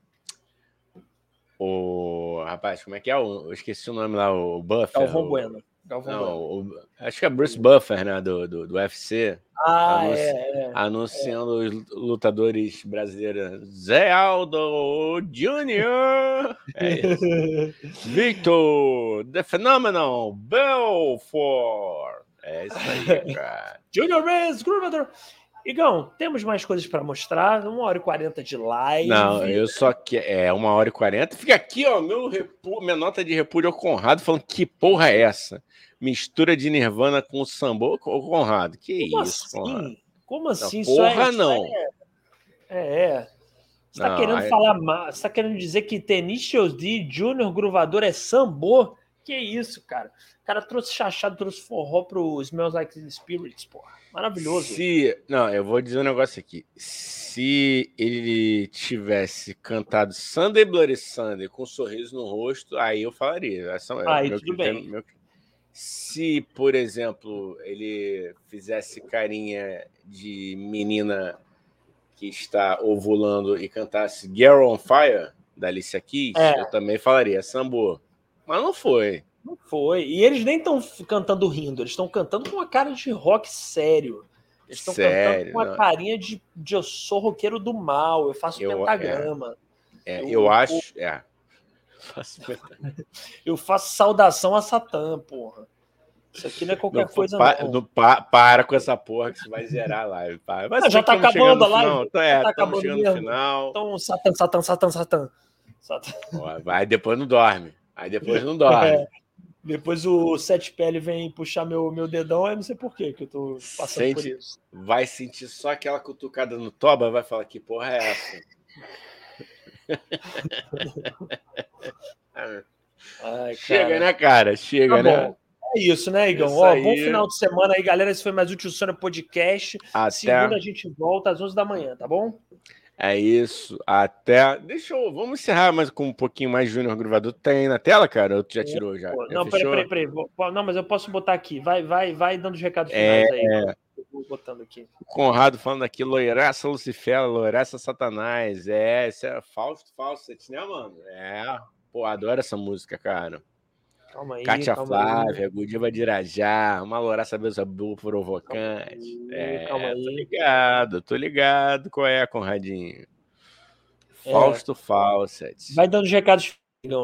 o, o. Rapaz, como é que é? Eu esqueci o nome lá, o Buffer. Galvão o... Bueno. Galvão Não, o... acho que é Bruce Buffer, né? Do, do, do UFC. Ah, anunci... é, é, Anunciando é. os lutadores brasileiros. Zé Aldo Jr. É Victor, The Phenomenal Belfort. É isso aí, cara. Junior Reis, Groovador. Igão, temos mais coisas para mostrar. Uma hora e quarenta de live. Não, eu só que é uma hora e quarenta. Fica aqui, ó, meu repu... minha nota de repúdio ao Conrado falando que porra é essa? Mistura de Nirvana com o Sambo. Ô, Conrado, que Como isso, assim? Conrado? Como assim? Não, porra, é, não. É, é. é. Você tá não, querendo aí... falar Você tá querendo dizer que Tenacious D, Junior Gruvador é Sambo? Que isso, cara? O cara trouxe chachado, trouxe forró pro Smells Like Spirits, porra. Maravilhoso. Se. Não, eu vou dizer um negócio aqui. Se ele tivesse cantado Sunday Bloody Sunday com um sorriso no rosto, aí eu falaria. Essa é aí meu tudo bem. Meu... Se, por exemplo, ele fizesse carinha de menina que está ovulando e cantasse Girl on Fire, da Alicia Keys, é. eu também falaria Sambo. Mas não foi. Não foi. E eles nem estão cantando rindo, eles estão cantando com uma cara de rock sério. Eles estão cantando com uma não. carinha de, de eu sou roqueiro do mal, eu faço eu, pentagrama. É, é, eu, eu, acho. Eu, é. eu faço saudação a Satã, porra. Isso aqui não é qualquer não, coisa, pa, não. Pa, para com essa porra que você vai zerar a live. Mas ah, já tá acabando a live. Então, é, tá acabando chegando mesmo. no final. Então, Satã, Satã, Satã, Satã. Satã. Vai, depois não dorme. Aí depois não dorme. É. Depois o Sete Pele vem puxar meu, meu dedão, eu não sei por quê que eu tô passando Sente, por isso. Vai sentir só aquela cutucada no toba, vai falar que porra é essa? Ai, Chega, né, cara? Chega, tá né? É isso, né, Igão? Isso Ó, bom final de semana aí, galera. Esse foi mais o Tio Sônia Podcast. Até... Segunda a gente volta às 11 da manhã, tá bom? É isso. Até. Deixa eu. Vamos encerrar mais com um pouquinho mais Júnior Gruvador. Tem na tela, cara? Ou tu já tirou já? Não, já peraí, peraí, peraí. Não, mas eu posso botar aqui. Vai, vai, vai dando os recados finais é... aí. Vou botando aqui. O Conrado falando aqui, loiraça Lucifela, loiraça Satanás. É, isso é Fausto Fawcett, né, mano? É. Pô, adoro essa música, cara. Calma aí. Kátia calma Flávia, aí. Gudiva de Irajá, uma louraça Bezabu provocante. Aí, é, calma aí. tô ligado, tô ligado. Qual é, Conradinho? É. Fausto Fawcett. Vai dando os recados,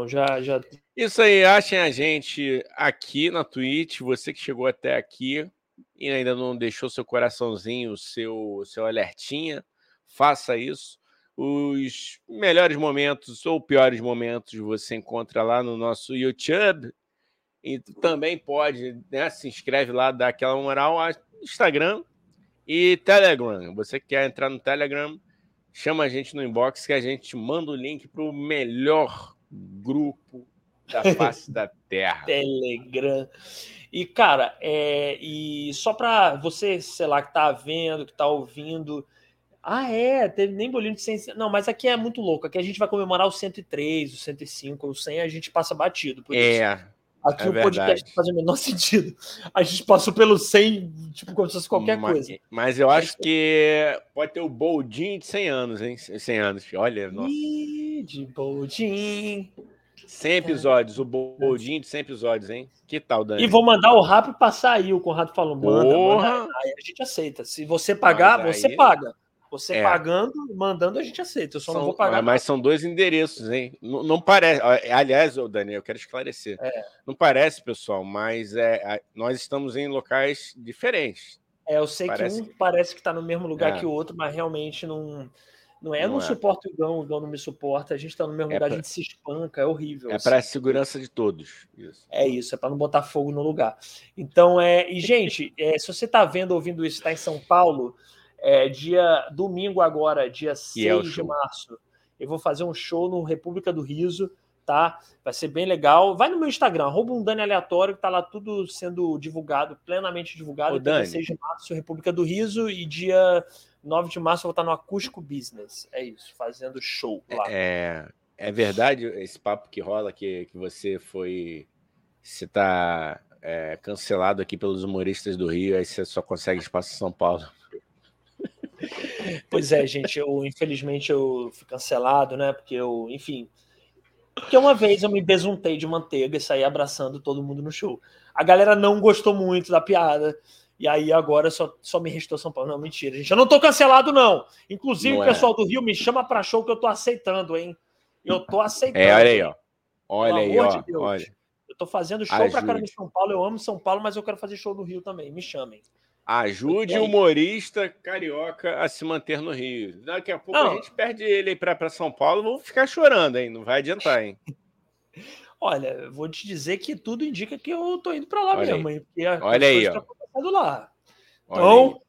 já, já. Isso aí, achem a gente aqui na Twitch. Você que chegou até aqui e ainda não deixou seu coraçãozinho, seu, seu alertinha, faça isso. Os melhores momentos ou piores momentos você encontra lá no nosso YouTube e também pode, né, se inscreve lá, dá aquela moral, Instagram e Telegram. Você quer entrar no Telegram, chama a gente no inbox que a gente manda o link para o melhor grupo da face da Terra. Telegram. E, cara, é, e só para você, sei lá, que tá vendo, que tá ouvindo. Ah, é, teve nem bolinho de 100. Não, mas aqui é muito louco. Aqui a gente vai comemorar o 103, o 105, o 100, a gente passa batido. Por é. Isso. Aqui é o podcast não faz o menor sentido. A gente passou pelo 100, tipo, como se fosse qualquer mas, coisa. Mas eu acho que pode ter o Boldin de 100 anos, hein? 100 anos. Olha, nossa. Ih, de Boldin. 100 episódios, o Boldin de 100 episódios, hein? Que tal, Dani? E vou mandar o rap passar aí, o Conrado falou, manda, manda. Aí a gente aceita. Se você pagar, você paga. Você é. pagando, mandando, a gente aceita. Eu só são, não vou pagar. Mas são dois endereços, hein? Não, não parece. Aliás, Daniel, eu quero esclarecer. É. Não parece, pessoal, mas é, nós estamos em locais diferentes. É, eu sei parece que um que... parece que está no mesmo lugar é. que o outro, mas realmente não. Não é, eu não, não é. suporto o Igão, o Igão não me suporta, a gente está no mesmo é lugar, pra... a gente se espanca, é horrível. É para a segurança de todos. Isso. É isso, é para não botar fogo no lugar. Então, é, e gente, é, se você está vendo, ouvindo isso, está em São Paulo, é, dia domingo agora, dia 6 é de março, eu vou fazer um show no República do Riso, tá? Vai ser bem legal. Vai no meu Instagram, arroba um Dani aleatório, que tá lá tudo sendo divulgado, plenamente divulgado. Ô, Dani. Dia 6 de março, República do Riso, e dia 9 de março eu vou estar no Acústico Business. É isso, fazendo show lá. É, é verdade esse papo que rola que, que você foi. Você tá é, cancelado aqui pelos humoristas do Rio, aí você só consegue espaço em São Paulo. Pois é, gente, eu infelizmente eu fui cancelado, né? Porque eu, enfim, Porque uma vez eu me besuntei de manteiga e saí abraçando todo mundo no show. A galera não gostou muito da piada. E aí agora só, só me restou São Paulo. Não, mentira, gente. Eu não tô cancelado, não. Inclusive, o é. pessoal do Rio me chama pra show que eu tô aceitando, hein? Eu tô aceitando. É, olha aí, ó. Olha aí, ó. De olha. Eu tô fazendo show Ajude. pra caramba em São Paulo. Eu amo São Paulo, mas eu quero fazer show no Rio também. Me chamem. Ajude o humorista carioca a se manter no Rio. Daqui a pouco não. a gente perde ele para São Paulo. Vamos ficar chorando, hein? Não vai adiantar, hein? Olha, vou te dizer que tudo indica que eu tô indo para lá Olha mesmo, aí. hein? Porque Olha aí, ó. lá. Então,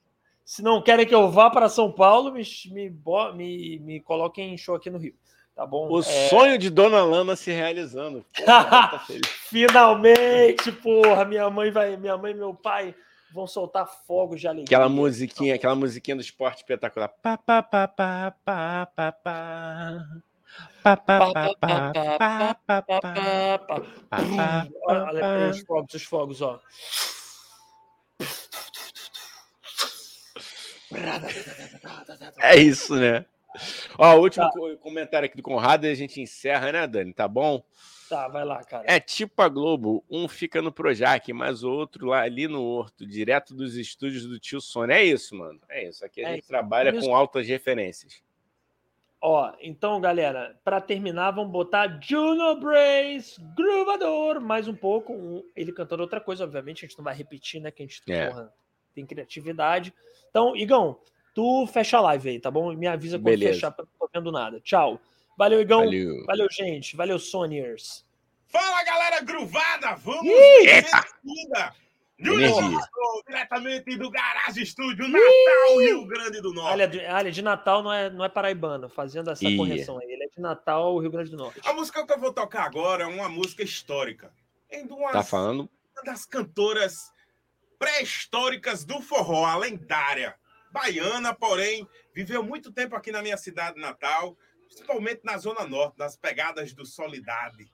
se não querem que eu vá para São Paulo, me, me, me, me coloquem em show aqui no Rio. Tá bom? O é... sonho de Dona Lana se realizando. Porra, tá Finalmente, porra, minha mãe vai, minha mãe e meu pai vão soltar fogos de alegria. Aquela musiquinha, aquela musiquinha do esporte espetacular. Pá, pá, pá, pá, pá, pá, pá. Olha os fogos, os fogos, ó. É isso, né? Ó, o último tá. comentário aqui do Conrado e a gente encerra, né, Dani? Tá bom? Tá, vai lá, cara. É tipo a Globo, um fica no Projac, mas o outro lá ali no Horto, direto dos estúdios do tio Sônia. É isso, mano. É isso. Aqui a é gente isso. trabalha é com altas referências. Ó, então, galera, para terminar, vamos botar Juno Brace, Gruvador, mais um pouco. Um, ele cantando outra coisa, obviamente, a gente não vai repetir, né? Que a gente é. porra, tem criatividade. Então, Igão, tu fecha a live aí, tá bom? Me avisa quando Beleza. fechar, porque não tô vendo nada. Tchau. Valeu, Igão. Valeu, Valeu gente. Valeu, Sonyers. Fala, galera gruvada! Vamos! Júnior diretamente do Garage Estúdio, Natal, Rio Grande do Norte. Olha, olha, de Natal não é, não é paraibano, fazendo essa Ia. correção aí. Ele é de Natal, Rio Grande do Norte. A música que eu vou tocar agora é uma música histórica. Em duas, tá falando? Uma das cantoras pré-históricas do forró, a lendária. Baiana, porém, viveu muito tempo aqui na minha cidade natal, principalmente na Zona Norte, nas pegadas do Solidade.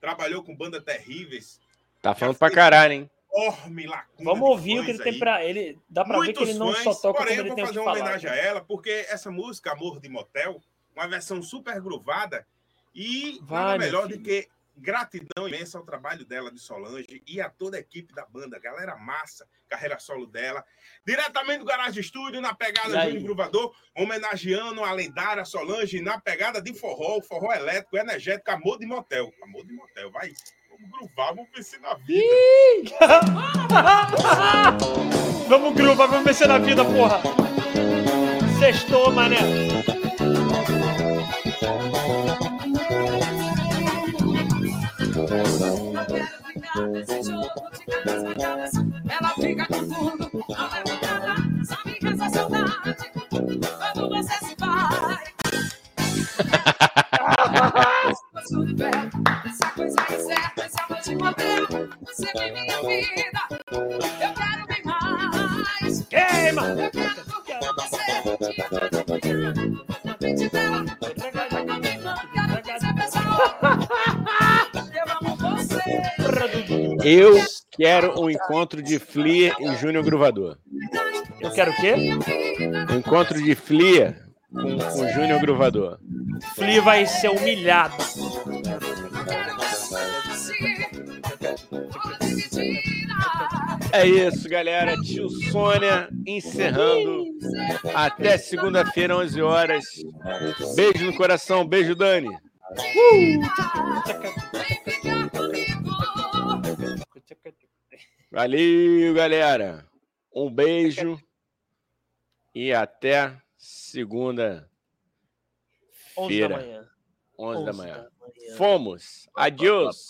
Trabalhou com banda terríveis. Tá falando pra caralho, hein? enorme lacuna. Vamos ouvir o que ele tem para ele. Dá para ver que ele não fãs, só toca porém, como ele tem fazer uma homenagem a ela, porque essa música Amor de Motel, uma versão super gruvada e Vai, nada melhor do que gratidão imensa ao trabalho dela de Solange e a toda a equipe da banda, galera massa, carreira solo dela. Diretamente do Garage Estúdio, na pegada Júnior Gruvador, homenageando a lendária Solange na pegada de forró, forró elétrico, energético, amor de motel. Amor de motel, vai. Vamos gruvar, vamos vencer na vida. vamos gruvar, vamos vencer na vida, porra. Sextou, mané. Ela fica com tudo, não leva nada, só me saudade. Quando você se vai. Essa coisa é certa, essa noite modelo, você minha vida. Eu quero bem mais. Queima! Eu quero você, dia. Na frente dela, eu me essa pessoa. Eu amo você. Eu quero um encontro de Flia e Júnior Gruvador. Eu quero o quê? Um encontro de Flia com, com o Júnior Gruvador. Flea vai ser humilhado. É isso, galera. Tio Sônia encerrando. Até segunda-feira, 11 horas. Beijo no coração. Beijo, Dani. Uh! Valeu, galera. Um beijo e até segunda. 11 da manhã. 11, 11 da manhã. Da manhã. Fomos. Adiós.